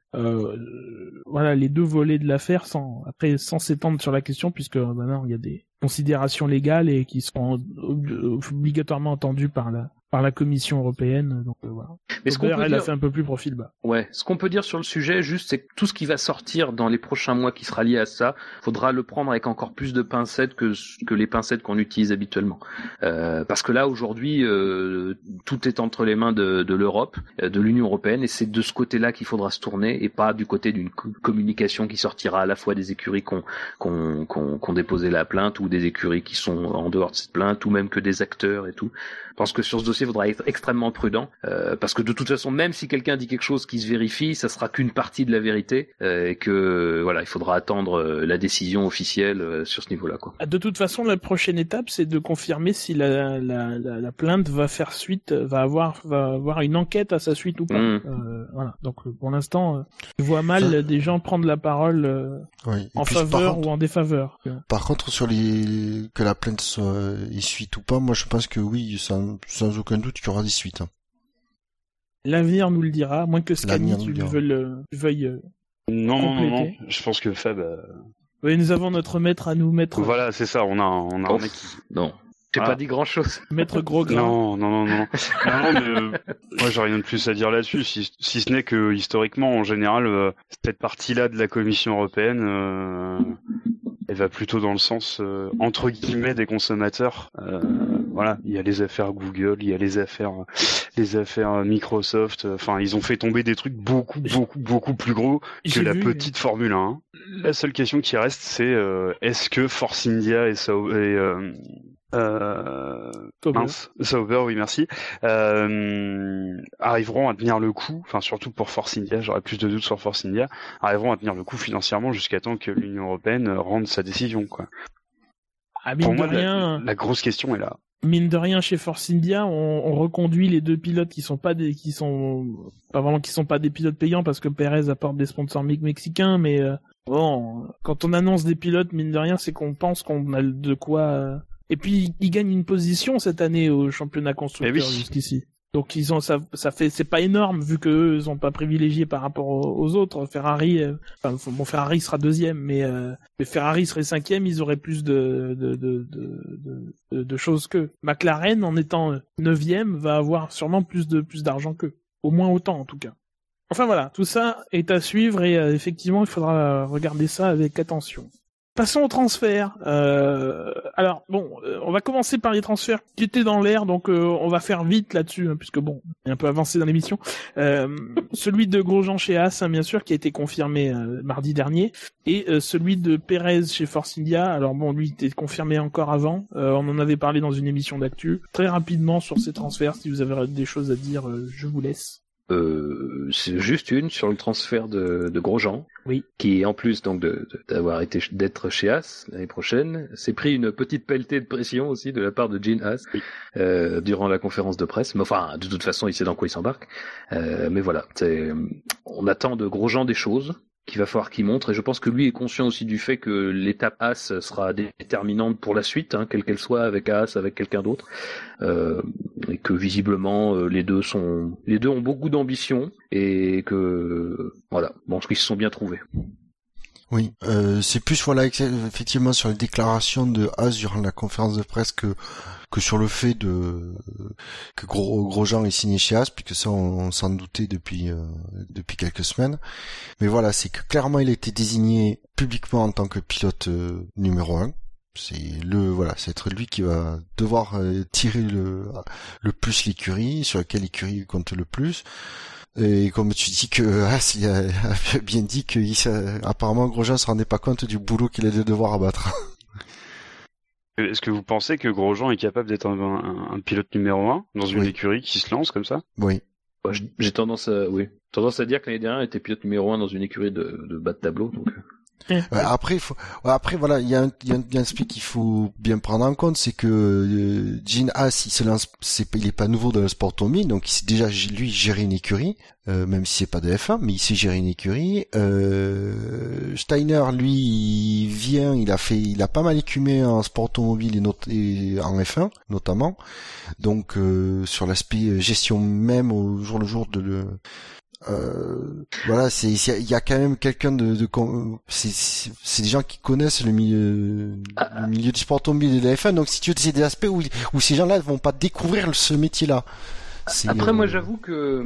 voilà les deux volets de l'affaire sans après sans s'étendre sur la question puisque maintenant il y a des considérations légales et qui seront obligatoirement entendues par la par la Commission européenne. Donc euh, voilà. Mais ce qu'on elle a fait un peu plus profil bas. Ouais. Ce qu'on peut dire sur le sujet, juste, c'est que tout ce qui va sortir dans les prochains mois qui sera lié à ça, faudra le prendre avec encore plus de pincettes que que les pincettes qu'on utilise habituellement. Euh, parce que là, aujourd'hui, euh, tout est entre les mains de, de l'Europe, euh, de l'Union européenne, et c'est de ce côté-là qu'il faudra se tourner, et pas du côté d'une communication qui sortira à la fois des écuries qu'on qu'on qu'on déposé la plainte ou des écuries qui sont en dehors de cette plainte, ou même que des acteurs et tout. Je pense que sur ce dossier, il faudra être extrêmement prudent, euh, parce que de toute façon, même si quelqu'un dit quelque chose qui se vérifie, ça sera qu'une partie de la vérité, euh, et que voilà, il faudra attendre euh, la décision officielle euh, sur ce niveau-là. Quoi. De toute façon, la prochaine étape, c'est de confirmer si la, la, la, la, plainte va faire suite, va avoir, va avoir une enquête à sa suite ou pas. Mmh. Euh, voilà. Donc pour l'instant, je vois mal des gens prendre la parole en faveur ou en défaveur. Par contre, sur les que la plainte soit suite ou pas, moi je pense que oui, ça sans aucun doute qu'il y aura des suites. Hein. L'avenir nous le dira, moins que Scani tu veuilles, veuille euh, non, non, non, non, je pense que Fab... Euh, oui, nous avons notre maître à nous mettre... Voilà, c'est ça, on a, on a un mec Non. J'ai pas dit grand chose. (laughs) Maître gros. Non, non, non, non. non, mais, euh, moi, j'ai rien de plus à dire là-dessus, si, si, ce n'est que historiquement, en général, euh, cette partie-là de la Commission européenne, euh, elle va plutôt dans le sens entre guillemets des consommateurs. voilà, il y a les affaires Google, il y a les affaires, les affaires Microsoft. Enfin, ils ont fait tomber des trucs beaucoup, beaucoup, beaucoup plus gros que la petite Formule 1. La seule question qui reste, c'est est-ce que Force India et, et euh, mince, Sauber, oui, merci, euh, arriveront à tenir le coup, enfin surtout pour Force India, j'aurais plus de doutes sur Force India, arriveront à tenir le coup financièrement jusqu'à temps que l'Union européenne rende sa décision, quoi. Ah, pour moi, rien, la, grosse question est là. Mine de rien, chez Force India, on, reconduit les deux pilotes qui sont pas des, qui sont pas vraiment qui sont pas des pilotes payants parce que Perez apporte des sponsors mexicains, mais euh, bon, quand on annonce des pilotes, mine de rien, c'est qu'on pense qu'on a de quoi et puis ils gagnent une position cette année au championnat constructeur jusqu'ici. Donc ils ont ça, ça fait c'est pas énorme vu que ils ont pas privilégié par rapport aux, autres. Ferrari, euh, enfin bon Ferrari sera deuxième, mais, euh, mais Ferrari serait cinquième, ils auraient plus de de de de, de, choses que McLaren en étant neuvième va avoir sûrement plus de plus d'argent qu'eux, au moins autant en tout cas. Enfin voilà, tout ça est à suivre et euh, effectivement il faudra regarder ça avec attention. Passons au transfert. Euh, alors bon, euh, on va commencer par les transferts qui étaient dans l'air, donc euh, on va faire vite là-dessus, hein, puisque bon, on est un peu avancé dans l'émission. celui de Grosjean chez As, hein, bien sûr, qui a été confirmé mardi dernier, et celui de Perez chez Force India. Alors bon, lui était confirmé encore avant. on en avait parlé dans une émission d'actu. Très rapidement sur ces transferts, si vous avez des choses à dire, je vous laisse. Euh, c'est juste une sur le transfert de, de Grosjean, oui. qui en plus donc d'avoir été d'être chez As l'année prochaine, s'est pris une petite pelletée de pression aussi de la part de Gene As euh, durant la conférence de presse. Mais enfin, de toute façon, il sait dans quoi il s'embarque. Euh, mais voilà, on attend de Grosjean des choses qu'il va falloir qu'il montre. Et je pense que lui est conscient aussi du fait que l'étape As sera déterminante pour la suite, hein, quelle qu'elle soit, avec As, avec quelqu'un d'autre, euh, et que visiblement euh, les deux sont, les deux ont beaucoup d'ambition et que voilà, bon, qu'ils se sont bien trouvés. Oui, euh, c'est plus voilà effectivement sur les déclarations de As durant la conférence de presse que que sur le fait de que Gros, Grosjean est signé chez As, puisque ça on, s'en doutait depuis euh, depuis quelques semaines. Mais voilà, c'est que clairement il a été désigné publiquement en tant que pilote euh, numéro un. C'est le voilà, c'est être lui qui va devoir euh, tirer le le plus l'écurie, sur laquelle l'écurie compte le plus. Et comme tu dis que (laughs) As il a, (laughs) bien dit que apparemment Grosjean se rendait pas compte du boulot qu'il allait devoir abattre. (laughs) Est-ce que vous pensez que Grosjean est capable d'être un, pilote numéro un dans une écurie qui se lance comme ça? Oui. J'ai tendance à, oui, tendance à dire que l'année dernière était pilote numéro un dans une écurie de, de bas de tableau, donc. Euh après, faut, après voilà, il y a un, il y a un, aspect qu'il faut bien prendre en compte, c'est que euh, Jean Haas, il se lance, il est pas nouveau dans le sport automobile, donc il sait déjà lui gérer une écurie, euh, même si c'est pas de F1, mais il sait gérer une écurie. Euh, Steiner, lui, il vient, il a fait, il a pas mal écumé en sport automobile et, en F1 notamment, donc euh, sur l'aspect gestion même au jour le jour de le euh, voilà, c'est il y, a quand même quelqu'un de, de c'est des gens qui connaissent le milieu ah. le milieu du sport automobile et de la F1. Donc si tu veux, c'est des aspects où où ces gens-là vont pas découvrir ce métier-là. Après, moi, euh, j'avoue que,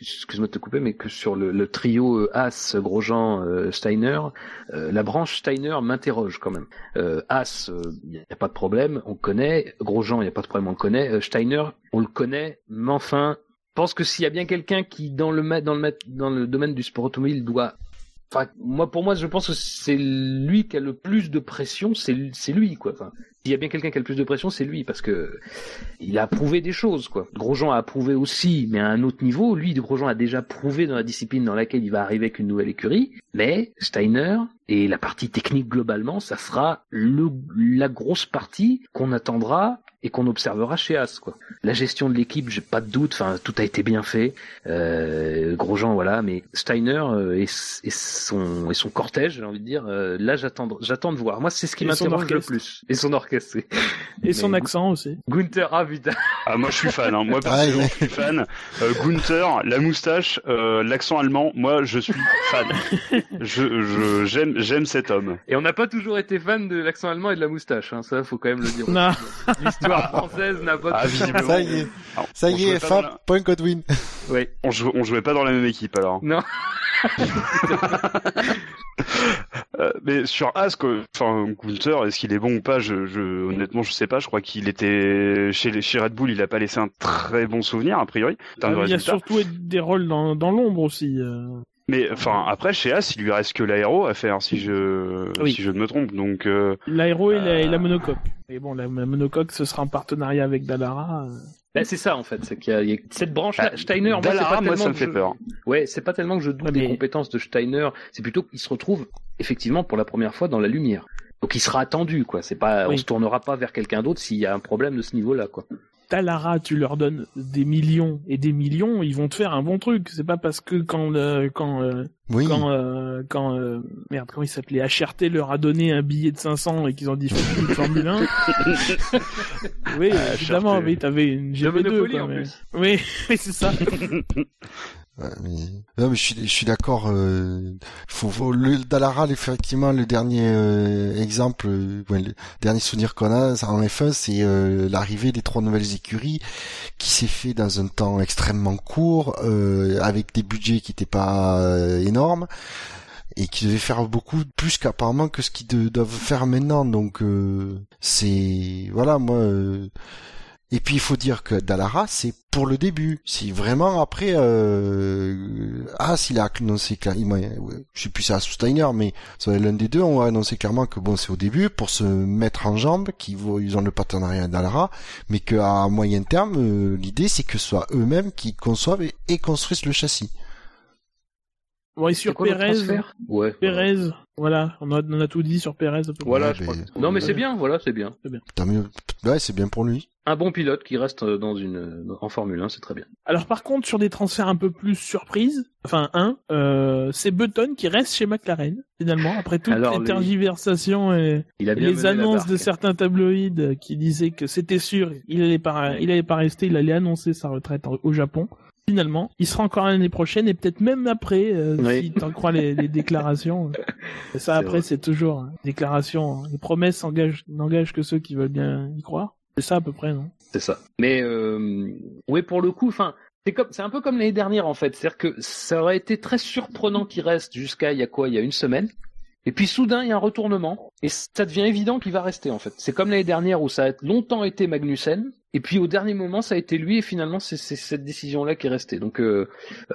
excuse-moi de te couper, mais que sur le, le trio euh, As, Grosjean, Steiner, la branche Steiner m'interroge quand même. Euh, As, il n'y a pas de problème, on connaît. Grosjean, il n'y a pas de problème, on le connaît. Steiner, on le connaît, mais enfin, pense que s'il y a bien quelqu'un qui dans le dans le dans le domaine du sport automobile doit Enfin, moi, pour moi, je pense que c'est lui qui a le plus de pression, c'est, lui, quoi. S'il y a bien quelqu'un qui a le plus de pression, c'est lui, parce que il a prouvé des choses, quoi. Grosjean a prouvé aussi, mais à un autre niveau. Lui, Grosjean a déjà prouvé dans la discipline dans laquelle il va arriver avec une nouvelle écurie. Mais Steiner et la partie technique globalement, ça sera le, la grosse partie qu'on attendra et qu'on observera chez As. Quoi. La gestion de l'équipe, j'ai pas de doute. Enfin, tout a été bien fait. Euh, Grosjean, voilà. Mais Steiner et, et, son et son cortège, j'ai envie de dire. là, j'attends j'attends de voir. Moi, c'est ce qui m'intéresse le plus. Et son orchestre. Et son accent aussi. Gunther, ah putain. Ah moi je suis fan. Hein. Moi personnellement, je suis fan. Gunther, la moustache, l'accent allemand. Moi, je suis fan. je j'aime j'aime cet homme. Et on n'a pas toujours été fan de l'accent allemand et de la moustache. Hein. Ça, faut quand même le dire. L'histoire française n'a pas. Ah, ça y est, ça y est, Fab, point Godwin. Oui. On, jouait, on jouait pas dans la même équipe alors. Non. (laughs) Euh, mais sur Ask, enfin Gunther, est-ce qu'il est bon ou pas? Je, je, Honnêtement, je sais pas. Je crois qu'il était chez, chez Red Bull, il a pas laissé un très bon souvenir a priori. Ah, il y a surtout des rôles dans, dans l'ombre aussi. Euh. Mais enfin après chez As il lui reste que l'aéro à faire si je si je ne me trompe donc euh, l'aéro et, la, la monocoque. Et bon la, monocoque ce sera en partenariat avec Dallara. Ben, c'est ça en fait, c'est qu'il y, a cette branche là. Bah, Steiner, moi, Dallara, pas moi ça me fait peur. Ouais, c'est pas tellement que je doute des compétences de Steiner, c'est plutôt qu'il se retrouve effectivement pour la première fois dans la lumière. Donc il sera attendu quoi. C'est pas, on se tournera pas vers quelqu'un d'autre s'il y a un problème de ce niveau-là quoi. Talara, tu leur donnes des millions et des millions, ils vont te faire un bon truc. C'est pas parce que quand euh, quand euh, quand euh, quand merde comment il s'appelait HRT leur a donné un billet de 500 et qu'ils ont dit Formule 1. (laughs) oui, évidemment, oui, t'avais une GP2 quand même. Oui, c'est ça. (laughs) mais... Non, mais je suis, je suis d'accord. Euh... Faut, le Dalaral, effectivement, le dernier euh, exemple, euh, le dernier souvenir qu'on a en F1, c'est euh, l'arrivée des trois nouvelles écuries qui s'est fait dans un temps extrêmement court, avec des budgets qui n'étaient pas énormes et qui devaient faire beaucoup plus qu'apparemment que ce qu'ils doivent faire maintenant. Donc c'est voilà, moi et puis il faut dire que Dallara, c'est pour le début. Si vraiment après, euh... ah s'il a annoncé clairement, je sais plus c'est Steiner, mais l'un des deux, on a annoncé clairement que bon c'est au début pour se mettre en jambe, qu'ils ils ont le partenariat Dallara, mais qu'à moyen terme, euh, l'idée c'est que ce soit eux-mêmes qui conçoivent et, construisent le châssis. Ouais, sur Pérez, ouais, Pérez, voilà, on a, on a tout dit sur Pérez. Voilà, je crois. Non, mais c'est bien, voilà, c'est bien. C'est bien. mieux. Ouais, c'est bien pour lui. Un bon pilote qui reste dans une en Formule 1, c'est très bien. Alors par contre, sur des transferts un peu plus surprises, enfin un, euh, c'est Button qui reste chez McLaren finalement après toutes les tergiversations et, les annonces de certains tabloïds qui disaient que c'était sûr, il allait pas, il allait pas rester, il allait annoncer sa retraite au Japon finalement. Il sera encore l'année prochaine et peut-être même après, euh, si t'en crois les, les (laughs) déclarations. ça, après, c'est toujours hein, déclaration. Hein. Les promesses n'engagent que ceux qui veulent bien y croire. C'est ça à peu près, non? C'est ça. Mais euh, oui, pour le coup, enfin, c'est comme, c'est un peu comme l'année dernière en fait. C'est-à-dire que ça aurait été très surprenant qu'il reste jusqu'à il y a quoi? Il y a une semaine. Et puis soudain, il y a un retournement et ça devient évident qu'il va rester en fait. C'est comme l'année dernière où ça a longtemps été Magnussen et puis au dernier moment, ça a été lui et finalement c'est cette décision-là qui est restée. Donc euh,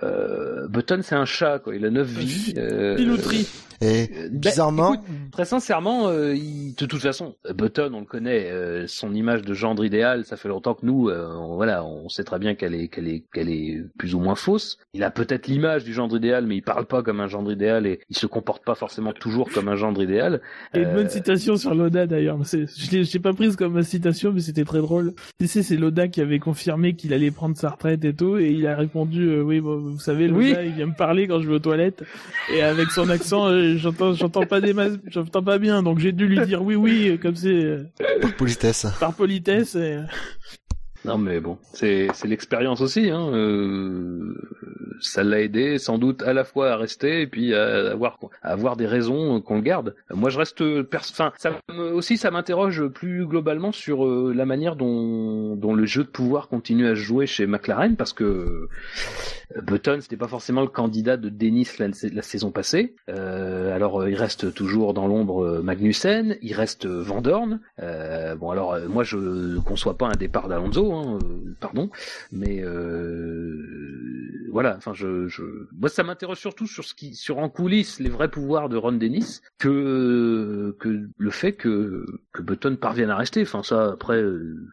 euh, Button, c'est un chat quoi. Il a neuf vies. Euh, Pilouterie. Et euh, bah, bizarrement, très sincèrement, euh, il, de toute façon, Button, on le connaît, euh, son image de gendre idéal, ça fait longtemps que nous, on, voilà, on sait très bien qu'elle est, qu'elle est, qu'elle est plus ou moins fausse. Il a peut-être l'image du gendre idéal, mais il parle pas comme un gendre idéal et il se comporte pas forcément toujours comme un gendre idéal. Et une bonne citation sur Loda d'ailleurs. Je l'ai, pas prise comme ma citation, mais c'était très drôle. Tu sais, c'est Loda qui avait confirmé qu'il allait prendre sa retraite et tout, et il a répondu, oui, vous savez, Loda, il vient me parler quand je vais aux toilettes, et avec son accent j'entends, j'entends pas des j'entends pas bien, donc j'ai dû lui dire oui, oui, comme c'est. Par politesse. Par politesse. Et... Non mais bon, c'est l'expérience aussi. Hein. Euh, ça l'a aidé sans doute à la fois à rester et puis à avoir à avoir des raisons qu'on le garde. Moi je reste, enfin ça aussi ça m'interroge plus globalement sur euh, la manière dont dont le jeu de pouvoir continue à jouer chez McLaren parce que Button c'était pas forcément le candidat de Dennis la, la saison passée. Euh, alors il reste toujours dans l'ombre Magnussen, il reste Vandorn. bon alors moi je conçois pas un départ d'Alonso Hein, euh, pardon, mais euh, voilà. Enfin, je, je, moi, ça m'intéresse surtout sur ce qui, sur en coulisses, les vrais pouvoirs de Ron Dennis, que que le fait que que Button parvienne à rester. Enfin, ça, après, euh,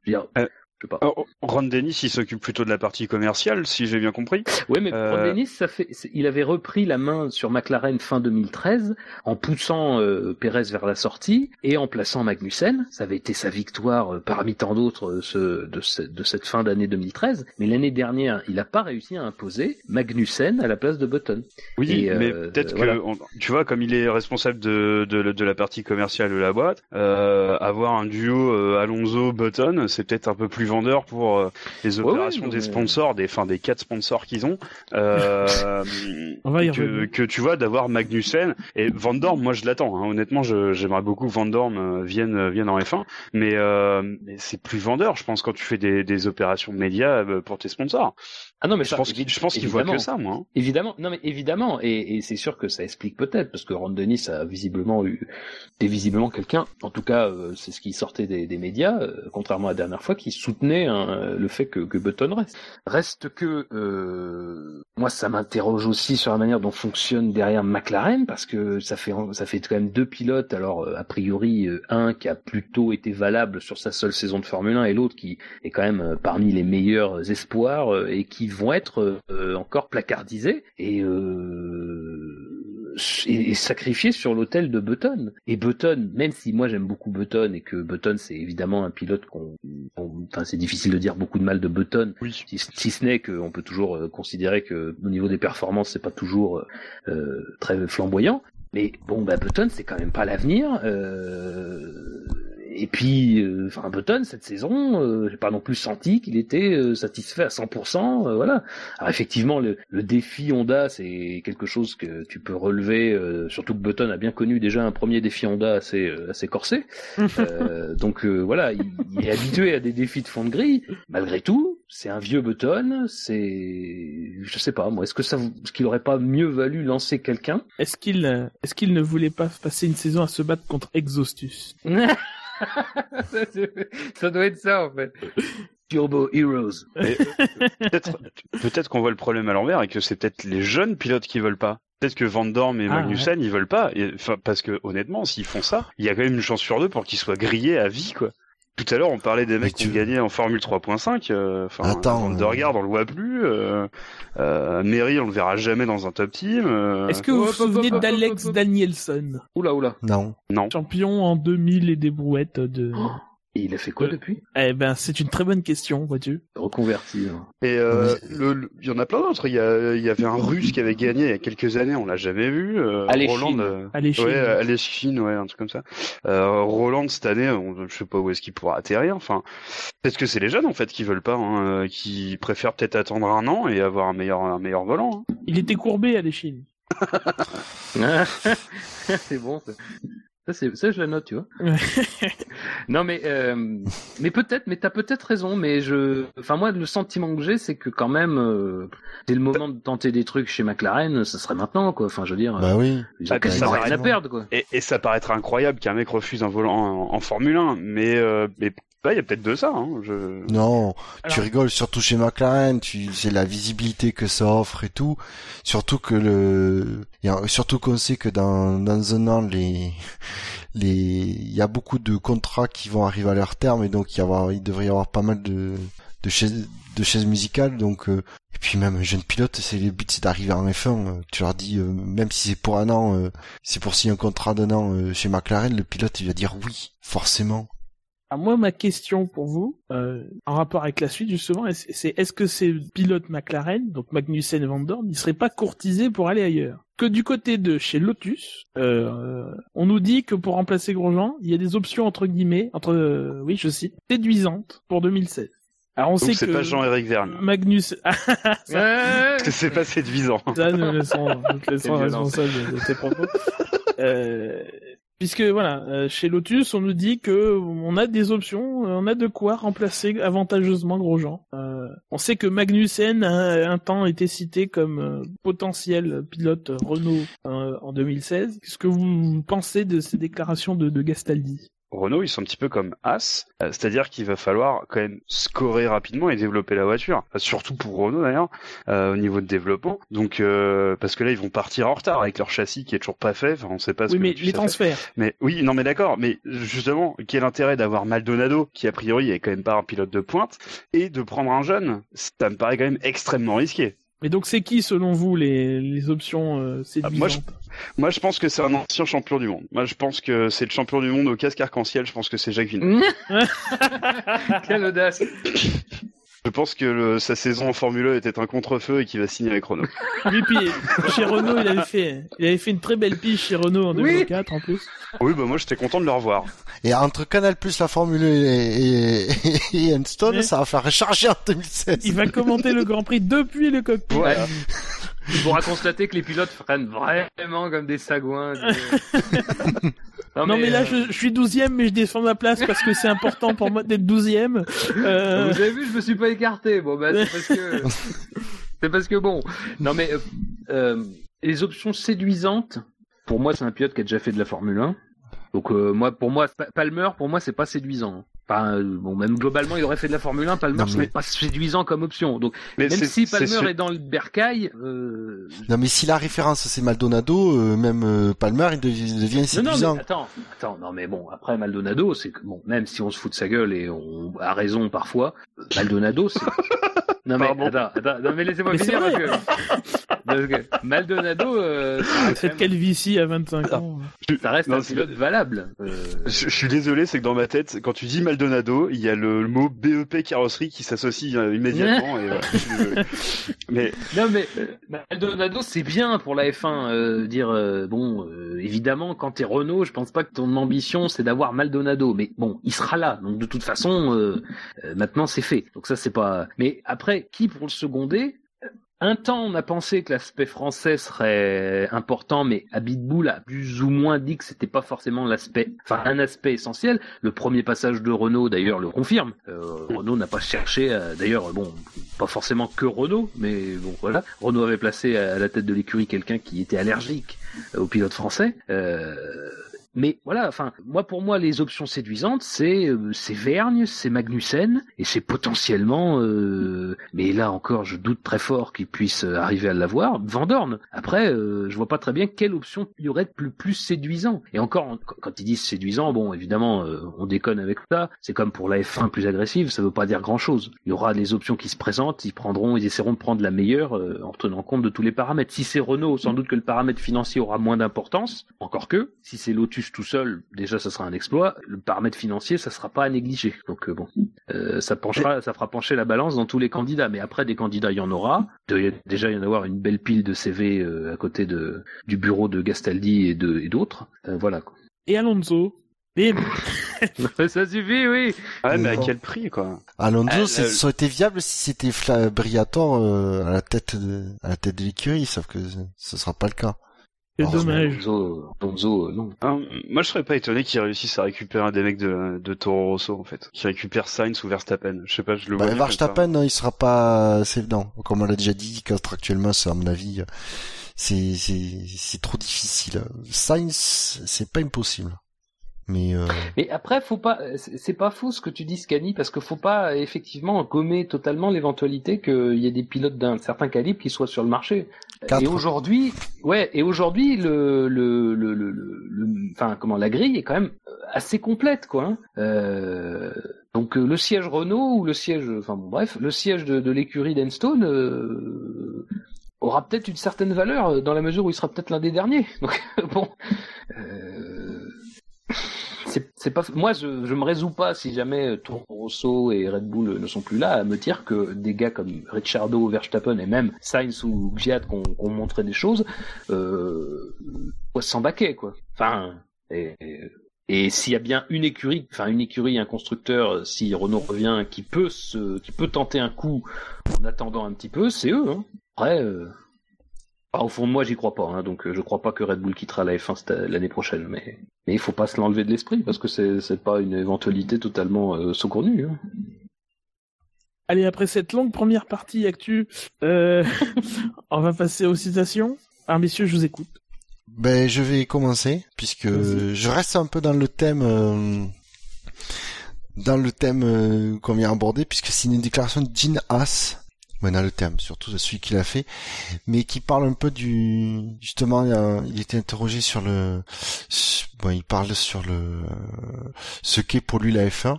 Je sais pas. Ron Dennis, il s'occupe plutôt de la partie commerciale, si j'ai bien compris. Oui, mais Ron Dennis, ça fait, il avait repris la main sur McLaren fin 2013 en poussant euh, Pérez vers la sortie et en plaçant Magnussen. Ça avait été sa victoire euh, parmi tant d'autres euh, ce, de, de, cette fin d'année 2013. Mais l'année dernière, il n'a pas réussi à imposer Magnussen à la place de Button. Oui, mais peut-être que, tu vois, comme il est responsable de, de, de la partie commerciale de la boîte, avoir un duo Alonso-Button, c'est peut-être un peu plus vendeur pour euh, les opérations des sponsors, des, enfin des quatre sponsors qu'ils ont. Euh, (laughs) que, que, tu vois d'avoir Magnussen et Van Dorn, moi je l'attends. Hein. Honnêtement, j'aimerais beaucoup Van Dorn euh, vienne vienne en F1, mais, mais c'est plus vendeur, je pense, quand tu fais des, des opérations médias pour tes sponsors. Ah non, mais je pense, je pense qu'il voit que ça, moi. Hein. Évidemment, non mais évidemment, et, et c'est sûr que ça explique peut-être parce que Ron Dennis a visiblement eu, était visiblement quelqu'un, en tout cas, c'est ce qui sortait des, des médias, contrairement à la dernière fois, qui soutenait hein, le fait que, que, Button reste. Reste que euh, moi, ça m'interroge aussi sur la manière dont fonctionne derrière McLaren parce que ça fait ça fait quand même deux pilotes. Alors euh, a priori euh, un qui a plutôt été valable sur sa seule saison de Formule 1 et l'autre qui est quand même parmi les meilleurs espoirs et qui vont être encore placardisés et, et, sacrifiés sur l'autel de Button. Et Button, même si moi j'aime beaucoup Button et que Button c'est évidemment un pilote qu'on, enfin c'est difficile de dire beaucoup de mal de Button, si, ce n'est qu'on peut toujours euh, considérer que au niveau des performances c'est pas toujours euh, très flamboyant. Mais bon, bah Button c'est quand même pas l'avenir. Euh, et puis, euh, enfin, Button cette saison, euh, j'ai pas non plus senti qu'il était euh, satisfait à 100%. voilà. Alors effectivement, le, défi Honda, c'est quelque chose que tu peux relever. surtout que Button a bien connu déjà un premier défi Honda assez assez corsé. (laughs) donc voilà, il, est habitué à des défis de fond de grille. Malgré tout, c'est un vieux Button. C'est, je sais pas moi. Est-ce que ça, est-ce qu'il aurait pas mieux valu lancer quelqu'un? Est-ce qu'il, est-ce qu'il ne voulait pas passer une saison à se battre contre Exhaustus? (laughs) ça doit être ça en fait. Turbo Heroes. Peut-être qu'on voit le problème à l'envers et que c'est peut-être les jeunes pilotes qui veulent pas. Peut-être que Van Dorn et ah, Magnussen ils veulent pas. Parce que honnêtement, s'ils font ça, il y a quand même une chance sur deux pour qu'ils soient grillés à vie, quoi. Tout à l'heure, on parlait des mecs qui gagné en Formule 3.5. Euh, enfin, Attends, de regard, on le voit plus. Euh, euh, Mary, on le verra jamais dans un top team. Euh. Est-ce que vous vous souvenez d'Alex Danielson? Oula, oula. Non. Non. Champion en 2000 et des brouettes de. Oh et il a fait quoi euh, depuis? Eh ben, c'est une très bonne question, vois-tu. Reconverti. Hein. Et euh, le, il y en a plein d'autres. Il y, a, il y avait un Russe qui avait gagné il y a quelques années, on l'a jamais vu. Euh, Roland, euh, ouais, Chine, ouais, un truc comme ça. Euh, Roland cette année, on, je sais pas où est-ce qu'il pourra atterrir. Enfin, peut-être que c'est les jeunes en fait qui veulent pas, hein, qui préfèrent peut-être attendre un an et avoir un meilleur, un meilleur volant. Hein. Il était courbé à l'échine. (laughs) (laughs) c'est bon. Ça. Ça, c'est, ça, je la note, tu vois. non, mais, euh, mais peut-être, mais t'as peut-être raison, mais je, enfin, moi, le sentiment que j'ai, c'est que quand même, euh, dès le moment de tenter des trucs chez McLaren, ça serait maintenant, quoi. Enfin, je veux dire. Bah oui. Ils ont ça rien à perdre, quoi. Et, et ça paraîtra incroyable qu'un mec refuse un volant en, en Formule 1, mais, euh, mais il y a peut-être de ça. Hein, je... Non, tu rigoles surtout chez McLaren. Tu c'est la visibilité que ça offre et tout. Surtout que le, surtout qu'on sait que dans dans un an les les il y a beaucoup de contrats qui vont arriver à leur terme et donc il y avoir il devrait y avoir pas mal de de chaises de chaises musicales donc euh, et puis même jeune pilote c'est le but c'est d'arriver en F1 euh, tu leur dis euh, même si c'est pour un an c'est pour signer un contrat d'un an chez McLaren le pilote il va dire oui forcément alors moi, ma question pour vous, euh, en rapport avec la suite justement, c'est est-ce que ces pilotes McLaren, donc Magnussen et Van Dorn, ne seraient pas courtisés pour aller ailleurs? Que du côté de chez Lotus, euh, on nous dit que pour remplacer Grosjean, il y a des options entre guillemets, entre, euh, oui, je cite, séduisantes pour 2016. Alors on Donc sait c'est pas Jean-Éric Verne. Magnus. Parce que c'est pas séduisant. Ça, nous laissons, nous (laughs) laissons responsable de tes propos. Euh, (laughs) Puisque voilà, euh, chez Lotus, on nous dit que on a des options, euh, on a de quoi remplacer avantageusement Grosjean. Euh, on sait que Magnussen a un temps été cité comme euh, potentiel pilote Renault en 2016. Qu'est-ce que vous pensez de ces déclarations de, de Gastaldi? Renault, ils sont un petit peu comme As, euh, c'est-à-dire qu'il va falloir quand même scorer rapidement et développer la voiture, surtout pour Renault d'ailleurs, euh, au niveau de développement. Donc euh, parce que là, ils vont partir en retard avec leur châssis qui est toujours pas fait. Enfin, on sait pas. Ce oui, mais les transferts. Mais oui, non, mais d'accord. Mais justement, quel intérêt d'avoir Maldonado, qui a priori est quand même pas un pilote de pointe, et de prendre un jeune? Ça me paraît quand même extrêmement risqué. Mais donc c'est qui selon vous les, les options euh, séduisantes moi, je, moi je pense que c'est un ancien champion du monde. Moi je pense que c'est le champion du monde au casque arc-en-ciel, je pense que c'est Jacques Villeneuve. (laughs) (laughs) Quelle audace Je pense que sa saison en Formule 1 était un contre-feu et qu'il va signer avec Renault. (laughs) Oui, puis chez Renault, il avait fait, il avait fait une très belle pige chez Renault en 2004 en plus. Oui, bah moi j'étais content de le revoir. Et entre Canal Plus, la Formule 1 et, et, Enstone, ça va faire recharger en 2016. Il va commenter le Grand Prix depuis le cockpit. Ouais. Il pourra constater que les pilotes freinent vraiment comme des sagouins. (laughs) Non, mais, là, euh, je, suis douzième, mais je descends ma place parce que c'est important pour moi d'être douzième. Euh... Vous avez vu, je me suis pas écarté. Bon, bah, c'est parce que, (laughs) c'est parce que bon. Non, mais euh, euh, les options séduisantes. Pour moi, c'est un pilote qui a déjà fait de la Formule 1. Donc euh, moi, pour moi, Palmer, pour moi, c'est pas séduisant. Enfin, bon, même globalement, il aurait fait de la Formule 1. Palmer, ce n'est pas séduisant comme option. Donc, même si Palmer est, dans le bercail. Euh... Non, mais si la référence c'est Maldonado, euh, même euh, Palmer, il devient, séduisant. Non, mais attends, attends, non, mais bon, après Maldonado, c'est que bon, même si on se fout de sa gueule et on a raison parfois, Maldonado, c'est. (laughs) Non mais attends, attends, non mais laissez-moi finir parce que, Maldonado. Euh, Cette calvitie à 25 ans. Ça reste un pilote valable. Euh... Je, je, suis désolé, c'est que dans ma tête, quand tu dis Maldonado, il y a le, mot BEP carrosserie qui s'associe euh, immédiatement. et, (laughs) mais non mais Maldonado, c'est bien pour la F1. Euh, dire euh, bon, évidemment, quand t'es Renault, je pense pas que ton ambition c'est d'avoir Maldonado, mais bon, il sera là. Donc de toute façon, maintenant c'est fait. Donc ça c'est pas. Mais après qui pour le seconder un temps, on a pensé que l'aspect français serait important, mais Abitboul a plus ou moins dit que c'était pas forcément l'aspect, enfin un aspect essentiel. Le premier passage de Renault, d'ailleurs, le confirme. Euh, Renault n'a pas cherché, d'ailleurs, bon, pas forcément que Renault, mais bon, voilà. Renault avait placé à la tête de l'écurie quelqu'un qui était allergique au pilote français. Euh, mais voilà, enfin, moi pour moi les options séduisantes, c'est euh, c'est Vergne, c'est Magnussen et c'est potentiellement, euh, mais là encore, je doute très fort qu'il puisse euh, arriver à l'avoir, Vandorn. Après, je vois pas très bien quelle option il y aurait de plus, séduisant. Et encore, quand ils disent séduisant, bon, évidemment, on déconne avec ça. C'est comme pour la F1 plus agressive, ça veut pas dire grand chose. Il y aura des options qui se présentent, ils prendront, ils essaieront de prendre la meilleure en tenant compte de tous les paramètres. Si c'est Renault, sans doute que le paramètre financier aura moins d'importance. Encore que, si c'est Lotus tout seul, déjà ça sera un exploit. Le paramètre financier, ça sera pas à négliger. Donc euh, bon, euh, ça penchera, ça fera pencher la balance dans tous les candidats. Mais après des candidats, il y en aura. déjà, il y en avoir une belle pile de CV euh, à côté de du bureau de Gastaldi et de et d'autres. voilà. Quoi. Et Alonso. Bim (laughs) (laughs) ça suffit, oui. Ouais, mais à quel prix, quoi? Alonso, ça aurait été viable si c'était Briator à la tête de, à la tête de l'écurie, sauf que ce sera pas le cas. C'est dommage. Donzo, euh, non. Ah, moi, je serais pas étonné qu'ils réussissent à récupérer des mecs de, de Toro Rosso, en fait. Qui récupèrent Sainz ou Verstappen. Je sais pas, je le bah, vois. Verstappen, il sera pas, c'est, non. Comme on l'a déjà dit, contractuellement, c'est, à mon avis, c'est, c'est, c'est trop difficile. Sainz, c'est pas impossible. Mais, euh... mais après, faut pas, c'est pas faux ce que tu dis, Scani, parce que faut pas effectivement gommer totalement l'éventualité qu'il y ait des pilotes d'un certain calibre qui soient sur le marché. Et aujourd'hui, ouais, et aujourd'hui, le, le, le, le, enfin, comment, la grille est quand même assez complète, quoi. Hein. Euh, donc euh, le siège Renault ou le siège, enfin bon, bref, le siège de, de l'écurie d'Enstone euh, aura peut-être une certaine valeur dans la mesure où il sera peut-être l'un des derniers. (laughs) Donc bon. Euh, c'est pas moi je, je me résous pas si jamais Toro Rosso et Red Bull ne sont plus là à me dire que des gars comme Ricciardo, Verstappen et même Sainz ou Gviat qui ont, montré des choses euh, s'en baquer quoi. Enfin et, et s'il y a bien une écurie, enfin une écurie, un constructeur, si Renault revient, qui peut se, qui peut tenter un coup en attendant un petit peu, c'est eux. Hein. Après, euh, ah, au fond de moi, j'y crois pas. Hein, donc, euh, je crois pas que Red Bull quittera la F1 l'année prochaine. Mais, mais il faut pas se l'enlever de l'esprit parce que c'est c'est pas une éventualité totalement euh, saugrenue. Hein. Allez, après cette longue première partie actu, euh, (laughs) on va passer aux citations. Alors, messieurs, je vous écoute. Ben, je vais commencer puisque je reste un peu dans le thème euh, dans le thème qu'on vient aborder, puisque c'est une déclaration de Jean Haas, dans le thème, surtout celui qu'il a fait, mais qui parle un peu du justement il, était interrogé sur le bon il parle sur le ce qu'est pour lui la F1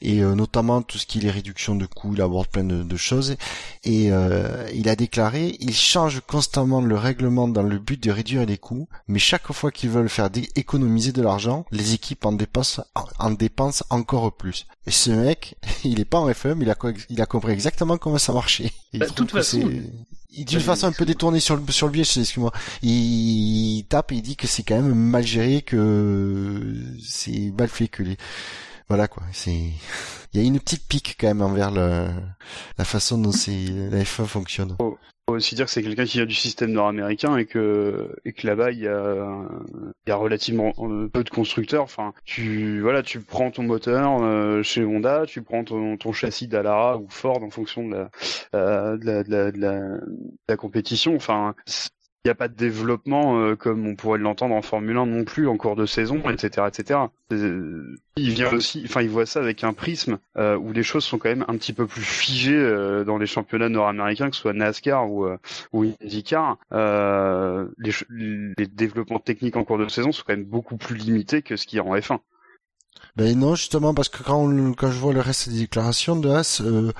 et euh, notamment tout ce qui est les réductions de coûts, il aborde plein de, choses et euh, il a déclaré il change constamment le règlement dans le but de réduire les coûts, mais chaque fois qu'ils veulent faire économiser de l'argent, les équipes en dépensent en dépensent encore plus. Et ce mec, (laughs) il est pas en F1, mais il a il a compris exactement comment ça marchait. Bah, de toute façon, d'une façon un peu détournée sur le sur le biais, excuse-moi. Il tape et il dit que c'est quand même mal géré, que c'est mal fait, que les voilà quoi. C'est (laughs) il y a une petite pique quand même envers le... la façon dont c'est la F1 fonctionne. Oh faut aussi dire que c'est quelqu'un qui vient du système nord-américain et que et que là-bas il y a il y a relativement euh, peu de constructeurs. Enfin, tu voilà, tu prends ton moteur euh, chez Honda, tu prends ton, ton châssis d'Alara ou Ford en fonction de la, euh, de la, de la, de la, la compétition. Enfin, il n'y a pas de développement euh, comme on pourrait l'entendre en Formule 1 non plus en cours de saison, etc., etc. Il vient aussi, enfin, il voit ça avec un prisme euh, où les choses sont quand même un petit peu plus figées euh, dans les championnats nord-américains, que ce soit NASCAR ou, ou IndyCar. Les, les, développements techniques en cours de saison sont quand même beaucoup plus limités que ce qu'il y a en F1. Ben non, justement, parce que quand, quand je vois le reste des déclarations de Haas, euh,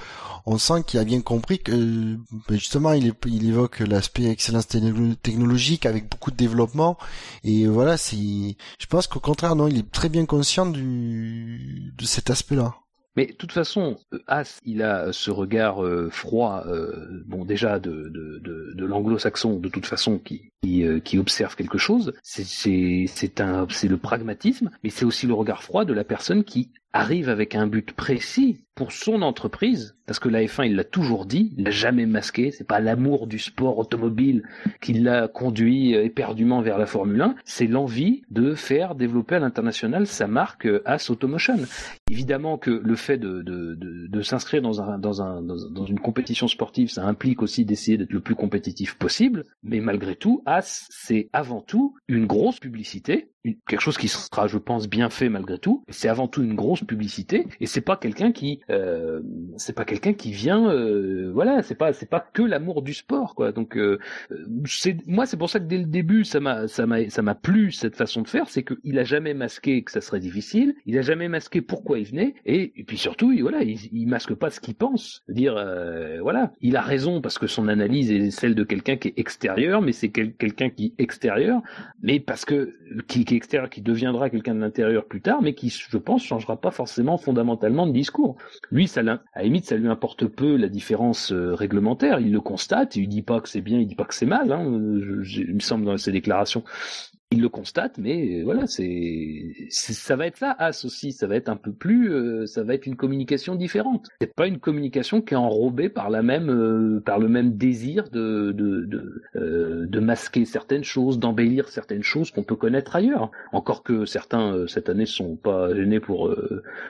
on sent qu'il a bien compris que, ben justement, il, il évoque l'aspect excellence technologique avec beaucoup de développement. Et voilà, c'est, je pense qu'au contraire, non, il est très bien conscient du, de cet aspect-là. Mais de toute façon, As, il a ce regard euh, froid, euh, bon déjà de, de, de, de l'anglo-saxon, de toute façon, qui, qui, euh, qui observe quelque chose. C'est le pragmatisme, mais c'est aussi le regard froid de la personne qui arrive avec un but précis pour son entreprise, parce que la F1, il l'a toujours dit, il l'a jamais masqué, c'est pas l'amour du sport automobile qui l'a conduit euh, éperdument vers la Formule 1, c'est l'envie de faire développer à l'international sa marque euh, As Automotion. Évidemment que le fait de, s'inscrire dans, une compétition sportive, ça implique aussi d'essayer d'être le plus compétitif possible, mais malgré tout, As, c'est avant tout une grosse publicité, quelque chose qui sera, je pense, bien fait malgré tout. C'est avant tout une grosse publicité et c'est pas quelqu'un qui, euh, c'est pas quelqu'un qui vient, euh, voilà, c'est pas, c'est pas que l'amour du sport, quoi. Donc, euh, c'est, moi, c'est pour ça que dès le début, ça m'a, ça m'a, ça m'a plu cette façon de faire, c'est qu'il a jamais masqué que ça serait difficile, il a jamais masqué pourquoi il venait et, puis surtout, il, voilà, il, il masque pas ce qu'il pense. Dire, voilà, il a raison parce que son analyse est celle de quelqu'un qui est extérieur, mais c'est quelqu'un qui est extérieur, mais parce que qui qui extérieur, qui deviendra quelqu'un de l'intérieur plus tard, mais qui, je pense, changera pas forcément fondamentalement de discours. Lui, ça, à la ça lui importe peu la différence euh, réglementaire. Il le constate, il dit pas que c'est bien, il dit pas que c'est mal. Hein, il me semble dans ses déclarations il le constate, mais voilà, c'est, ça va être là, As aussi, ça va être un peu plus, euh, ça va être une communication différente. C'est pas une communication qui est enrobée par la même, euh, par le même désir de de de, euh, de masquer certaines choses, d'embellir certaines choses qu'on peut connaître ailleurs. Encore que certains cette année sont pas gênés pour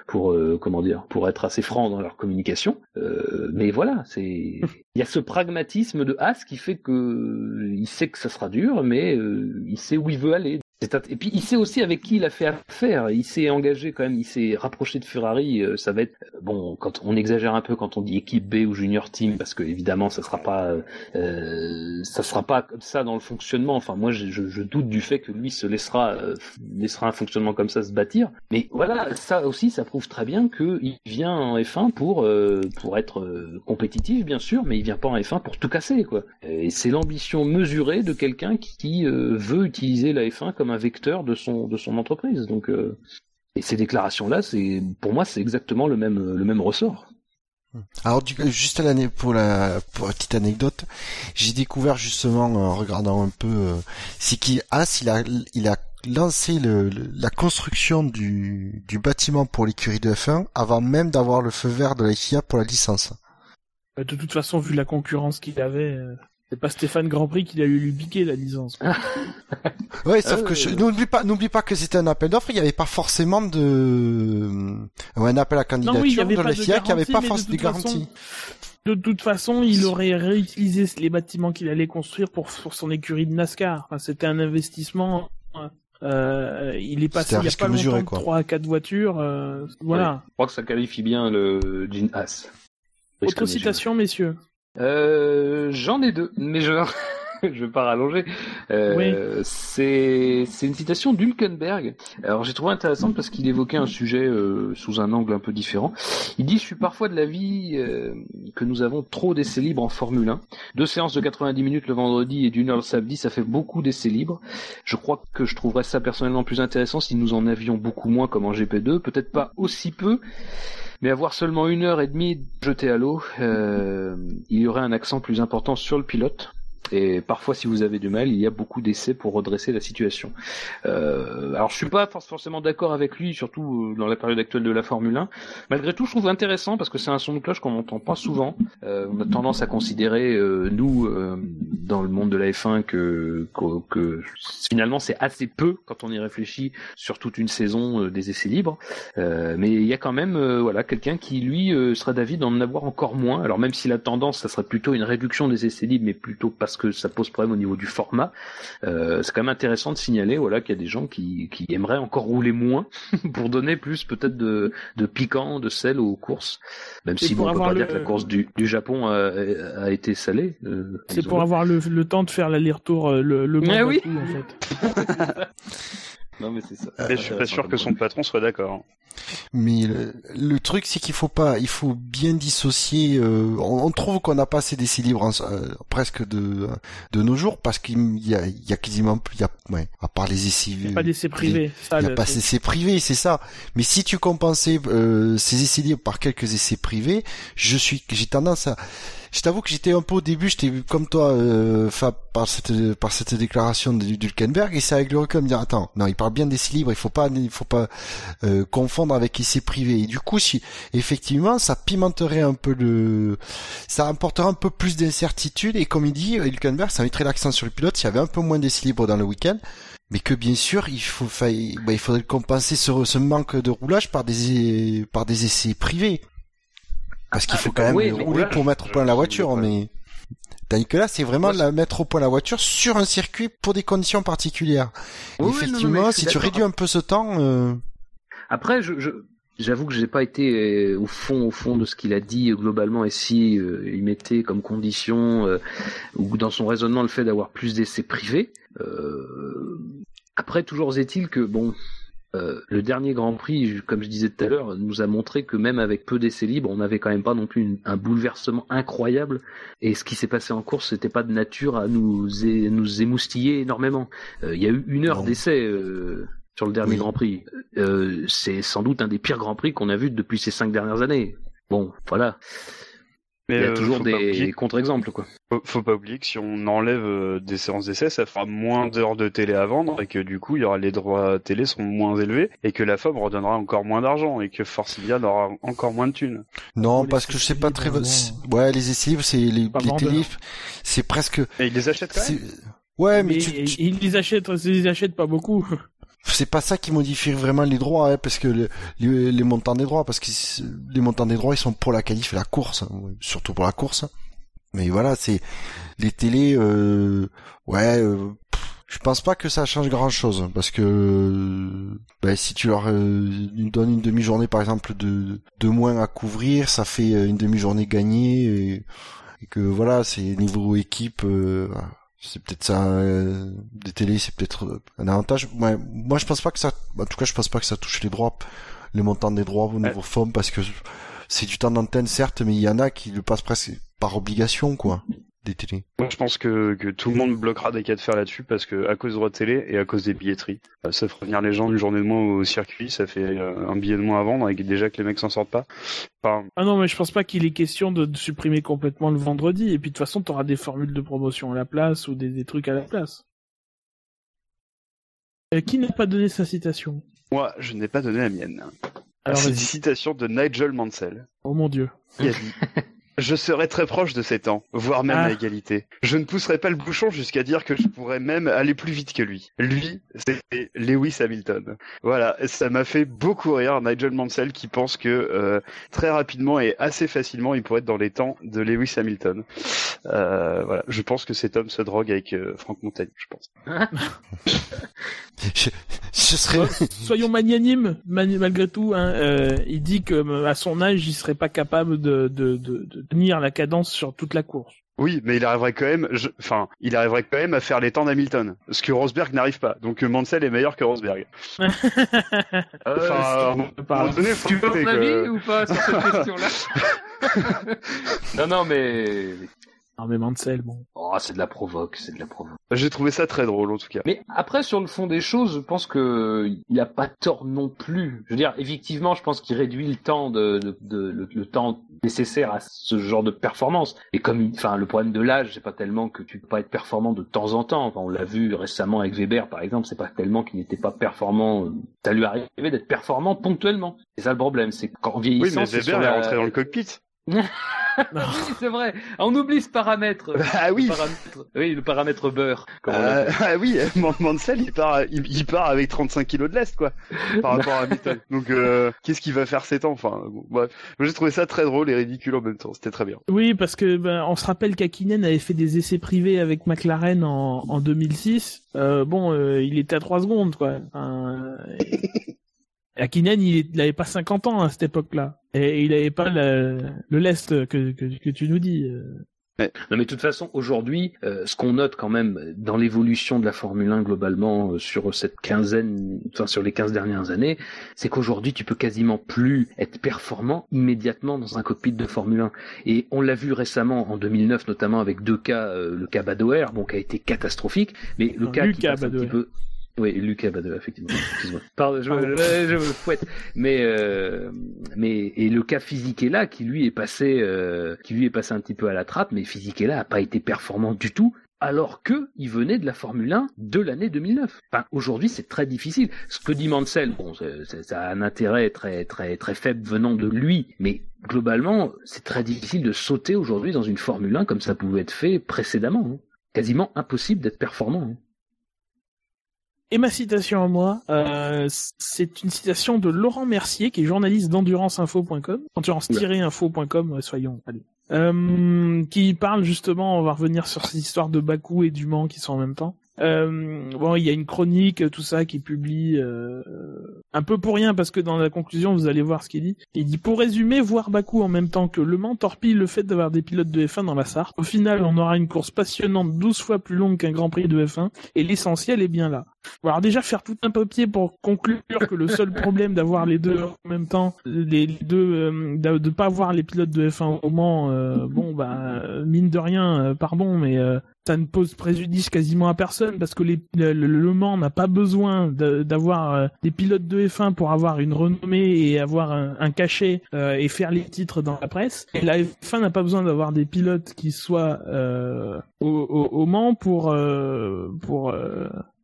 pour comment dire, pour être assez francs dans leur communication. mais voilà, c'est, (laughs) il y a ce pragmatisme de As qui fait que il sait que ça sera dur, mais il sait où il veut aller. Et puis il sait aussi avec qui il a fait affaire. Il s'est engagé quand même, il s'est rapproché de Ferrari. Euh, ça va être bon quand on exagère un peu quand on dit équipe B ou junior team parce que évidemment ça sera pas euh, ça sera pas comme ça dans le fonctionnement. Enfin moi je, doute du fait que lui se laissera euh, laissera un fonctionnement comme ça se bâtir. Mais voilà ça aussi ça prouve très bien que il vient en F1 pour euh, pour être euh, compétitif bien sûr, mais il vient pas en F1 pour tout casser quoi. Et c'est l'ambition mesurée de quelqu'un qui, qui veut utiliser la F1 comme un vecteur de son de son entreprise. Donc euh, et ces déclarations là, c'est pour moi c'est exactement le même le même ressort. Alors juste à l'année pour la pour la petite anecdote, j'ai découvert justement en regardant un peu, euh, c'est qu'il il a il a lancé le, la construction du, du bâtiment pour l'écurie de F1 avant même d'avoir le feu vert de la FIA pour la licence. Bah, de toute façon, vu la concurrence qu'il avait, euh, c'est pas Stéphane Grandprix qui a eu lui piquer la licence. (laughs) ouais, sauf que je... n'oublie pas, n'oublie pas que c'était un appel d'offres. Il n'y avait pas forcément de un appel à candidature de la FIA qui avait pas forcément de garanties. De toute façon, il aurait réutilisé les bâtiments qu'il allait construire pour, pour son écurie de NASCAR. Enfin, c'était un investissement Euh, il est passé il y a pas longtemps quoi. 3 à 4 voitures. Euh, voilà. je crois que ça qualifie bien le Jean Haas. Autre citation, messieurs. Euh, J'en ai deux, mais je (laughs) je vais pas rallonger. Euh, C'est une citation d'Hulkenberg. Alors j'ai trouvé intéressante parce qu'il évoquait un sujet euh, sous un angle un peu différent. Il dit je suis parfois de l'avis euh, que nous avons trop d'essais libres en Formule 1. Deux séances de 90 minutes le vendredi et d'une heure le samedi, ça fait beaucoup d'essais libres. Je crois que je trouverais ça personnellement plus intéressant si nous en avions beaucoup moins comme en GP2, peut-être pas aussi peu. Mais avoir seulement une heure et demie jetée à l'eau, euh, il y aurait un accent plus important sur le pilote. Et parfois, si vous avez du mal, il y a beaucoup d'essais pour redresser la situation. Euh, alors, je suis pas forcément d'accord avec lui, surtout euh, dans la période actuelle de la Formule 1. Malgré tout, je trouve intéressant parce que c'est un son de cloche qu'on n'entend pas souvent. Euh, on a tendance à considérer, nous, dans le monde de la F1, que, finalement c'est assez peu quand on y réfléchit sur toute une saison des essais libres. mais il y a quand même, voilà, quelqu'un qui lui serait d'avis d'en avoir encore moins. Alors même si la tendance, ça serait plutôt une réduction des essais libres, mais plutôt parce que ça pose problème au niveau du format. Euh, c'est quand même intéressant de signaler voilà qu'il y a des gens qui, qui aimeraient encore rouler moins (laughs) pour donner plus peut-être de, de piquant, de sel aux courses. Même si bon, on peut pas dire que la course du, du Japon a, a été salée. Euh, c'est pour avoir le, le, temps de faire l'aller-retour euh, le, le moins oui. en fait. (laughs) non mais c'est ça. je suis pas sûr que son patron soit d'accord. Mais le, truc, c'est qu'il faut pas, il faut bien dissocier. Euh, on, trouve qu'on n'a pas assez d'essais libres euh, presque de de nos jours parce qu'il y a, il y a quasiment, il y a, ouais, à part les essais. Il n'y a pas d'essais privés. Il n'y a pas d'essais privés, c'est ça. Mais si tu compensais euh, ces essais libres par quelques essais privés, je suis, j'ai tendance à je t'avoue que j'étais un peu au début, j'étais comme toi, euh, par cette par cette déclaration d'Hulkenberg, et c'est avec le recul me dire attends, non, il parle bien d'essais libres, il faut pas il faut pas euh, confondre avec essais privés. Et du coup, si effectivement, ça pimenterait un peu le, ça apporterait un peu plus d'incertitude. Et comme il dit, Hülkenberg, ça mettrait l'accent sur le pilote s'il y avait un peu moins d'essais libres dans le week-end mais que bien sûr il faut bah, il faudrait compenser ce, ce manque de roulage par des par des essais privés parce qu'il ah, faut quand même rouler pour mettre au point la voiture, mais tandis que là, c'est vraiment la mettre au point la voiture sur un circuit pour des conditions particulières. Effectivement, si tu réduis un peu ce temps. Euh... Après, je, je... J'avoue que j'ai pas été euh, au fond, au fond de ce qu'il a dit globalement et si euh, il mettait comme condition euh, ou dans son raisonnement le fait d'avoir plus d'essais privés. Après, toujours est-il que bon, euh, le dernier Grand Prix, comme je disais tout à l'heure, nous a montré que même avec peu d'essais libres, on n'avait quand même pas non plus un bouleversement incroyable. Et ce qui s'est passé en course, c'était pas de nature à nous, nous émoustiller énormément. Euh, il y a eu une heure d'essai euh, sur le dernier Grand Prix. c'est sans doute un des pires Grands Prix qu'on a vu depuis ces cinq dernières années. Bon, voilà. Mais il y a toujours des contre-exemples, quoi. Faut, pas oublier que si on enlève euh, des séances d'essai, ça fera moins d'heures de télé à vendre et que du coup, il y aura les droits télé sont moins élevés et que la FOM redonnera encore moins d'argent et que Force India aura encore moins de thunes. Non, parce que je sais pas très. Ouais, les essais c'est les, les télé, c'est presque. Et ils les achètent quand même? Ouais, mais, ils les achètent, ils les achètent pas beaucoup c'est pas ça qui modifie vraiment les droits, hein, parce que les, montants des droits, parce que les montants des droits ils sont pour la qualif et la course, hein, surtout pour la course. Mais voilà, c'est les télés, euh, ouais, euh, je pense pas que ça change grand chose, parce que ben, si tu leur euh, donnes une demi-journée par exemple de, de moins à couvrir, ça fait une demi-journée gagnée et, et, que voilà, c'est niveau équipe c'est peut-être ça euh, des télés c'est peut-être un avantage. Ouais, moi je pense pas que ça en tout cas je pense pas que ça touche les droits les montants des droits au niveau FOM parce que c'est du temps d'antenne certes mais il y en a qui le passent presque par obligation quoi des télés. Moi, je pense que, que tout le monde bloquera des cas de fer là-dessus parce que à cause des droits de télé et à cause des billetteries, euh, ça fera venir les gens une journée de moins au circuit, ça fait euh, un billet de moins à vendre et déjà que les mecs s'en sortent pas. Ah non, mais je pense pas qu'il est question de, supprimer complètement le vendredi et puis de toute façon, t'auras des formules de promotion à la place ou des, trucs à la place. Euh, qui n'a pas donné sa citation? Moi, je n'ai pas donné la mienne. Alors, c'est une citation de Nigel Mansell. Oh mon dieu. Il a dit (laughs) Je serai très proche de ces temps, voire même à ah. égalité. Je ne pousserai pas le bouchon jusqu'à dire que je pourrais même aller plus vite que lui. Lui, c'était Lewis Hamilton. Voilà, ça m'a fait beaucoup rire Nigel Mansell qui pense que euh, très rapidement et assez facilement il pourrait être dans les temps de Lewis Hamilton. Euh, voilà, je pense que cet homme se drogue avec euh, Franck Montagny, je pense. ce serait. Soyons magnanimes, malgré tout. Hein, euh, il dit que à son âge, il serait pas capable de, de, de, de tenir la cadence sur toute la course. Oui, mais il arriverait quand même, enfin, il arriverait quand même à faire les temps d'Hamilton, ce que Rosberg n'arrive pas. Donc Mansell est meilleur que Rosberg. (laughs) enfin, euh, donné, tu veux mon avis ou pas sur cette question-là (laughs) (laughs) Non, non, mais non mais Mansell, bon. Oh, c'est de la provoque, c'est de la provoque. J'ai trouvé ça très drôle en tout cas. Mais après, sur le fond des choses, je pense que il a pas tort non plus. Je veux dire, effectivement, je pense qu'il réduit le temps de, de, de le, temps nécessaire à ce genre de performance. Et comme, enfin, le problème de l'âge, c'est pas tellement que tu peux pas être performant de temps en temps. Enfin, on l'a vu récemment avec Weber, par exemple, c'est pas tellement qu'il n'était pas performant. Ça lui arrivé d'être performant ponctuellement. C'est ça le problème, c'est qu'en vieillissant, oui, mais Weber est rentré dans le cockpit. (laughs) c'est vrai. On oublie ce paramètre. Ah oui. Le paramètre, oui, le paramètre beurre. Euh, ah (laughs) oui, (laughs) Mansell, il part, il, part avec 35 kilos de lest, quoi, par rapport à Hamilton. Donc, euh, qu'est-ce qu'il va faire ces temps Enfin, bref. J'ai trouvé ça très drôle et ridicule en même temps. C'était très bien. Oui, parce que ben, on se rappelle qu'Akinen avait fait des essais privés avec McLaren en, en 2006. Euh, bon, euh, il était à 3 secondes, quoi. Enfin, Akinen, il n'avait pas 50 ans à cette époque-là. Et il n'avait pas le, le lest que, que, que, tu nous dis. Euh. Non mais de toute façon aujourd'hui, euh, ce qu'on note quand même dans l'évolution de la Formule 1 globalement euh, sur cette quinzaine, enfin sur les 15 dernières années, c'est qu'aujourd'hui tu peux quasiment plus être performant immédiatement dans un cockpit de Formule 1. Et on l'a vu récemment en 2009 notamment avec deux cas, le cas Badoer, bon qui a été catastrophique, mais le cas qui passe un petit peu oui, Lucas Badoer, effectivement. (laughs) Pardon, je, je, me fouette. Mais, euh, mais et le cas là, qui lui est passé, euh, qui lui est passé un petit peu à la trappe, mais là a pas été performant du tout. Alors que il venait de la Formule 1 de l'année 2009. Enfin, aujourd'hui, c'est très difficile. Ce que dit Mansell, bon, ça a un intérêt très, très, très faible venant de lui, mais globalement, c'est très difficile de sauter aujourd'hui dans une Formule 1 comme ça pouvait être fait précédemment. Hein. Quasiment impossible d'être performant. Hein. Et ma citation à moi, euh, c'est une citation de Laurent Mercier, qui est journaliste d'enduranceinfo.com, endurance-info.com, soyons, allez. Euh, qui parle justement, on va revenir sur ces histoires de Bakou et du Mans qui sont en même temps, euh, bon, il y a une chronique, tout ça, qui publie euh, un peu pour rien, parce que dans la conclusion, vous allez voir ce qu'il dit. Il dit, pour résumer, voir Bakou en même temps que Le Mans torpille le fait d'avoir des pilotes de F1 dans la Sarthe. Au final, on aura une course passionnante 12 fois plus longue qu'un Grand Prix de F1, et l'essentiel est bien là. Alors déjà, faire tout un papier pour conclure que le seul problème d'avoir les deux en même temps, les deux, euh, de, pas avoir les pilotes de F1 au Mans, euh, bon, bah, mine de rien, pardon, mais ça ne pose préjudice quasiment à personne parce que les, le, Mans n'a pas besoin d'avoir euh, des pilotes de F1 pour avoir une renommée et avoir un, cachet euh, et faire les titres dans la presse. La F1 n'a pas besoin d'avoir des pilotes qui soient euh, au, Mans pour pour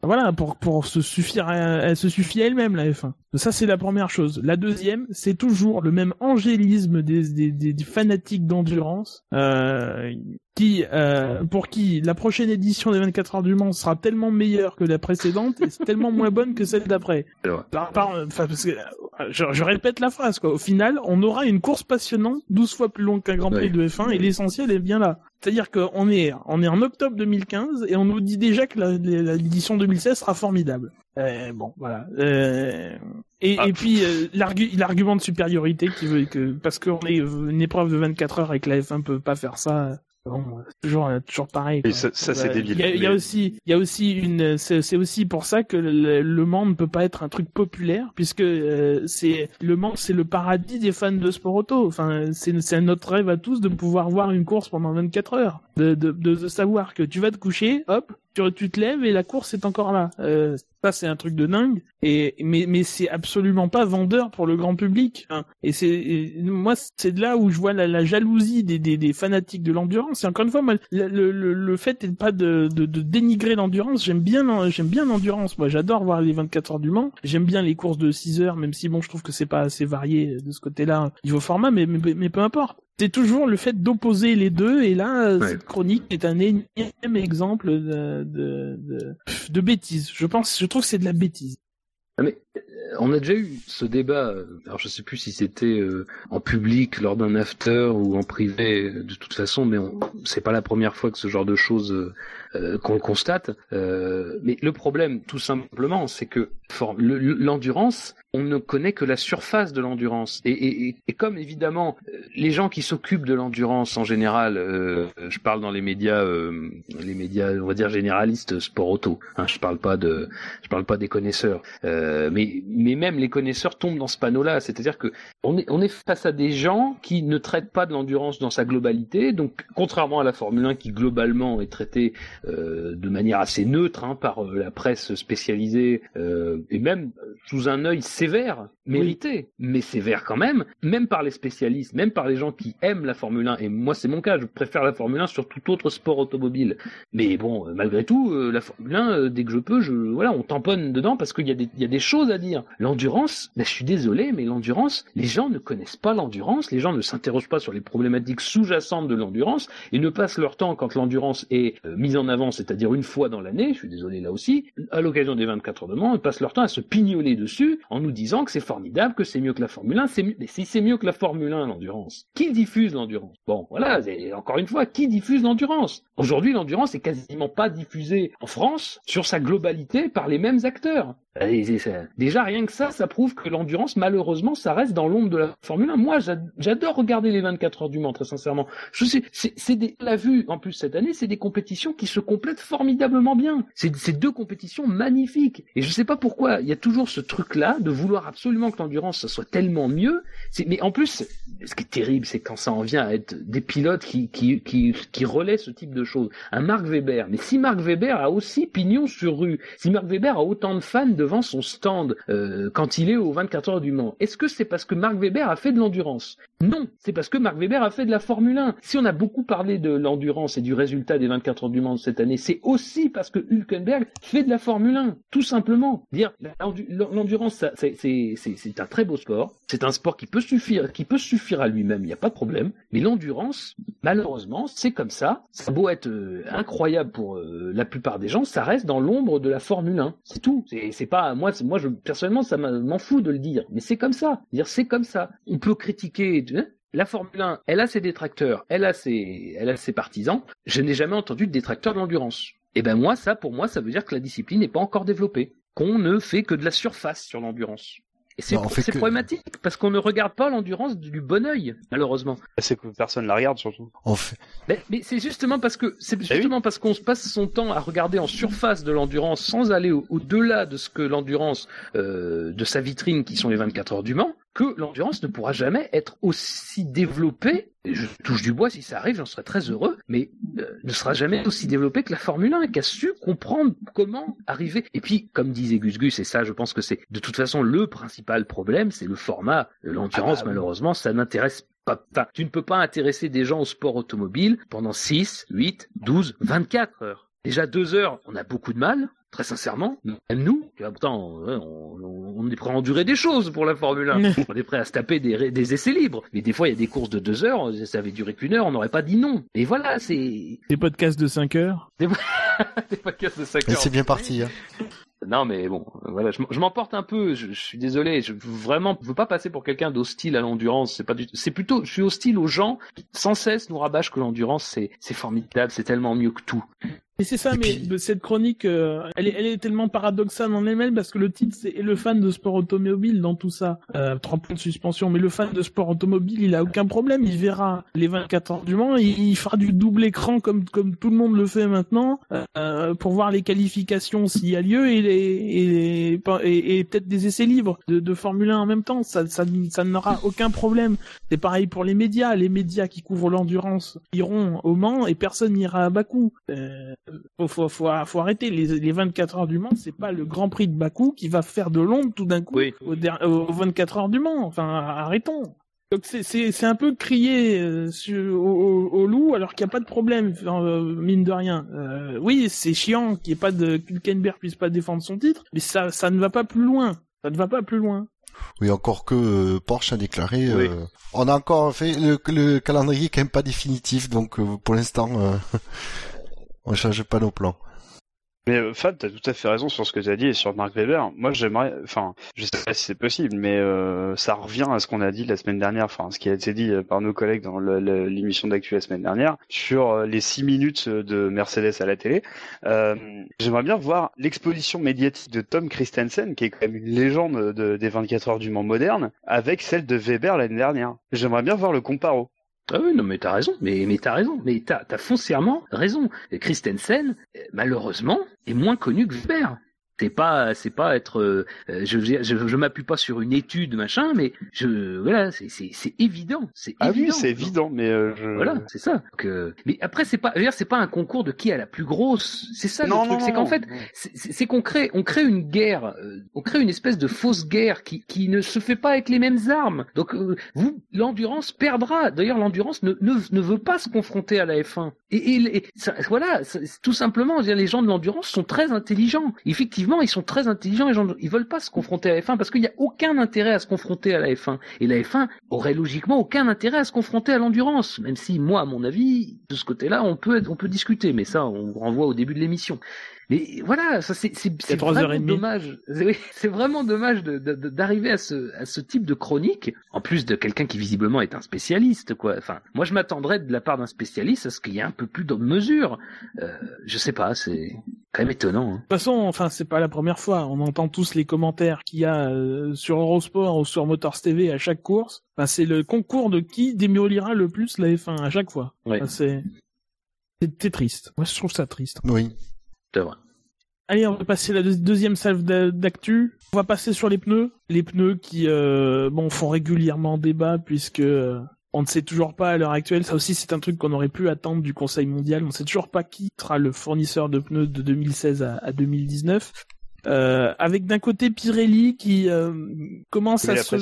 voilà, pour, pour se suffire, elle se suffit elle-même, la F1. Ça, c'est la première chose. La deuxième, c'est toujours le même angélisme des, des, des, fanatiques d'endurance, euh, qui, euh, pour qui la prochaine édition des 24 heures du Mans sera tellement meilleure que la précédente et tellement moins bonne que celle d'après. (laughs) je, je, répète la phrase, quoi. Au final, on aura une course passionnante, 12 fois plus longue qu'un Grand Prix de F1 et l'essentiel est bien là. C'est-à-dire qu'on est, on est en octobre 2015 et on nous dit déjà que l'édition 2016 sera formidable. Euh, bon, voilà. Euh, et, ah. et, puis euh, l'argument de supériorité qui veut que parce qu'on est une épreuve de 24 heures et que la F1 peut pas faire ça, Bon, toujours, toujours pareil. ça, ça c'est débile. Il y, a, aussi, il y a aussi une, c'est aussi pour ça que le, le, Mans ne peut pas être un truc populaire, puisque euh, c'est le Mans, c'est le paradis des fans de sport auto. Enfin, c'est notre rêve à tous de pouvoir voir une course pendant 24 heures, de, de, de, savoir que tu vas te coucher, hop, tu, tu te lèves et la course est encore là. Euh, ça, c'est un truc de dingue. Et mais mais c'est absolument pas vendeur pour le grand public. Hein. Et c'est moi, c'est de là où je vois la, la jalousie des, des, des, fanatiques de l'endurance. Et encore une fois, moi, le, le, le fait n'est pas de, de, de dénigrer l'endurance. J'aime bien j'aime bien l'endurance. Moi, j'adore voir les 24 heures du Mans. J'aime bien les courses de 6 heures, même si bon, je trouve que c'est pas assez varié de ce côté-là niveau format, mais, mais, mais peu importe c'est toujours le fait d'opposer les deux et là cette chronique est un énième exemple de, de, de, de bêtise. Je pense, je trouve que c'est de la bêtise. Ah, mais euh, on a déjà eu ce débat. Euh, alors je sais plus si c'était euh, en public lors d'un after ou en privé. De toute façon, mais c'est pas la première fois que ce genre de choses qu'on le constate. mais le problème, tout simplement, c'est que l'endurance, on ne connaît que la surface de l'endurance. Et, comme évidemment les gens qui s'occupent de l'endurance en général, euh, je parle dans les médias, euh, les médias, on va dire généralistes, sport auto. Hein, je parle pas de, je parle pas des connaisseurs. Euh, mais mais même les connaisseurs tombent dans ce panneau-là. C'est-à-dire que on est on est face à des gens qui ne traitent pas de l'endurance dans sa globalité. Donc contrairement à la Formule 1 qui globalement est traitée de manière assez neutre hein, par la presse spécialisée et même sous un œil sévère, mérité, mais sévère quand même, même par les spécialistes, même par les gens qui aiment la Formule 1. Et moi, c'est mon cas, je préfère la Formule 1 sur tout autre sport automobile. Mais bon, euh, malgré tout, euh, la Formule 1, euh, dès que je peux, je, voilà, on tamponne dedans parce qu'il y, a des, y a des choses à dire. L'endurance, ben, je suis désolé, mais l'endurance, les gens ne connaissent pas l'endurance, les gens ne s'interrogent pas sur les problématiques sous-jacentes de l'endurance et ne passent leur temps quand l'endurance est mise en avant, c'est-à-dire une fois dans l'année, je suis désolé là aussi, à l'occasion des 24 heures de Mans, ils passent leur temps à se pignoler dessus en nous disant que c'est formidable, que c'est mieux que la Formule 1. Mais si c'est mieux que la Formule 1, l'endurance, qui diffuse l'endurance? Bon, voilà, encore une fois, qui diffuse l'endurance? Aujourd'hui, l'endurance est quasiment pas diffusée en France sur sa globalité par les mêmes acteurs. Déjà, rien que ça, ça prouve que l'endurance, malheureusement, ça reste dans l'ombre de la Formule 1. Moi, j'adore regarder les 24 heures du Mans, très sincèrement. Je sais, c'est des, la vue, en plus cette année, c'est des compétitions qui se complètent formidablement bien. C'est deux compétitions magnifiques. Et je sais pas pourquoi, il y a toujours ce truc-là de vouloir absolument que l'endurance soit tellement mieux. Mais en plus, ce qui est terrible, c'est quand ça en vient à être des pilotes qui, qui, qui, relaient ce type de choses. Un Marc Weber. Mais si Marc Weber a aussi pignon sur rue, si Marc Weber a autant de fans devant son stand euh, quand il est aux 24 heures du Mans, est-ce que c'est parce que Marc Weber a fait de l'endurance? Non, c'est parce que Marc Weber a fait de la Formule 1. Si on a beaucoup parlé de l'endurance et du résultat des 24 heures du Mans cette année, c'est aussi parce que Hülkenberg fait de la Formule 1, tout simplement. Dire l'endurance, c'est un très beau sport, c'est un sport qui peut suffire, qui peut suffire à lui-même, il n'y a pas de problème. Mais l'endurance, malheureusement, c'est comme ça. Ça beau être euh, incroyable pour euh, la plupart des gens, ça reste dans l'ombre de la Formule 1. C'est tout. C'est pas moi, moi, personnellement, ça m'en fout de le dire, mais c'est comme ça. Dire c'est comme ça. On peut critiquer. La Formule 1, elle a ses détracteurs, elle a ses, elle a ses partisans. Je n'ai jamais entendu de détracteurs de l'endurance. Et eh ben moi, ça, pour moi, ça veut dire que la discipline n'est pas encore développée, qu'on ne fait que de la surface sur l'endurance. Et c'est problématique parce qu'on ne regarde pas l'endurance du bon oeil, malheureusement. C'est que personne la regarde surtout. Mais, c'est justement parce que c'est eh justement parce qu'on se passe son temps à regarder en surface de l'endurance sans aller au-delà de ce que l'endurance euh, de sa vitrine qui sont les 24 heures du Mans que l'endurance ne pourra jamais être aussi développée. Je touche du bois si ça arrive, j'en serais très heureux, mais euh, ne sera jamais aussi développée que la Formule 1, qui a su comprendre comment arriver. Et puis, comme disait Gus Gus, et ça, je pense que c'est de toute façon le principal problème, c'est le format. L'endurance, ah bah malheureusement, ça n'intéresse pas. Enfin, tu ne peux pas intéresser des gens au sport automobile pendant 6, 8, 12, 24 heures. Déjà deux heures, on a beaucoup de mal très sincèrement, même nous, pourtant, on, est prêt à endurer des choses pour la Formule 1. (laughs) on est prêt à se taper des, essais libres. Mais des fois, il y a des courses de deux heures, ça avait duré qu'une heure, on n'aurait pas dit non. Et voilà, c'est... Des podcasts de 5 heures (laughs) (laughs) Des, podcasts de 5 heures. c'est bien parti. Hein. Non, mais bon, voilà, je, m'emporte un peu. Je, suis désolé. Je vraiment, je veux pas passer pour quelqu'un d'hostile à l'endurance. C'est pas du, c'est plutôt, je suis hostile aux gens qui sans cesse nous rabâchent que l'endurance c'est, c'est formidable, c'est tellement mieux que tout. Et c'est ça, mais cette chronique, euh, elle, est, elle est tellement paradoxale en elle-même parce que le titre c'est le fan de sport automobile dans tout ça. Euh, trois points de suspension, mais le fan de sport automobile, il a aucun problème, il verra les 24 heures du Mans, il, fera du double écran comme comme tout le monde le fait maintenant euh, pour voir les qualifications s'il y a lieu et et, et, et peut-être des essais libres de, de Formule 1 en même temps. Ça ça, ça n'aura aucun problème. C'est pareil pour les médias, les médias qui couvrent l'endurance iront au Mans et personne n'ira à Bakou. Euh, faut, faut, faut, faut, arrêter les, les 24 heures du Mans, c'est pas le Grand Prix de Bakou qui va faire de l'ombre tout d'un coup aux, 24 heures du Mans. Enfin, arrêtons. Donc c'est un peu crier euh, au, au, loup alors qu'il n'y a pas de problème, euh, mine de rien. Euh, oui, c'est chiant qu'il n'y ait pas de Kulkenberg puisse pas défendre son titre, mais ça ça ne va pas plus loin. Ça ne va pas plus loin. Oui, encore que Porsche a déclaré. on a encore fait le, le calendrier quand même pas définitif, donc pour l'instant, (laughs) on change pas nos plans. Mais euh, Fab, t'as tout à fait raison sur ce que tu dit et sur Mark Weber. Moi, j'aimerais, enfin, je sais pas si c'est possible, mais euh, ça revient à ce qu'on a dit la semaine dernière, enfin, ce qui a été dit par nos collègues dans l'émission d'actu la semaine dernière sur euh, les six minutes de Mercedes à la télé. Euh, j'aimerais bien voir l'exposition médiatique de Tom Christensen, qui est quand même une légende de, des 24 heures du Mans moderne, avec celle de Weber l'année dernière. J'aimerais bien voir le comparo. Ah oui, non, mais t'as raison, mais, t'as raison, mais t'as, t'as foncièrement raison. Christensen, malheureusement, est moins connu que Weber. C'est pas, c'est pas être, euh, je, je, je, m'appuie pas sur une étude machin, mais je, voilà, c'est, c'est, c'est évident, c'est ah évident. oui, c'est évident, mais euh, je... voilà, c'est ça. Que, mais après, c'est pas, c'est pas un concours de qui a la plus grosse. C'est ça non, le truc, c'est qu'en fait, c'est, qu'on crée, on crée une guerre, euh, on crée une espèce de fausse guerre qui, qui ne se fait pas avec les mêmes armes. Donc, vous, l'endurance perdra. D'ailleurs, l'endurance ne, ne, ne veut pas se confronter à la F1. Et, et, ça, voilà, tout simplement, les gens de l'endurance sont très intelligents. Effectivement ils sont très intelligents, gens, ils veulent pas se confronter à la F1 parce qu'il n'y a aucun intérêt à se confronter à la F1. Et la F1 aurait logiquement aucun intérêt à se confronter à l'endurance, même si moi, à mon avis, de ce côté-là, on peut, discuter, mais ça, on renvoie au début de l'émission. Mais voilà, ça c'est c'est vraiment dommage. (laughs) C'est vraiment dommage d'arriver à ce à ce type de chronique, en plus de quelqu'un qui visiblement est un spécialiste, quoi. Enfin, moi je m'attendrais de la part d'un spécialiste à ce qu'il y ait un peu plus de mesure. Euh, je sais pas, c'est quand même étonnant. Hein. De toute façon, enfin c'est pas la première fois. On entend tous les commentaires qu'il y a euh, sur Eurosport ou sur Motors TV à chaque course. Enfin, c'est le concours de qui démolira le plus la F1 à chaque fois. c'est c'est triste. Moi, je trouve ça triste. Oui. Allez, on va passer à la deuxième salve d'actu. On va passer sur les pneus. Les pneus qui, euh, bon, font régulièrement débat puisque euh, on ne sait toujours pas à l'heure actuelle. Ça aussi, c'est un truc qu'on aurait pu attendre du Conseil mondial. On ne sait toujours pas qui sera le fournisseur de pneus de 2016 à, 2019. Euh, avec d'un côté Pirelli qui euh, commence à se...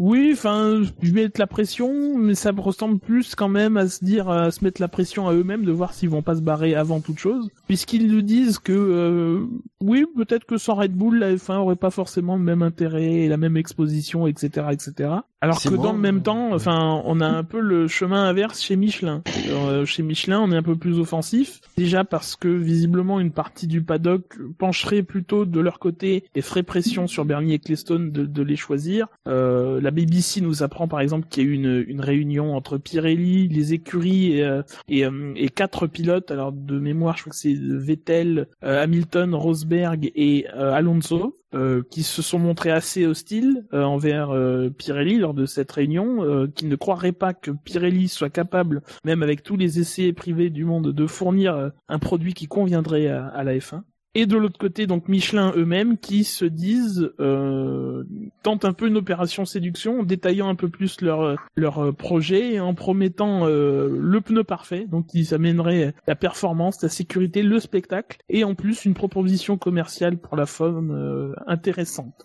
Oui, enfin, je vais la pression, mais ça me ressemble plus quand même à se dire, à se mettre la pression à eux-mêmes de voir s'ils vont pas se barrer avant toute chose, puisqu'ils nous disent que euh, oui, peut-être que sans Red Bull, la F1 aurait pas forcément le même intérêt la même exposition, etc., etc. Alors que dans le même temps, enfin, on a un peu le chemin inverse chez Michelin. Euh, chez Michelin, on est un peu plus offensif, déjà parce que visiblement une partie du paddock pencherait plutôt de leur côté et ferait pression sur Bernie Ecclestone de, de les choisir. Euh, la BBC nous apprend par exemple qu'il y a eu une, une réunion entre Pirelli, les écuries et, euh, et, euh, et, quatre pilotes. Alors de mémoire, je crois que c'est Vettel, Hamilton, Rosberg et Alonso. Qui se sont montrés assez hostiles envers Pirelli lors de cette réunion, qui ne croiraient pas que Pirelli soit capable, même avec tous les essais privés du monde, de fournir un produit qui conviendrait à, à la F1 et de l'autre côté donc Michelin eux-mêmes qui se disent euh, tentent un peu une opération séduction en détaillant un peu plus leur leur projet et en promettant euh, le pneu parfait donc qui amènerait la performance, la sécurité, le spectacle et en plus une proposition commerciale pour la faune euh, intéressante.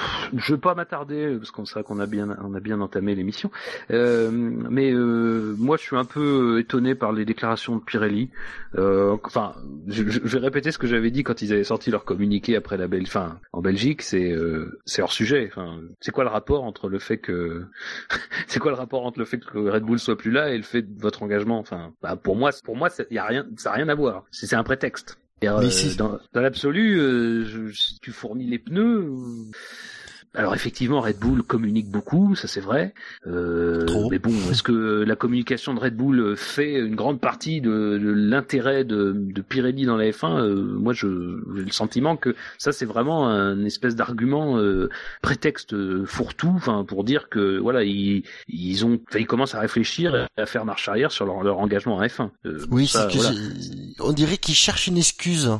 Euh, je vais pas m'attarder parce qu'on sait qu'on a bien on a bien entamé l'émission, euh, mais euh, moi je suis un peu étonné par les déclarations de Pirelli. Euh, enfin, je, vais répéter ce que j'avais dit quand ils avaient sorti leur communiqué après la Belgique. Enfin, en Belgique, c'est c'est hors sujet. Enfin, c'est quoi le rapport entre le fait que (laughs) c'est quoi le rapport entre le fait que Red Bull soit plus là et le fait de votre engagement? Enfin, bah, pour moi, pour moi, y a rien, ça a rien à voir. C'est un prétexte. Euh, dans, dans l'absolu, euh, si tu fournis les pneus, alors effectivement, Red Bull communique beaucoup, ça c'est vrai. Euh, mais bon, est-ce que la communication de Red Bull fait une grande partie de, l'intérêt de, de, Pirelli dans la F1 euh, Moi, j'ai le sentiment que ça c'est vraiment un espèce d'argument euh, prétexte fourre-tout, enfin pour dire que voilà, ils, ils ont, ils commencent à réfléchir et à faire marche arrière sur leur, leur engagement en F1. oui, c'est que on dirait qu'ils cherchent une excuse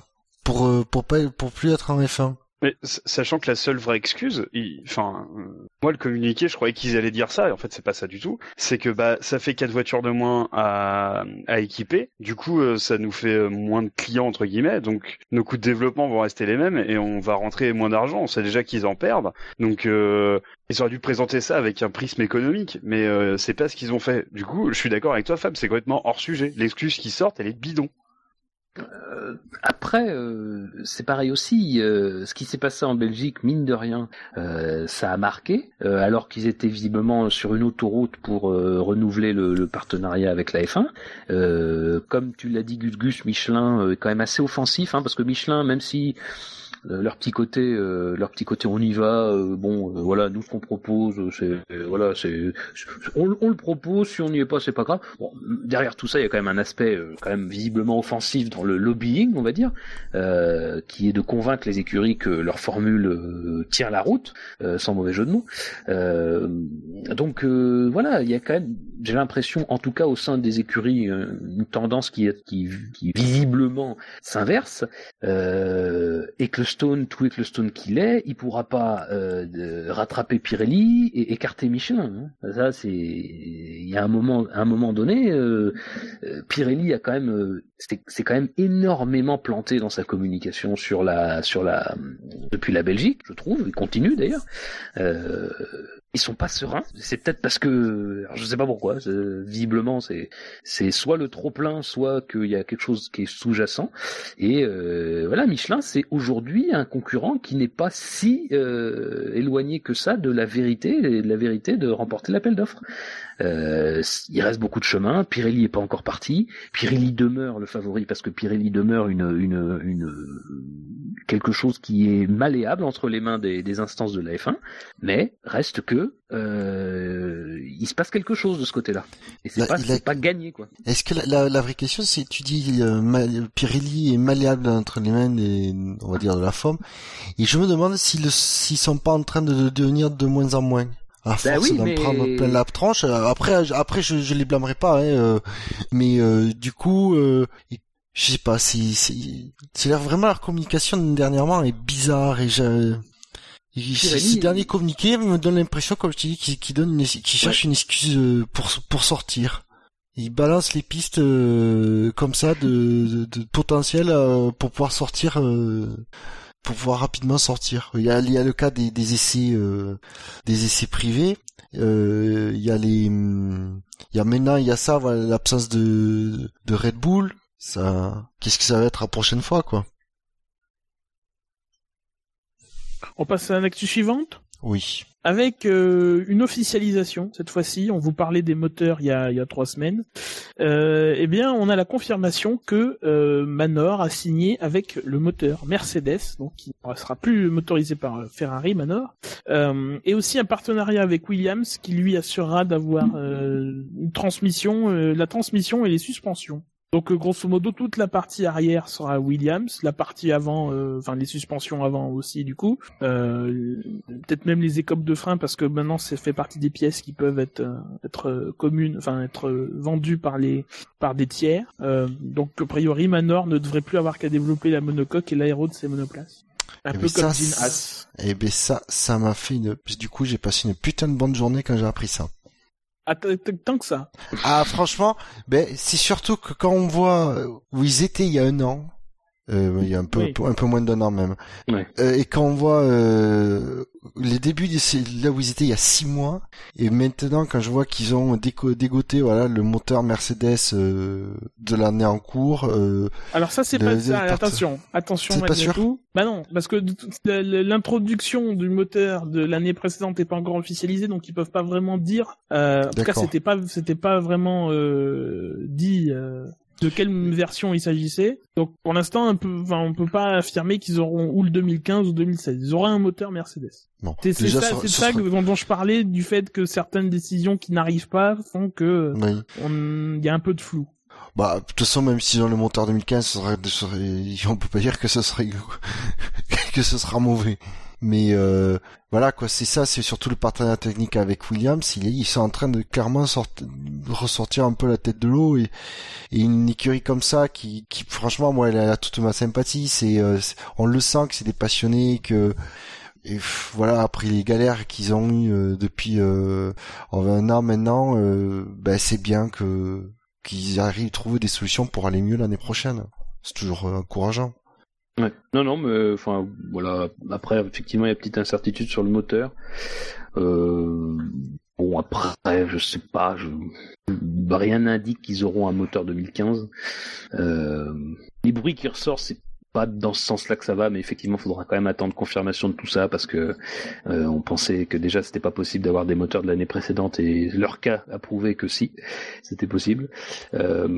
pour pour pas pour plus être en F1. Mais sachant que la seule vraie excuse, enfin, euh, moi le communiqué, je croyais qu'ils allaient dire ça, et en fait c'est pas ça du tout. C'est que bah ça fait quatre voitures de moins à, à équiper. Du coup, euh, ça nous fait euh, moins de clients entre guillemets, donc nos coûts de développement vont rester les mêmes et on va rentrer moins d'argent. On sait déjà qu'ils en perdent, donc euh, ils auraient dû présenter ça avec un prisme économique, mais c'est pas ce qu'ils ont fait. Du coup, je suis d'accord avec toi, Fab, c'est complètement hors sujet. L'excuse qui sort, elle est bidon. Euh, après, euh, c'est pareil aussi. Euh, ce qui s'est passé en Belgique, mine de rien, ça a marqué. alors qu'ils étaient visiblement sur une autoroute pour renouveler le, le, partenariat avec la F1. comme tu l'as dit, Gus Gus, Michelin est quand même assez offensif, hein, parce que Michelin, même si euh, leur petit côté, euh, leur petit côté, on y va. Euh, bon, voilà, nous ce qu'on propose, c'est voilà, c'est on, le propose. Si on n'y est pas, c'est pas grave. Bon, derrière tout ça, il y a quand même un aspect quand même visiblement offensif dans le lobbying, on va dire, qui est de convaincre les écuries que leur formule tient la route, sans mauvais jeu de mots. donc voilà, il y a quand même, j'ai l'impression, en tout cas au sein des écuries, une tendance qui, qui, qui visiblement s'inverse et que le Stone, tout Stone qu'il est, il pourra pas euh, rattraper Pirelli et écarter Michelin. Hein. Ça, c'est, il y a un moment, un moment donné, euh, euh, Pirelli a quand même, c'est quand même énormément planté dans sa communication depuis la Belgique, je trouve, il continue d'ailleurs ils sont pas sereins. C'est peut-être parce que, alors je sais pas pourquoi. Visiblement, c'est c'est soit le trop plein, soit qu'il y a quelque chose qui est sous-jacent. Et euh, voilà, Michelin, c'est aujourd'hui un concurrent qui n'est pas si euh, éloigné que ça de la vérité, de la vérité de remporter l'appel d'offres. Euh, il reste beaucoup de chemin. Pirelli est pas encore parti. Pirelli demeure le favori parce que Pirelli demeure une, une, une quelque chose qui est malléable entre les mains des, des instances de la F1, mais reste que euh, il se passe quelque chose de ce côté-là. Et c'est pas, pas gagné quoi. Est-ce que la, la, vraie question c'est tu dis euh, Pirelli est malléable entre les mains des on va dire de la forme et je me demande s'ils s'ils sont pas en train de devenir de moins en moins à ben force d'en prendre plein la tranche. Euh, après, après, je, je les blâmerai pas, hein, euh, mais euh, du coup, euh, je sais pas, si, si, c'est vraiment leur communication dernièrement est bizarre et je, ces derniers communiqués me donnent l'impression, comme je te dis, qu'ils qui donne une, qui cherchent une excuse pour pour sortir. Ils balancent les pistes comme ça de, de, de potentiel pour pouvoir sortir pour pouvoir rapidement sortir. Il y a, il y a le cas des, des essais euh, des essais privés. Euh, il y a les il y a maintenant il y a ça voilà, l'absence de de Red Bull. Ça qu'est-ce que ça va être la prochaine fois quoi? On passe à l'actu suivante? Oui avec euh, une officialisation cette fois-ci. On vous parlait des moteurs il y a, il y a trois semaines. Euh, eh bien, on a la confirmation que euh, Manor a signé avec le moteur Mercedes, donc qui ne sera plus motorisé par Ferrari Manor, euh, et aussi un partenariat avec Williams qui lui assurera d'avoir une transmission, la transmission et les suspensions. Donc euh, grosso modo toute la partie arrière sera Williams, la partie avant, euh, enfin les suspensions avant aussi du coup, euh, peut-être même les écopes de frein parce que maintenant ça fait partie des pièces qui peuvent être être communes, enfin être vendues par les par des tiers. donc a priori Manor ne devrait plus avoir qu'à développer la monocoque et l'aéro de ses monoplaces. Un et peu comme As. Et eh ben ça, ça m'a fait une. Du coup, j'ai passé une putain de bonne journée quand j'ai appris ça. Ah, tant que ça. Ah, franchement, ben, c'est surtout que quand on voit où ils étaient il y a un an, euh, il y a un peu, un peu moins d'un an même, euh, et quand on voit euh, les débuts de là où ils étaient il y a six mois et maintenant quand je vois qu'ils ont dégoté voilà le moteur Mercedes euh, de l'année en cours euh, alors ça c'est pas ça attention attention pas sûr. tout. Bah non parce que l'introduction du moteur de l'année précédente n'est pas encore officialisée donc ils peuvent pas vraiment dire euh, en tout cas c'était pas c'était pas vraiment euh, dit euh, de quelle version il s'agissait. Donc pour l'instant, on peut, enfin, on peut pas affirmer qu'ils auront ou le 2015 ou 2016. Ils auront un moteur Mercedes. Bon, c'est ça, ça dont, je parlais du fait que certaines décisions qui n'arrivent pas font que il y a un peu de flou. Bah, de toute façon, même s'ils ont le moteur 2015, ce serait, (laughs) on peut pas dire que ce serait (laughs) que ce sera mauvais. Mais euh, voilà quoi, c'est ça, c'est surtout le partenariat technique avec Williams. Ils sont en train de clairement ressortir un peu la tête de l'eau et, une écurie comme ça qui, qui franchement, moi, elle a toute ma sympathie. C'est, euh, on le sent que c'est des passionnés, que et voilà après les galères qu'ils ont eu euh, depuis euh, un an maintenant, ben c'est bien que qu'ils arrivent à trouver des solutions pour aller mieux l'année prochaine. C'est toujours encourageant. Non, non, mais enfin voilà. Après, effectivement, il y a petite incertitude sur le moteur. Euh, Bon après, je sais pas, rien n'indique qu'ils auront un moteur 2015. Euh... Les bruits qui ressortent, c'est pas dans ce sens-là que ça va, mais effectivement, il faudra quand même attendre confirmation de tout ça parce que euh, on pensait que déjà c'était pas possible d'avoir des moteurs de l'année précédente et leur cas a prouvé que si c'était possible. Euh,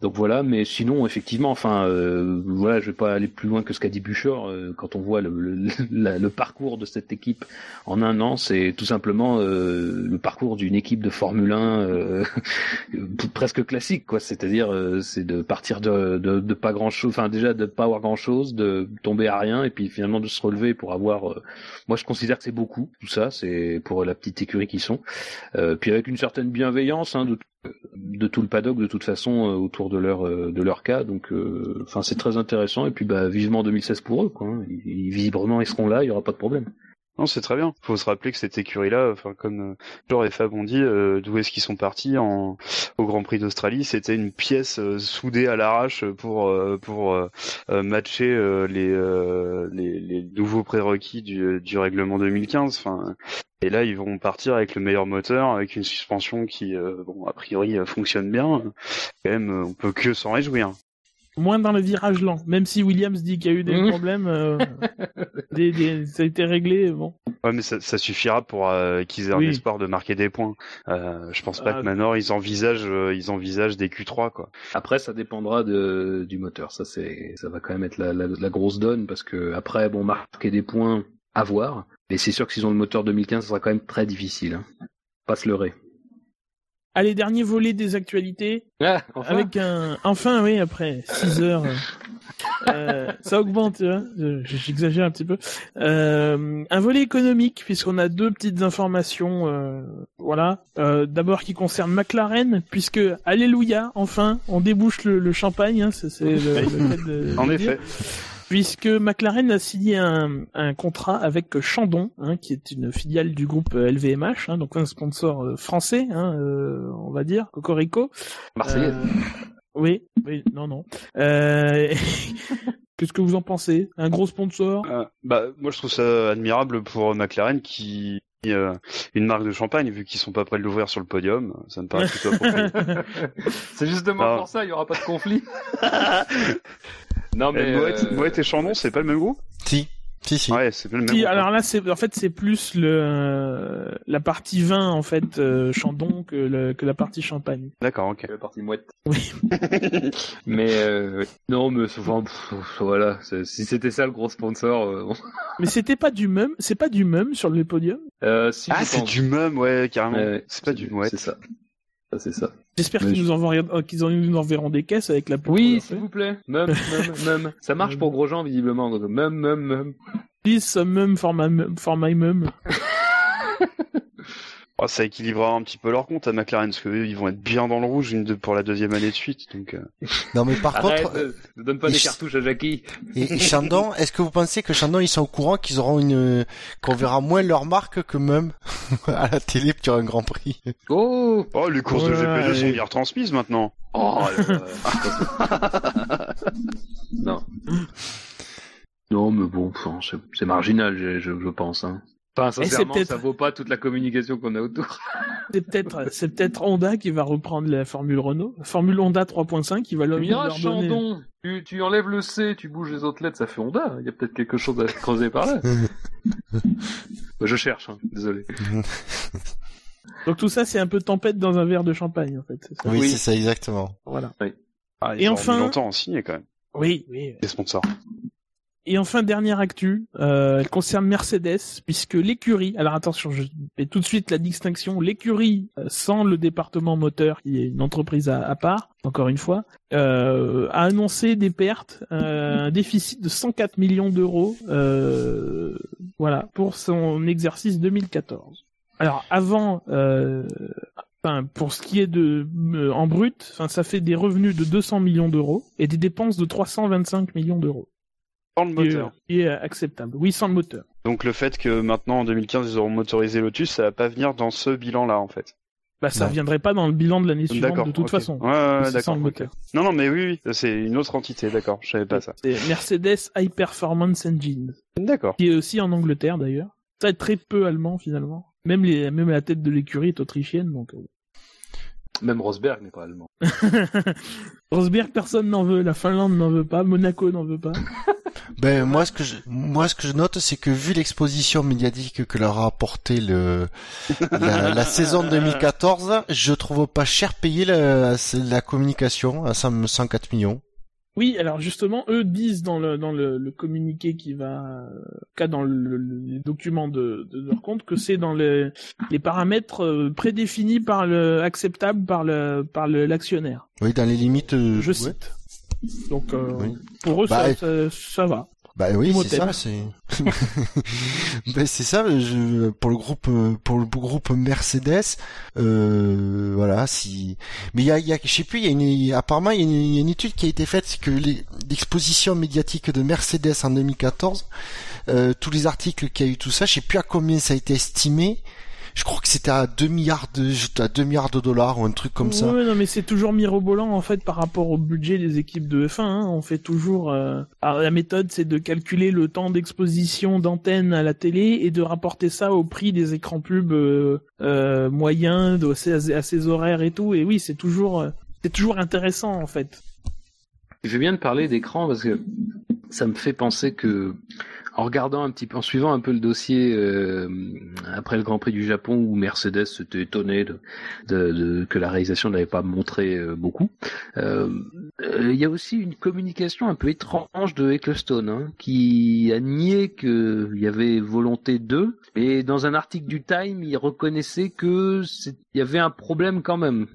donc voilà, mais sinon effectivement, enfin euh, voilà, je vais pas aller plus loin que ce qu'a dit Buchor. quand on voit le, le, (laughs) le, parcours de cette équipe en un an, c'est tout simplement le parcours d'une équipe de Formule 1 (laughs) presque classique, quoi. C'est-à-dire c'est de partir de, de, de pas grand chose, enfin déjà de pas avoir grand chose, de tomber à rien et puis finalement de se relever pour avoir. Euh, moi, je considère que c'est beaucoup tout ça, c'est pour la petite écurie qui sont. Euh, puis avec une certaine bienveillance hein, de, de tout le paddock de toute façon euh, autour de leur de leur cas. Donc, enfin, c'est très intéressant et puis bah vivement 2016 pour eux. Quoi, hein. visiblement, ils seront là, il y aura pas de problème. Non, c'est très bien. Faut se rappeler que cette écurie-là, enfin comme George et Fab ont dit, euh, d'où est-ce qu'ils sont partis en, au Grand Prix d'Australie, c'était une pièce euh, soudée à l'arrache pour euh, pour matcher les, les, les nouveaux prérequis du, du règlement 2015. Enfin, et là, ils vont partir avec le meilleur moteur, avec une suspension qui, bon, a priori, fonctionne bien. Quand même, on peut que s'en réjouir moins dans le virage lent. Même si Williams dit qu'il y a eu des mmh. problèmes, euh, (laughs) des, des, ça a été réglé. Bon. Ouais, mais ça, ça suffira pour euh, qu'ils aient un espoir de marquer des points. Euh, je pense pas ah. que maintenant ils envisagent, euh, ils envisagent des Q3 quoi. Après, ça dépendra de, du moteur. Ça c'est, ça va quand même être la, la, la, grosse donne parce que après, bon, marquer des points à voir. Mais c'est sûr que s'ils ont le moteur 2015, ça sera quand même très difficile. Hein. Pas se leurrer. Allez, dernier volet des actualités. Ah, enfin. Avec un, enfin, oui, après 6 heures. euh, ça augmente, tu vois. J'exagère un petit peu. Euh, un volet économique, puisqu'on a deux petites informations, euh, voilà. Euh, D'abord qui concerne McLaren, puisque alléluia, enfin, on débouche le, le champagne. Hein, c'est le, le fait de. en effet puisque McLaren a signé un, un contrat avec Chandon, hein, qui est une filiale du groupe LVMH, euh, hein, donc un sponsor euh, français, hein, euh, on va dire, Cocorico. Marseillais. Euh, oui, oui, non, non. Euh... (laughs) Qu'est-ce que vous en pensez? Un gros sponsor? Bah, moi je trouve ça admirable pour McLaren qui une marque de champagne vu qu'ils sont pas prêts de l'ouvrir sur le podium. Ça me paraît plutôt approprié. (laughs) (laughs) C'est justement pour ça, il y aura pas de conflit. Non mais euh... et Chandon, c'est pas le même groupe? Si. Si, si. Ouais, c'est le même. Si, alors là, c'est en fait c'est plus le la partie vin en fait euh, Chandon que le, que la partie champagne. D'accord, ok. La partie mouette. Oui. (laughs) mais euh, non, mais souvent voilà, si c'était ça le gros sponsor. Euh, (laughs) mais c'était pas du même, c'est pas du même sur le podium? Euh, si, ah, c'est du même, ouais, carrément. c'est pas du ouais. C'est ça. Ça c'est ça. J'espère qu'ils nous enverront, qu'ils nous enverront des caisses avec la Oui, s'il vous plaît. Même, même, (laughs) même. Ça marche pour gros gens, visiblement. Donc, même, même, même. Please, some mum for my, for my mum. (laughs) Oh, ça équilibrera un petit peu leur compte à McLaren parce qu'ils ils vont être bien dans le rouge une pour la deuxième année de suite. Donc. Euh. Non mais par contre, euh, ne donne pas des cartouches à Jackie. Et, Chandon, est-ce que vous pensez que Chandon ils sont au courant qu'ils auront une qu'on verra moins leur marque que même (laughs) à la télé sur un Grand Prix? Oh, oh les courses de GP2 sont bien retransmises maintenant. Oh. (laughs) non. Non mais bon, c'est marginal, je, je pense. Hein. Enfin, sincèrement, ça vaut pas toute la communication qu'on a autour. (laughs) c'est peut-être, c'est peut-être Honda qui va reprendre la Formule Renault, Formule Honda 3.5 qui va leur, leur Chandon, tu, tu enlèves le C, tu bouges les autres lettres, ça fait Honda. Il y a peut-être quelque chose à creuser par là. (laughs) Je cherche, hein, désolé. (laughs) Donc tout ça, c'est un peu tempête dans un verre de champagne, en fait. Ça oui, c'est ça exactement. Voilà. Oui. Ah, Et enfin, longtemps en signé quand même. Oui, oui. Les sponsors. Et enfin, dernière actu, euh, elle concerne Mercedes, puisque l'écurie, alors attention, je fais tout de suite la distinction, l'écurie euh, sans le département moteur, qui est une entreprise à, part, encore une fois, euh, a annoncé des pertes, euh, un déficit de 104 millions d'euros, euh, voilà, pour son exercice 2014. Alors avant, pour ce qui est de en brut, ça fait des revenus de 200 millions d'euros et des dépenses de 325 millions d'euros. Sans le moteur. Qui est, acceptable. Oui, sans le moteur. Donc le fait que maintenant en 2015 ils auront motorisé Lotus, ça va pas venir dans ce bilan-là en fait. Bah ça ne viendrait pas dans le bilan de l'année suivante de toute façon. Ouais, ouais d'accord. moteur. Non non mais oui, oui c'est une autre entité, d'accord. Je savais pas ça. C'est Mercedes High Performance Engine. D'accord. Qui est aussi en Angleterre d'ailleurs. Ça est très peu allemand finalement. Même les, même la tête de l'écurie est autrichienne, donc. Même Rosberg n'est pas allemand. (laughs) Rosberg, personne n'en veut. La Finlande n'en veut pas. Monaco n'en veut pas. (laughs) ben moi ce que je moi ce que je note c'est que vu l'exposition médiatique que leur a apporté le la, (laughs) saison 2014, je trouve pas cher payé la, la communication à 104 millions. Oui, alors justement, eux disent dans le dans le, le communiqué qui va, cas dans le, le, document de, de, leur compte, que c'est dans les, les paramètres euh, prédéfinis par le acceptable par le par l'actionnaire. Oui, dans les limites. Euh, Je cite. Donc euh, pour eux, bah, ça, ça, va. Bah oui, c'est ça, c'est. (laughs) ben, c'est ça. Je... Pour le groupe, pour le groupe Mercedes, euh, voilà. Si, mais il y a, y a, je sais plus. Il y a une, apparemment, il y, a une, étude qui a été faite, c'est que l'exposition médiatique de Mercedes en 2014, euh, tous les articles qu'il y a eu, tout ça, je sais plus à combien ça a été estimé je crois que c'était à 2 milliards de à 2 milliards de dollars ou un truc comme ça. Oui, non mais c'est toujours mirobolant en fait par rapport au budget des équipes de F1 hein. on fait toujours euh... Alors, la méthode c'est de calculer le temps d'exposition d'antenne à la télé et de rapporter ça au prix des écrans pubs euh, euh, moyens de, à, ses horaires et tout et oui, c'est toujours euh, c'est toujours intéressant en fait. Je viens de parler d'écran parce que ça me fait penser que en regardant un petit peu, en suivant un peu le dossier euh, après le Grand Prix du Japon où Mercedes s'était étonné de, de, de, que la réalisation n'avait pas montré euh, beaucoup, euh, il y a aussi une communication un peu étrange de Ecclestone hein, qui a nié qu'il y avait volonté d'eux et dans un article du Time il reconnaissait que il y avait un problème quand même.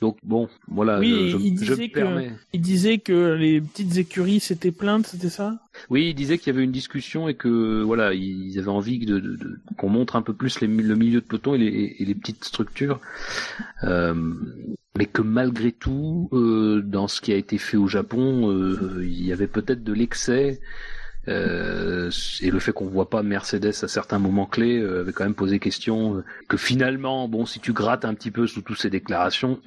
Donc bon, voilà. Oui, je, il, disait que, il disait que les petites écuries s'étaient plaintes, c'était ça? Oui, il disait qu'il y avait une discussion et que voilà, ils avaient envie qu'on montre un peu plus le milieu de peloton et les, et les petites structures. Euh, mais que malgré tout, euh, dans ce qui a été fait au Japon, euh, il y avait peut-être de l'excès euh, et le fait qu'on voit pas Mercedes à certains moments clés euh, avait quand même posé question euh, que finalement, bon, si tu grattes un petit peu sous toutes ces déclarations,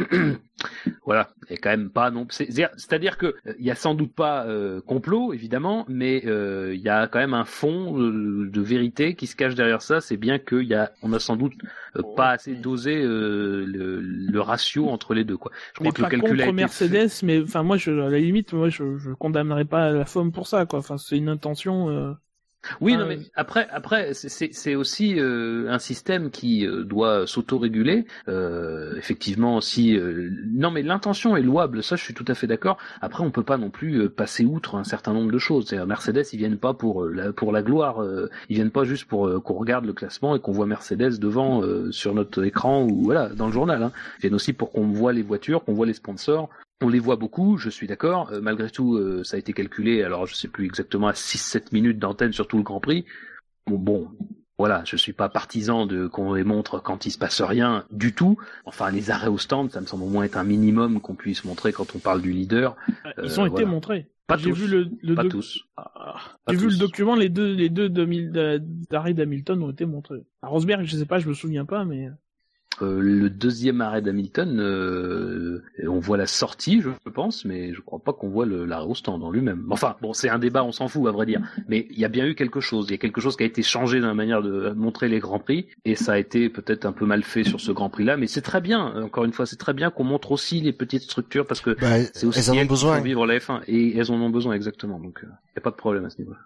(clears throat) voilà, et quand même pas non. C'est-à-dire que il y a sans doute pas complot évidemment, mais il y a quand même un fond de vérité qui se cache derrière ça. C'est bien qu'il y a, on a sans doute pas assez dosé le, le, ratio entre les deux quoi. Je crois mais que pas le calcul contre Mercedes, mais enfin moi, je, à la limite, moi je, je condamnerais pas la FOM pour ça quoi. Enfin c'est une euh, oui, non, mais après, après, c'est aussi euh, un système qui euh, doit s'autoréguler. effectivement, si non, mais l'intention est louable, ça, je suis tout à fait d'accord. Après, on peut pas non plus passer outre un certain nombre de choses. Mercedes, ils viennent pas pour la pour la gloire, ils viennent pas juste pour qu'on regarde le classement et qu'on voit Mercedes devant sur notre écran ou voilà dans le journal. Hein. Ils viennent aussi pour qu'on voit les voitures, qu'on voit les sponsors, on les voit beaucoup, je suis d'accord. Euh, malgré tout, euh, ça a été calculé, alors je sais plus exactement, à 6-7 minutes d'antenne sur tout le Grand Prix. Bon, bon, voilà, je suis pas partisan de qu'on les montre quand il se passe rien du tout. Enfin, les arrêts au stand, ça me semble au moins être un minimum qu'on puisse montrer quand on parle du leader. Euh, ils ont été montrés. Pas tous. Vu le, le pas tous. Ah, J'ai vu le document, les deux, les deux arrêts d'Hamilton ont été montrés. À Rosberg, je sais pas, je me souviens pas, mais. Euh, le deuxième arrêt d'Hamilton, euh, on voit la sortie, je pense, mais je crois pas qu'on voit l'arrêt au stand en lui-même. Enfin, bon, c'est un débat, on s'en fout à vrai dire. Mais il y a bien eu quelque chose. Il y a quelque chose qui a été changé dans la manière de montrer les grands prix, et ça a été peut-être un peu mal fait sur ce Grand Prix-là. Mais c'est très bien. Encore une fois, c'est très bien qu'on montre aussi les petites structures parce que bah, c'est aussi elles, elles ont besoin. vivre la F1 et elles en ont besoin exactement. Donc, il euh, n'y a pas de problème à ce niveau-là.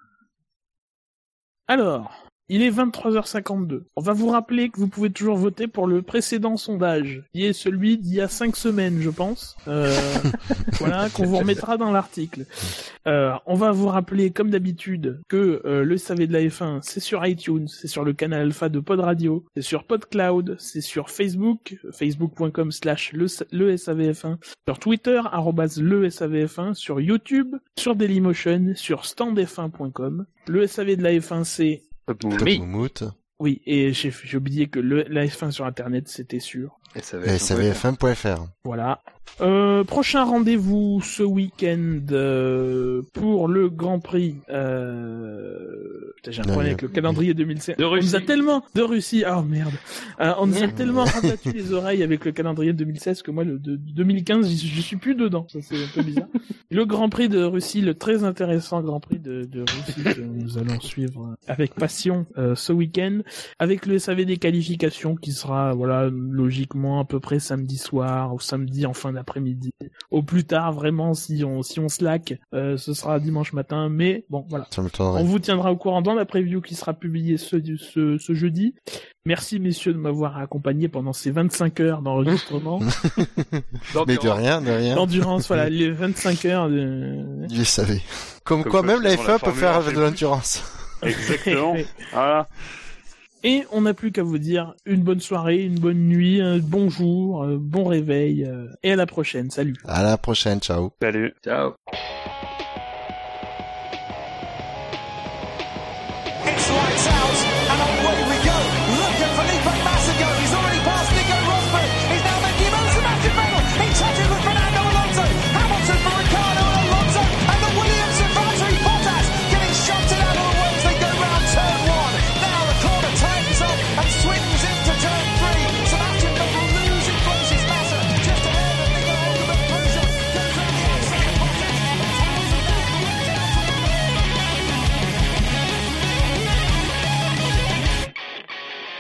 Alors, il est 23h52. On va vous rappeler que vous pouvez toujours voter pour le précédent sondage, qui est celui d'il y a 5 semaines, je pense. Euh, (laughs) voilà, qu'on vous remettra dans l'article. Euh, on va vous rappeler, comme d'habitude, que euh, le SAV de la F1, c'est sur iTunes, c'est sur le canal alpha de Pod Radio, c'est sur PodCloud, c'est sur Facebook, facebook.com slash le SAVF1, sur Twitter, arrobas le SAVF1, sur YouTube, sur Dailymotion, sur standf1.com. Le SAV de la F1, c'est oui, et j'ai oublié que le, la F1 sur Internet, c'était sûr. SAVF1.fr. Voilà. Euh, prochain rendez-vous ce week-end euh, pour le Grand Prix. Euh... J'ai un problème avec le calendrier 2016. De Russie. On nous a tellement de Russie. Oh merde. Euh, on nous a tellement (laughs) rabattu les oreilles avec le calendrier 2016 que moi le de 2015 je suis plus dedans. Ça c'est un peu bizarre. (laughs) le Grand Prix de Russie, le très intéressant Grand Prix de, de Russie que nous allons suivre avec passion euh, ce week-end, avec le SAV des qualifications qui sera voilà logiquement à peu près samedi soir ou samedi en fin d'après-midi. Au plus tard, vraiment, si on si on slack, euh, ce sera dimanche matin. Mais bon, voilà. On vous tiendra au courant dans la preview qui sera publiée ce, ce, ce jeudi. Merci messieurs de m'avoir accompagné pendant ces 25 heures d'enregistrement. (laughs) mais de rien, de rien. D'endurance, voilà, les 25 heures de... Je savais. Comme, quoi même la F1 peut faire de l'endurance. Exactement. (laughs) voilà. Et on n'a plus qu'à vous dire une bonne soirée, une bonne nuit, un bon jour, un bon réveil, euh, et à la prochaine. Salut. À la prochaine. Ciao. Salut. Ciao.